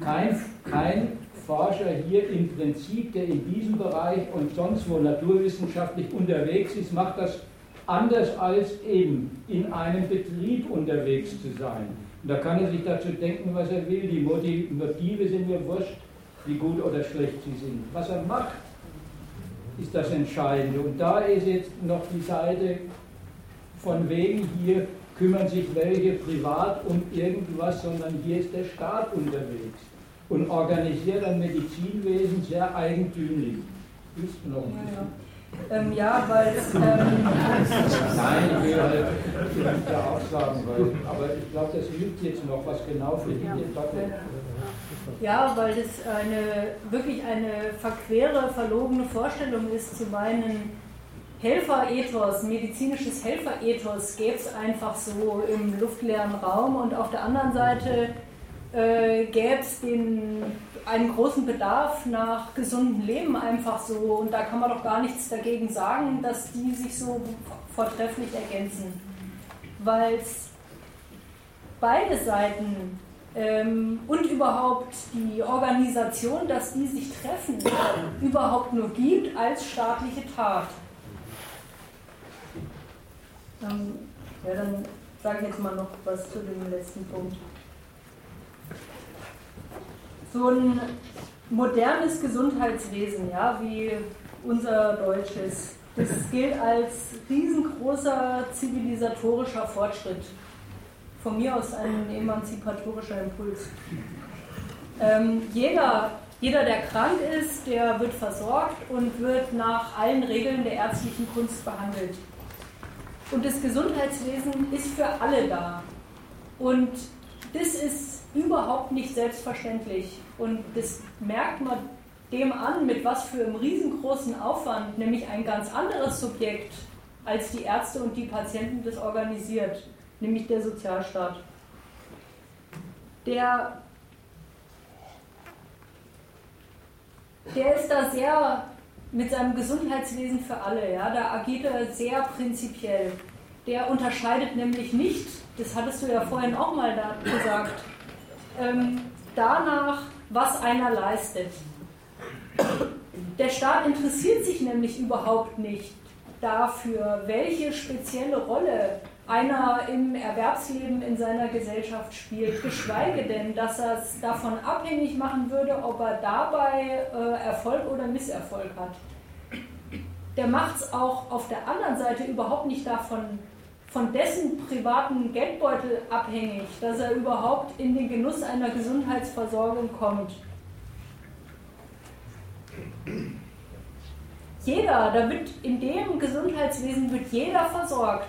Kein, kein Forscher hier im Prinzip, der in diesem Bereich und sonst wo naturwissenschaftlich unterwegs ist, macht das anders als eben in einem Betrieb unterwegs zu sein. Und da kann er sich dazu denken, was er will. Die Motive sind mir wurscht, wie gut oder schlecht sie sind. Was er macht, ist das Entscheidende. Und da ist jetzt noch die Seite von wegen hier kümmern sich welche privat um irgendwas, sondern hier ist der Staat unterwegs und organisiert ein Medizinwesen sehr eigentümlich. Du noch ein bisschen? Ähm, ja, weil es. Ähm, Nein, ich will halt ja auch sagen, weil, aber ich glaube, das hilft jetzt noch, was genau für die Debatte. Ja, weil das eine wirklich eine verquere, verlogene Vorstellung ist, zu meinen Helferethos, medizinisches Helferethos gäbe es einfach so im luftleeren Raum und auf der anderen Seite äh, gäbe es einen großen Bedarf nach gesundem Leben einfach so. Und da kann man doch gar nichts dagegen sagen, dass die sich so vortrefflich ergänzen. Weil es beide Seiten ähm, und überhaupt die Organisation, dass die sich treffen, überhaupt nur gibt als staatliche Tat. Ähm, ja, dann sage ich jetzt mal noch was zu dem letzten Punkt so ein modernes Gesundheitswesen, ja, wie unser deutsches, das gilt als riesengroßer zivilisatorischer Fortschritt. Von mir aus ein emanzipatorischer Impuls. Ähm, jeder, jeder, der krank ist, der wird versorgt und wird nach allen Regeln der ärztlichen Kunst behandelt. Und das Gesundheitswesen ist für alle da. Und das ist überhaupt nicht selbstverständlich. Und das merkt man dem an, mit was für einem riesengroßen Aufwand, nämlich ein ganz anderes Subjekt als die Ärzte und die Patienten das organisiert, nämlich der Sozialstaat. Der, der ist da sehr mit seinem Gesundheitswesen für alle, ja, da agiert er sehr prinzipiell. Der unterscheidet nämlich nicht, das hattest du ja vorhin auch mal gesagt, ähm, danach, was einer leistet. Der Staat interessiert sich nämlich überhaupt nicht dafür, welche spezielle Rolle einer im Erwerbsleben in seiner Gesellschaft spielt, geschweige denn, dass er es davon abhängig machen würde, ob er dabei äh, Erfolg oder Misserfolg hat. Der macht es auch auf der anderen Seite überhaupt nicht davon von dessen privaten Geldbeutel abhängig, dass er überhaupt in den Genuss einer Gesundheitsversorgung kommt. Jeder, da in dem Gesundheitswesen wird jeder versorgt.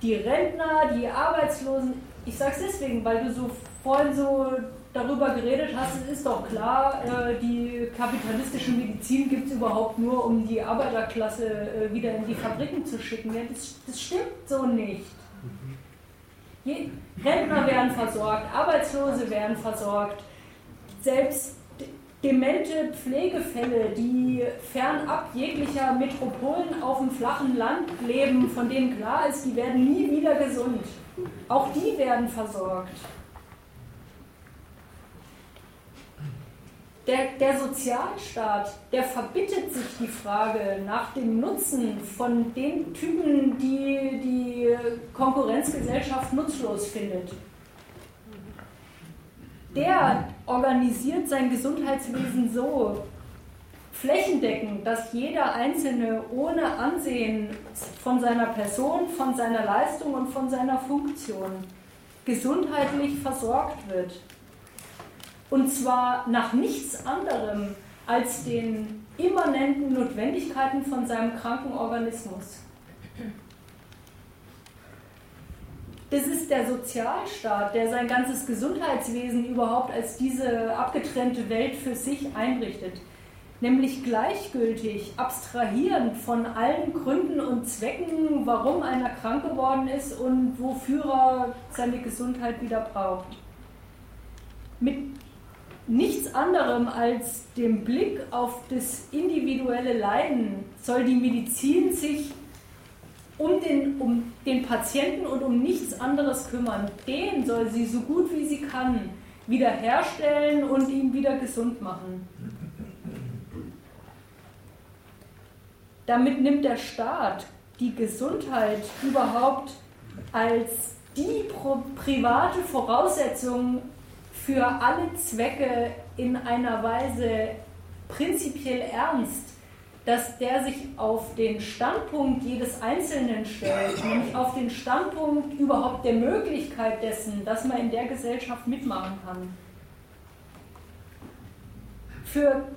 Die Rentner, die Arbeitslosen. Ich sage es deswegen, weil du so vorhin so darüber geredet hast, es ist doch klar, äh, die kapitalistische Medizin gibt es überhaupt nur, um die Arbeiterklasse äh, wieder in die Fabriken zu schicken. Das, das stimmt so nicht. Je, Rentner werden versorgt, Arbeitslose werden versorgt, selbst demente Pflegefälle, die fernab jeglicher Metropolen auf dem flachen Land leben, von denen klar ist, die werden nie wieder gesund. Auch die werden versorgt. Der, der Sozialstaat, der verbittet sich die Frage nach dem Nutzen von den Typen, die die Konkurrenzgesellschaft nutzlos findet. Der organisiert sein Gesundheitswesen so, flächendeckend, dass jeder Einzelne ohne Ansehen von seiner Person, von seiner Leistung und von seiner Funktion gesundheitlich versorgt wird. Und zwar nach nichts anderem als den immanenten Notwendigkeiten von seinem kranken Organismus. Das ist der Sozialstaat, der sein ganzes Gesundheitswesen überhaupt als diese abgetrennte Welt für sich einrichtet. Nämlich gleichgültig, abstrahierend von allen Gründen und Zwecken, warum einer krank geworden ist und wofür er seine Gesundheit wieder braucht. Mit nichts anderem als dem Blick auf das individuelle Leiden soll die Medizin sich um den, um den Patienten und um nichts anderes kümmern. Den soll sie so gut wie sie kann wiederherstellen und ihn wieder gesund machen. Damit nimmt der Staat die Gesundheit überhaupt als die private Voraussetzung für alle Zwecke in einer Weise prinzipiell ernst, dass der sich auf den Standpunkt jedes Einzelnen stellt, nämlich auf den Standpunkt überhaupt der Möglichkeit dessen, dass man in der Gesellschaft mitmachen kann. Für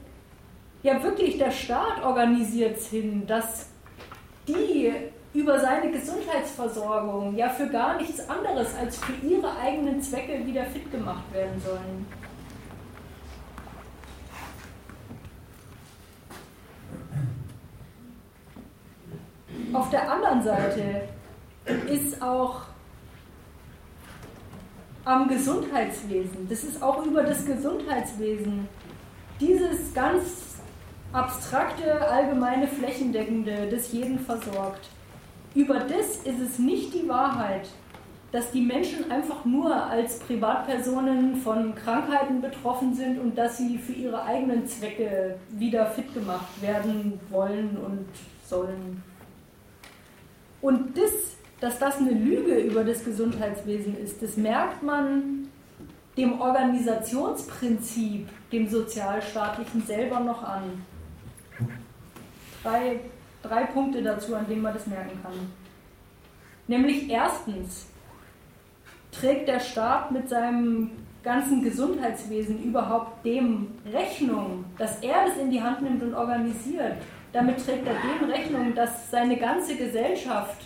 ja wirklich der Staat organisiert es hin, dass die über seine Gesundheitsversorgung ja für gar nichts anderes als für ihre eigenen Zwecke wieder fit gemacht werden sollen. Auf der anderen Seite ist auch am Gesundheitswesen, das ist auch über das Gesundheitswesen, dieses ganz abstrakte, allgemeine, flächendeckende, das jeden versorgt. Über das ist es nicht die Wahrheit, dass die Menschen einfach nur als Privatpersonen von Krankheiten betroffen sind und dass sie für ihre eigenen Zwecke wieder fit gemacht werden wollen und sollen. Und das, dass das eine Lüge über das Gesundheitswesen ist, das merkt man dem Organisationsprinzip, dem sozialstaatlichen selber noch an. Drei, drei Punkte dazu, an denen man das merken kann. Nämlich erstens trägt der Staat mit seinem ganzen Gesundheitswesen überhaupt dem Rechnung, dass er das in die Hand nimmt und organisiert, damit trägt er dem Rechnung, dass seine ganze Gesellschaft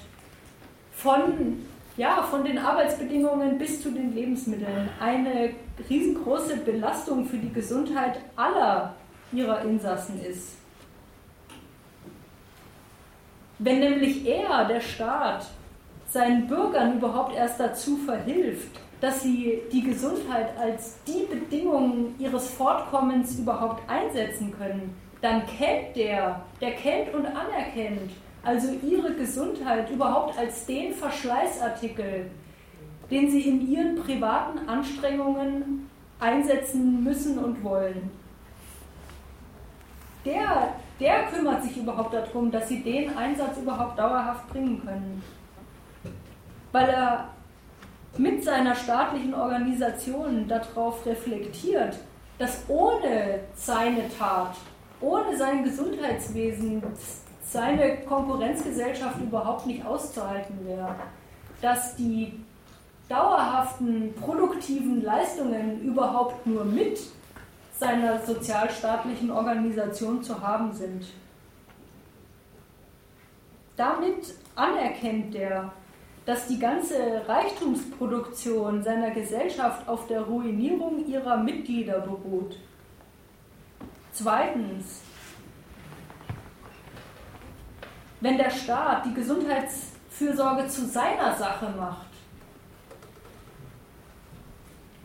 von, ja, von den Arbeitsbedingungen bis zu den Lebensmitteln eine riesengroße Belastung für die Gesundheit aller ihrer Insassen ist. Wenn nämlich er, der Staat, seinen Bürgern überhaupt erst dazu verhilft, dass sie die Gesundheit als die Bedingung ihres Fortkommens überhaupt einsetzen können, dann kennt der, der kennt und anerkennt also ihre Gesundheit überhaupt als den Verschleißartikel, den sie in ihren privaten Anstrengungen einsetzen müssen und wollen. Der, der kümmert sich überhaupt darum, dass sie den Einsatz überhaupt dauerhaft bringen können. Weil er mit seiner staatlichen Organisation darauf reflektiert, dass ohne seine Tat ohne sein Gesundheitswesen seine Konkurrenzgesellschaft überhaupt nicht auszuhalten wäre. Dass die dauerhaften produktiven Leistungen überhaupt nur mit seiner sozialstaatlichen Organisation zu haben sind. Damit anerkennt er, dass die ganze Reichtumsproduktion seiner Gesellschaft auf der Ruinierung ihrer Mitglieder beruht. Zweitens, wenn der Staat die Gesundheitsfürsorge zu seiner Sache macht,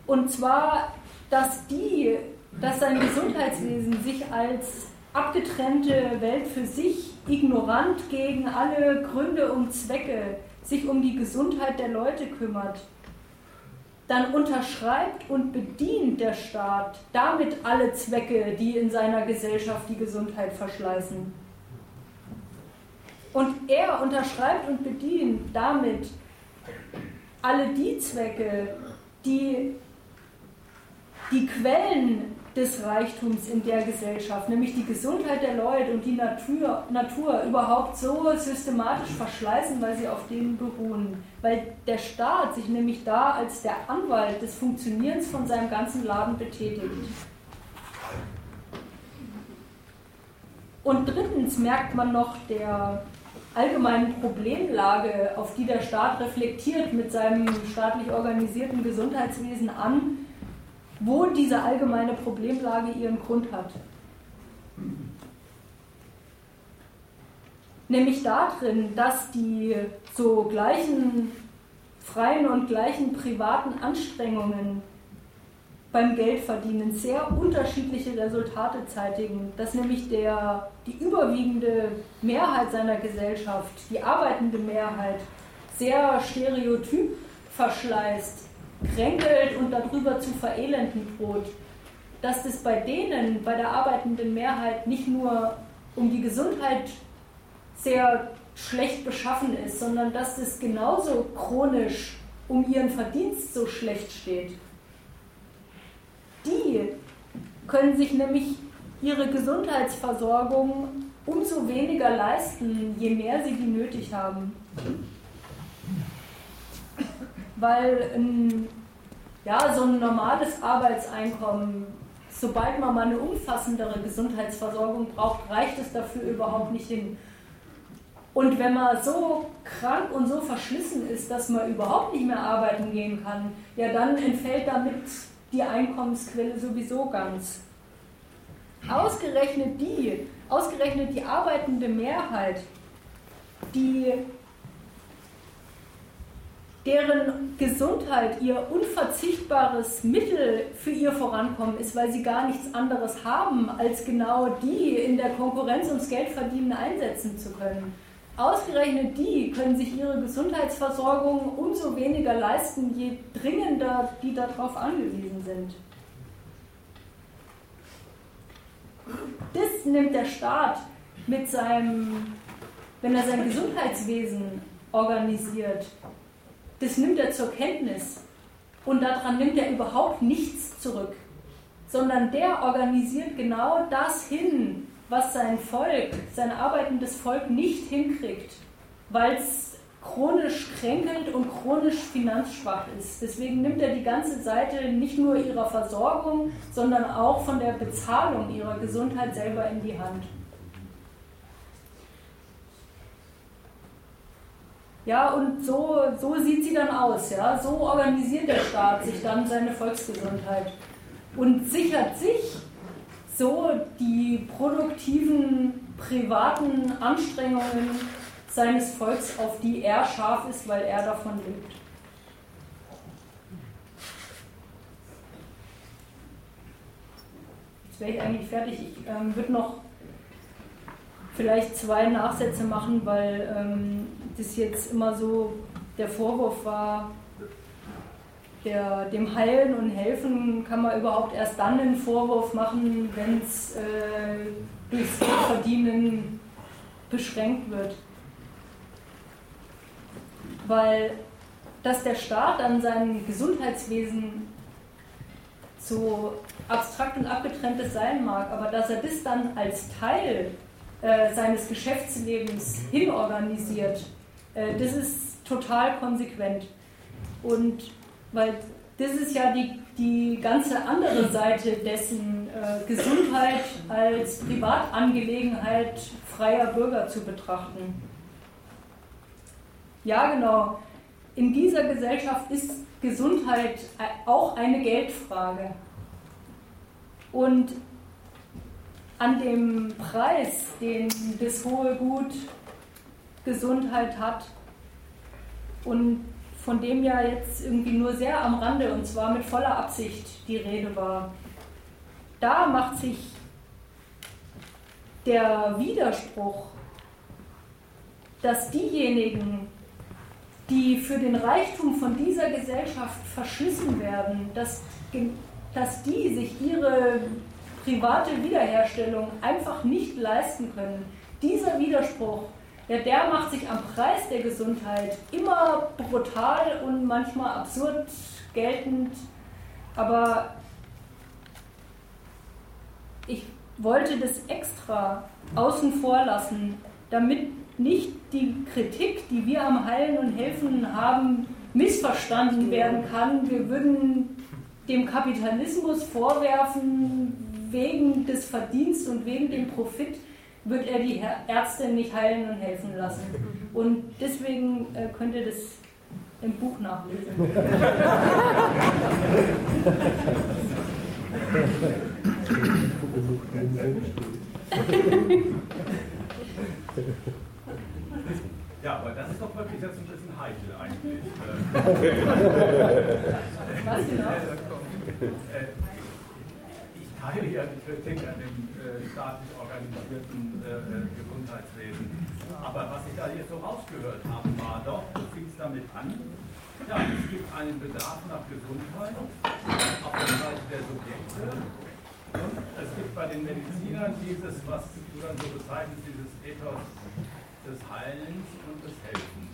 und zwar, dass die, dass sein Gesundheitswesen sich als abgetrennte Welt für sich, ignorant gegen alle Gründe und Zwecke, sich um die Gesundheit der Leute kümmert, dann unterschreibt und bedient der Staat damit alle Zwecke, die in seiner Gesellschaft die Gesundheit verschleißen. Und er unterschreibt und bedient damit alle die Zwecke, die die Quellen des Reichtums in der Gesellschaft, nämlich die Gesundheit der Leute und die Natur, Natur überhaupt so systematisch verschleißen, weil sie auf denen beruhen. Weil der Staat sich nämlich da als der Anwalt des Funktionierens von seinem ganzen Laden betätigt. Und drittens merkt man noch der allgemeinen Problemlage, auf die der Staat reflektiert mit seinem staatlich organisierten Gesundheitswesen an, wo diese allgemeine Problemlage ihren Grund hat. Nämlich darin, dass die so gleichen freien und gleichen privaten Anstrengungen beim Geldverdienen sehr unterschiedliche Resultate zeitigen, dass nämlich der, die überwiegende Mehrheit seiner Gesellschaft, die arbeitende Mehrheit, sehr stereotyp verschleißt, kränkelt und darüber zu verelenden droht, dass das bei denen, bei der arbeitenden Mehrheit nicht nur um die Gesundheit sehr schlecht beschaffen ist, sondern dass es genauso chronisch um ihren Verdienst so schlecht steht. Die können sich nämlich ihre Gesundheitsversorgung umso weniger leisten, je mehr sie die nötig haben weil ein, ja, so ein normales Arbeitseinkommen, sobald man mal eine umfassendere Gesundheitsversorgung braucht, reicht es dafür überhaupt nicht hin. Und wenn man so krank und so verschlissen ist, dass man überhaupt nicht mehr arbeiten gehen kann, ja, dann entfällt damit die Einkommensquelle sowieso ganz. Ausgerechnet die, ausgerechnet die arbeitende Mehrheit, die deren Gesundheit ihr unverzichtbares Mittel für ihr Vorankommen ist, weil sie gar nichts anderes haben, als genau die in der Konkurrenz ums Geldverdienen einsetzen zu können. Ausgerechnet die können sich ihre Gesundheitsversorgung umso weniger leisten, je dringender die darauf angewiesen sind. Das nimmt der Staat mit seinem, wenn er sein Gesundheitswesen organisiert, das nimmt er zur Kenntnis und daran nimmt er überhaupt nichts zurück, sondern der organisiert genau das hin, was sein Volk, sein arbeitendes Volk nicht hinkriegt, weil es chronisch kränkelnd und chronisch finanzschwach ist. Deswegen nimmt er die ganze Seite nicht nur ihrer Versorgung, sondern auch von der Bezahlung ihrer Gesundheit selber in die Hand. Ja, und so, so sieht sie dann aus. Ja? So organisiert der Staat sich dann seine Volksgesundheit und sichert sich so die produktiven privaten Anstrengungen seines Volks, auf die er scharf ist, weil er davon lebt. Jetzt wäre ich eigentlich fertig. Ich ähm, würde noch vielleicht zwei Nachsätze machen, weil ähm, das jetzt immer so der Vorwurf war, der, dem Heilen und Helfen kann man überhaupt erst dann einen Vorwurf machen, wenn es äh, durchs Verdienen beschränkt wird. Weil dass der Staat dann sein Gesundheitswesen so abstrakt und abgetrenntes sein mag, aber dass er das dann als Teil äh, seines Geschäftslebens hinorganisiert, äh, das ist total konsequent. Und weil das ist ja die, die ganze andere Seite dessen, äh, Gesundheit als Privatangelegenheit freier Bürger zu betrachten. Ja, genau. In dieser Gesellschaft ist Gesundheit auch eine Geldfrage. Und an dem Preis, den das hohe Gut Gesundheit hat und von dem ja jetzt irgendwie nur sehr am Rande und zwar mit voller Absicht die Rede war, da macht sich der Widerspruch, dass diejenigen, die für den Reichtum von dieser Gesellschaft verschlissen werden, dass, dass die sich ihre private Wiederherstellung einfach nicht leisten können. Dieser Widerspruch, ja, der macht sich am Preis der Gesundheit immer brutal und manchmal absurd geltend, aber ich wollte das extra außen vor lassen, damit nicht die Kritik, die wir am Heilen und Helfen haben, missverstanden werden kann. Wir würden dem Kapitalismus vorwerfen, wegen des Verdienstes und wegen dem Profit wird er die Ärzte nicht heilen und helfen lassen. Und deswegen äh, könnt ihr das im Buch nachlesen. Ja, aber das ist doch wirklich jetzt ein bisschen heikel eigentlich. Was genau? Ja die Kritik an dem äh, staatlich organisierten äh, äh, Gesundheitswesen. Aber was ich da jetzt so rausgehört habe, war doch, du fingst damit an, ja, es gibt einen Bedarf nach Gesundheit auf der Seite der Subjekte. Und es gibt bei den Medizinern dieses, was du dann so bezeichnest, dieses Ethos des Heilens und des Helfens.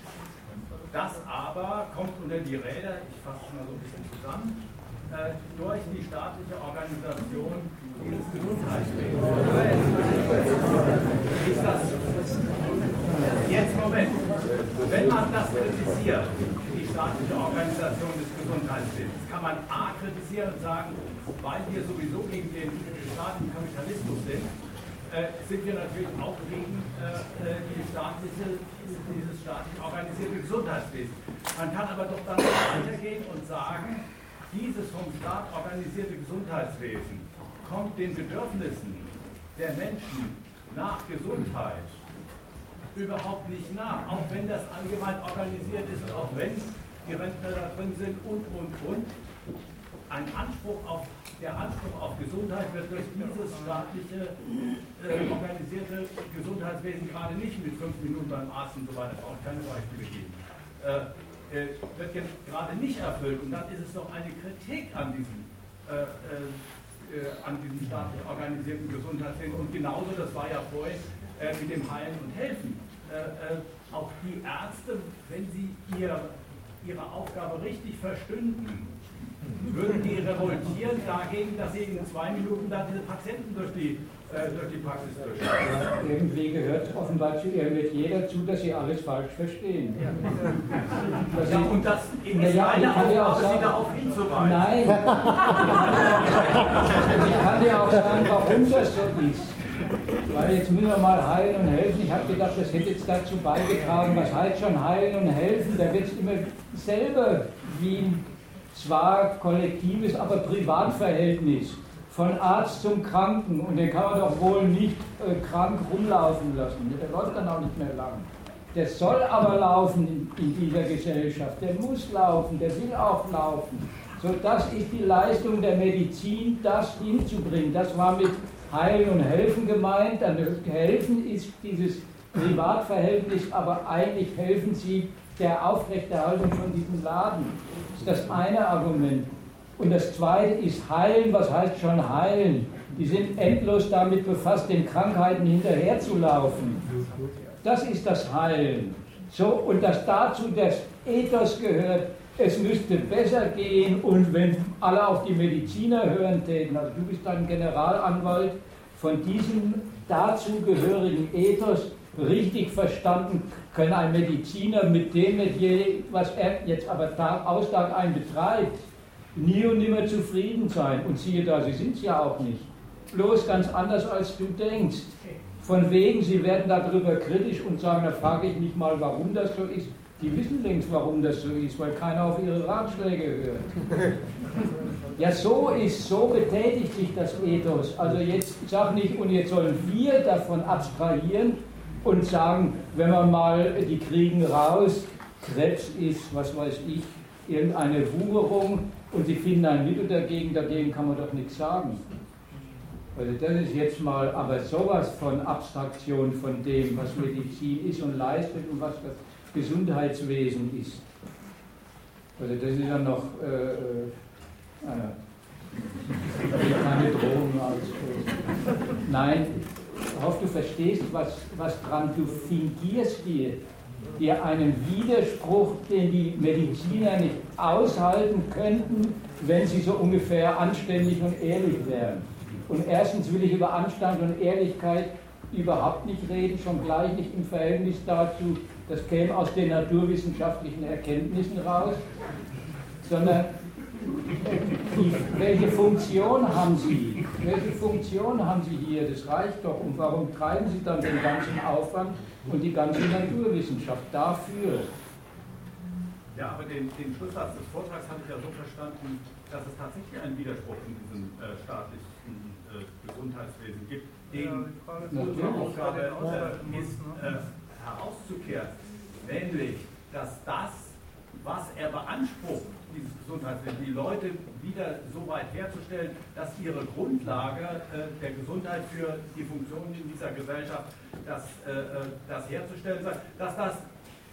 Das aber kommt unter die Räder, ich fasse es mal so ein bisschen zusammen, durch die staatliche Organisation dieses Gesundheitswesens. Jetzt Moment, wenn man das kritisiert, die staatliche Organisation des Gesundheitswesens, kann man A kritisieren und sagen, weil wir sowieso gegen den staatlichen Kapitalismus sind, äh, sind wir natürlich auch gegen äh, äh, die staatliche, dieses staatlich organisierte Gesundheitswesen. Man kann aber doch dann weitergehen und sagen, dieses vom Staat organisierte Gesundheitswesen kommt den Bedürfnissen der Menschen nach Gesundheit überhaupt nicht nach, auch wenn das allgemein organisiert ist auch wenn die Rentner da drin sind und, und, und. Ein Anspruch auf, der Anspruch auf Gesundheit wird durch dieses staatliche äh, organisierte Gesundheitswesen gerade nicht mit fünf Minuten beim Arzt und so weiter, brauche ich keine Beispiele geben. Äh, äh, wird jetzt gerade nicht erfüllt. Und dann ist es doch eine Kritik an diesem, äh, äh, äh an diesem staatlich organisierten Gesundheitswesen. Und genauso, das war ja vorhin äh, mit dem Heilen und Helfen. Äh, auch die Ärzte, wenn sie ihr, ihre Aufgabe richtig verstünden, würden die revoltieren dagegen, dass sie in zwei Minuten dann diese Patienten durch die äh, durch die Praxis durchschauen. Irgendwie gehört offenbar zu ihr mit jeder zu, dass sie alles falsch verstehen. Ja, ja und das ist ja, meine Aufgabe, Sie darauf hinzuweisen. Nein. ich kann dir auch sagen, warum das so ist. Weil jetzt müssen wir mal heilen und helfen. Ich habe gedacht, das hätte jetzt dazu beigetragen, was heißt schon heilen und helfen. Da wird es immer selber wie ein zwar kollektives, aber Privatverhältnis von Arzt zum Kranken und den kann man doch wohl nicht äh, krank rumlaufen lassen. Der läuft dann auch nicht mehr lang. Der soll aber laufen in, dieser Gesellschaft. Der muss laufen, der will auch laufen. So, das ist die Leistung der Medizin, das hinzubringen. Das war mit Heilen und Helfen gemeint. Dann helfen ist dieses Privatverhältnis, aber eigentlich helfen sie der Aufrechterhaltung von diesem Laden. Das ist das eine Argument. Und das zweite ist heilen. Was heißt schon heilen? Die sind endlos damit befasst, den Krankheiten hinterherzulaufen. Das ist das Heilen. So, und dass dazu das Ethos gehört, es müsste besser gehen und wenn alle auf die Mediziner hören täten, also du bist dann Generalanwalt, von diesem dazugehörigen Ethos richtig verstanden, können ein Mediziner mit dem was er jetzt aber Tag aus Tag ein betreibt, nie und nimmer zufrieden sein. Und siehe da, sie sind es ja auch nicht. Bloß ganz anders, als du denkst. Von wegen, sie werden darüber kritisch und sagen, da frage ich mich mal, warum das so ist. Die wissen längst, warum das so ist, weil keiner auf ihre Ratschläge hört. Ja, so ist, so betätigt sich das Ethos. Also jetzt sag nicht, und jetzt sollen wir davon abstrahieren und sagen, wenn man mal, die kriegen raus, Krebs ist, was weiß ich, irgendeine Wucherung, und sie finden ein Mittel dagegen, dagegen kann man doch nichts sagen. Also das ist jetzt mal aber sowas von Abstraktion von dem, was Medizin ist und leistet und was das Gesundheitswesen ist. Also das ist ja noch äh, äh, keine Drohung als Nein, hoffe, du verstehst, was, was dran du fingierst dir dir einen Widerspruch, den die Mediziner nicht aushalten könnten, wenn sie so ungefähr anständig und ehrlich wären. Und erstens will ich über Anstand und Ehrlichkeit überhaupt nicht reden, schon gleich nicht im Verhältnis dazu, das käme aus den naturwissenschaftlichen Erkenntnissen raus, sondern die, welche Funktion haben Sie? Welche Funktion haben Sie hier? Das reicht doch. Und warum treiben Sie dann den ganzen Aufwand und die ganze Naturwissenschaft dafür? Ja, aber den, den Schlusssatz des Vortrags habe ich ja so verstanden, dass es tatsächlich einen Widerspruch in diesem äh, staatlichen äh, Gesundheitswesen gibt, den ja, unsere Aufgabe äh, ist äh, herauszukehren, nämlich, dass das, was er beansprucht, dieses Gesundheitswesen, die Leute wieder so weit herzustellen, dass ihre Grundlage äh, der Gesundheit für die Funktionen in dieser Gesellschaft, das, äh, äh das herzustellen sei, dass das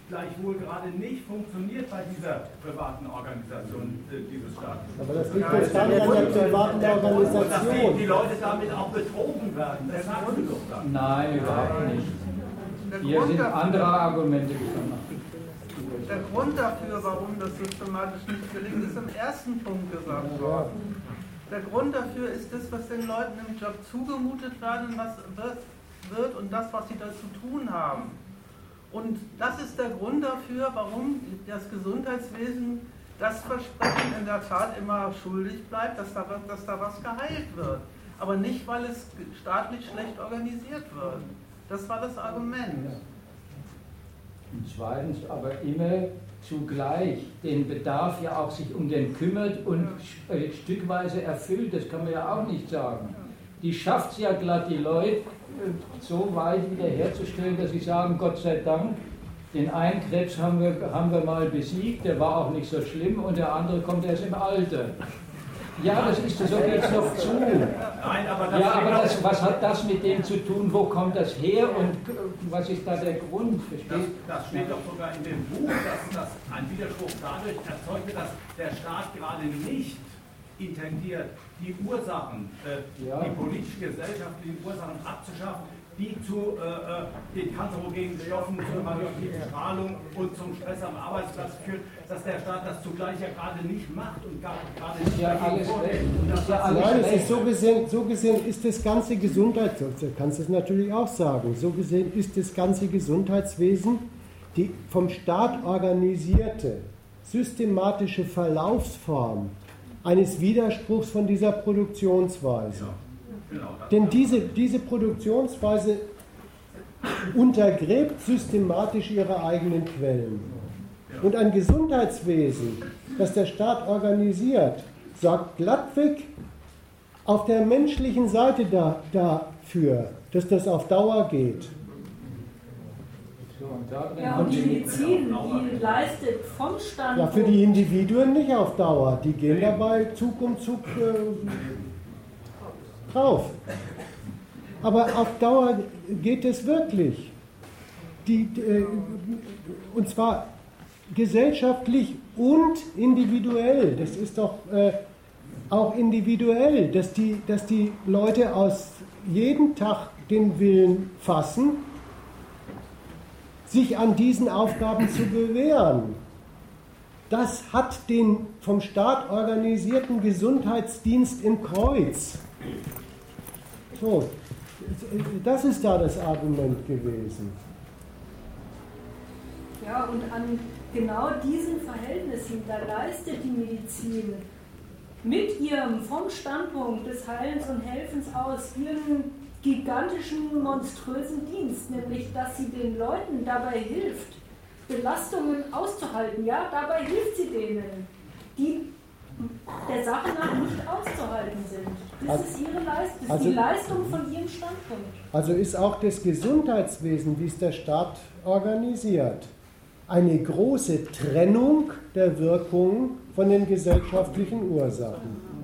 gleichwohl gerade nicht funktioniert bei dieser privaten Organisation äh, dieses Staates. Aber das liegt jetzt gar nicht an der privaten Organisation. Und dass die, die Leute damit auch betrogen werden, das sagen Sie doch dann. Nein, überhaupt nicht. Hier sind andere Argumente gekommen. Der Grund dafür, warum das systematisch nicht gelingt, ist im ersten Punkt gesagt worden. Der Grund dafür ist das, was den Leuten im Job zugemutet werden, was wird und das, was sie da zu tun haben. Und das ist der Grund dafür, warum das Gesundheitswesen das Versprechen in der Tat immer schuldig bleibt, dass da, dass da was geheilt wird. Aber nicht, weil es staatlich schlecht organisiert wird. Das war das Argument. Und zweitens aber immer zugleich den Bedarf ja auch sich um den kümmert und äh, stückweise erfüllt, das kann man ja auch nicht sagen. Die schafft es ja glatt, die Leute so weit wiederherzustellen, dass sie sagen, Gott sei Dank, den einen Krebs haben wir, haben wir mal besiegt, der war auch nicht so schlimm und der andere kommt erst im Alter. Ja, das ist so geht es doch zu. Nein, aber das ja, aber das, was hat das mit dem zu tun? Wo kommt das her und was ist da der Grund? Das, das steht doch sogar in dem Buch, dass das ein Widerspruch dadurch erzeugt wird, dass der Staat gerade nicht intendiert, die Ursachen, äh, ja. die politisch-gesellschaftlichen Ursachen abzuschaffen, die zu äh, äh den kanzerogenen Stoffen, zur radioaktiven Strahlung und zum Stress am Arbeitsplatz führt, dass der Staat das zugleich ja gerade nicht macht und gerade nicht ja, alles das ja alles Nein, es ist so gesehen, so gesehen ist das ganze Gesundheitswesen, du kannst es natürlich auch sagen, so gesehen ist das ganze Gesundheitswesen die vom Staat organisierte systematische Verlaufsform eines Widerspruchs von dieser Produktionsweise. Genau, Denn diese, diese Produktionsweise untergräbt systematisch ihre eigenen Quellen. Und ein Gesundheitswesen, das der Staat organisiert, sagt glattweg auf der menschlichen Seite da, dafür, dass das auf Dauer geht. Ja, und die Medizin, die leistet vom Stand. Ja, für die Individuen nicht auf Dauer. Die gehen dabei Zug um Zug äh, drauf. Aber auf Dauer geht es wirklich. Die, äh, und zwar gesellschaftlich und individuell. Das ist doch äh, auch individuell, dass die, dass die Leute aus jedem Tag den Willen fassen, sich an diesen Aufgaben zu bewähren. Das hat den vom Staat organisierten Gesundheitsdienst im Kreuz. So, das ist da das Argument gewesen. Ja, und an genau diesen Verhältnissen, da leistet die Medizin mit ihrem vom Standpunkt des Heilens und Helfens aus ihren gigantischen, monströsen Dienst, nämlich dass sie den Leuten dabei hilft, Belastungen auszuhalten. Ja, dabei hilft sie denen, die der Sache nach nicht auszuhalten sind. Das also, ist ihre Leistung, das also, die Leistung von ihrem Standpunkt. Also ist auch das Gesundheitswesen, wie es der Staat organisiert, eine große Trennung der Wirkung von den gesellschaftlichen Ursachen.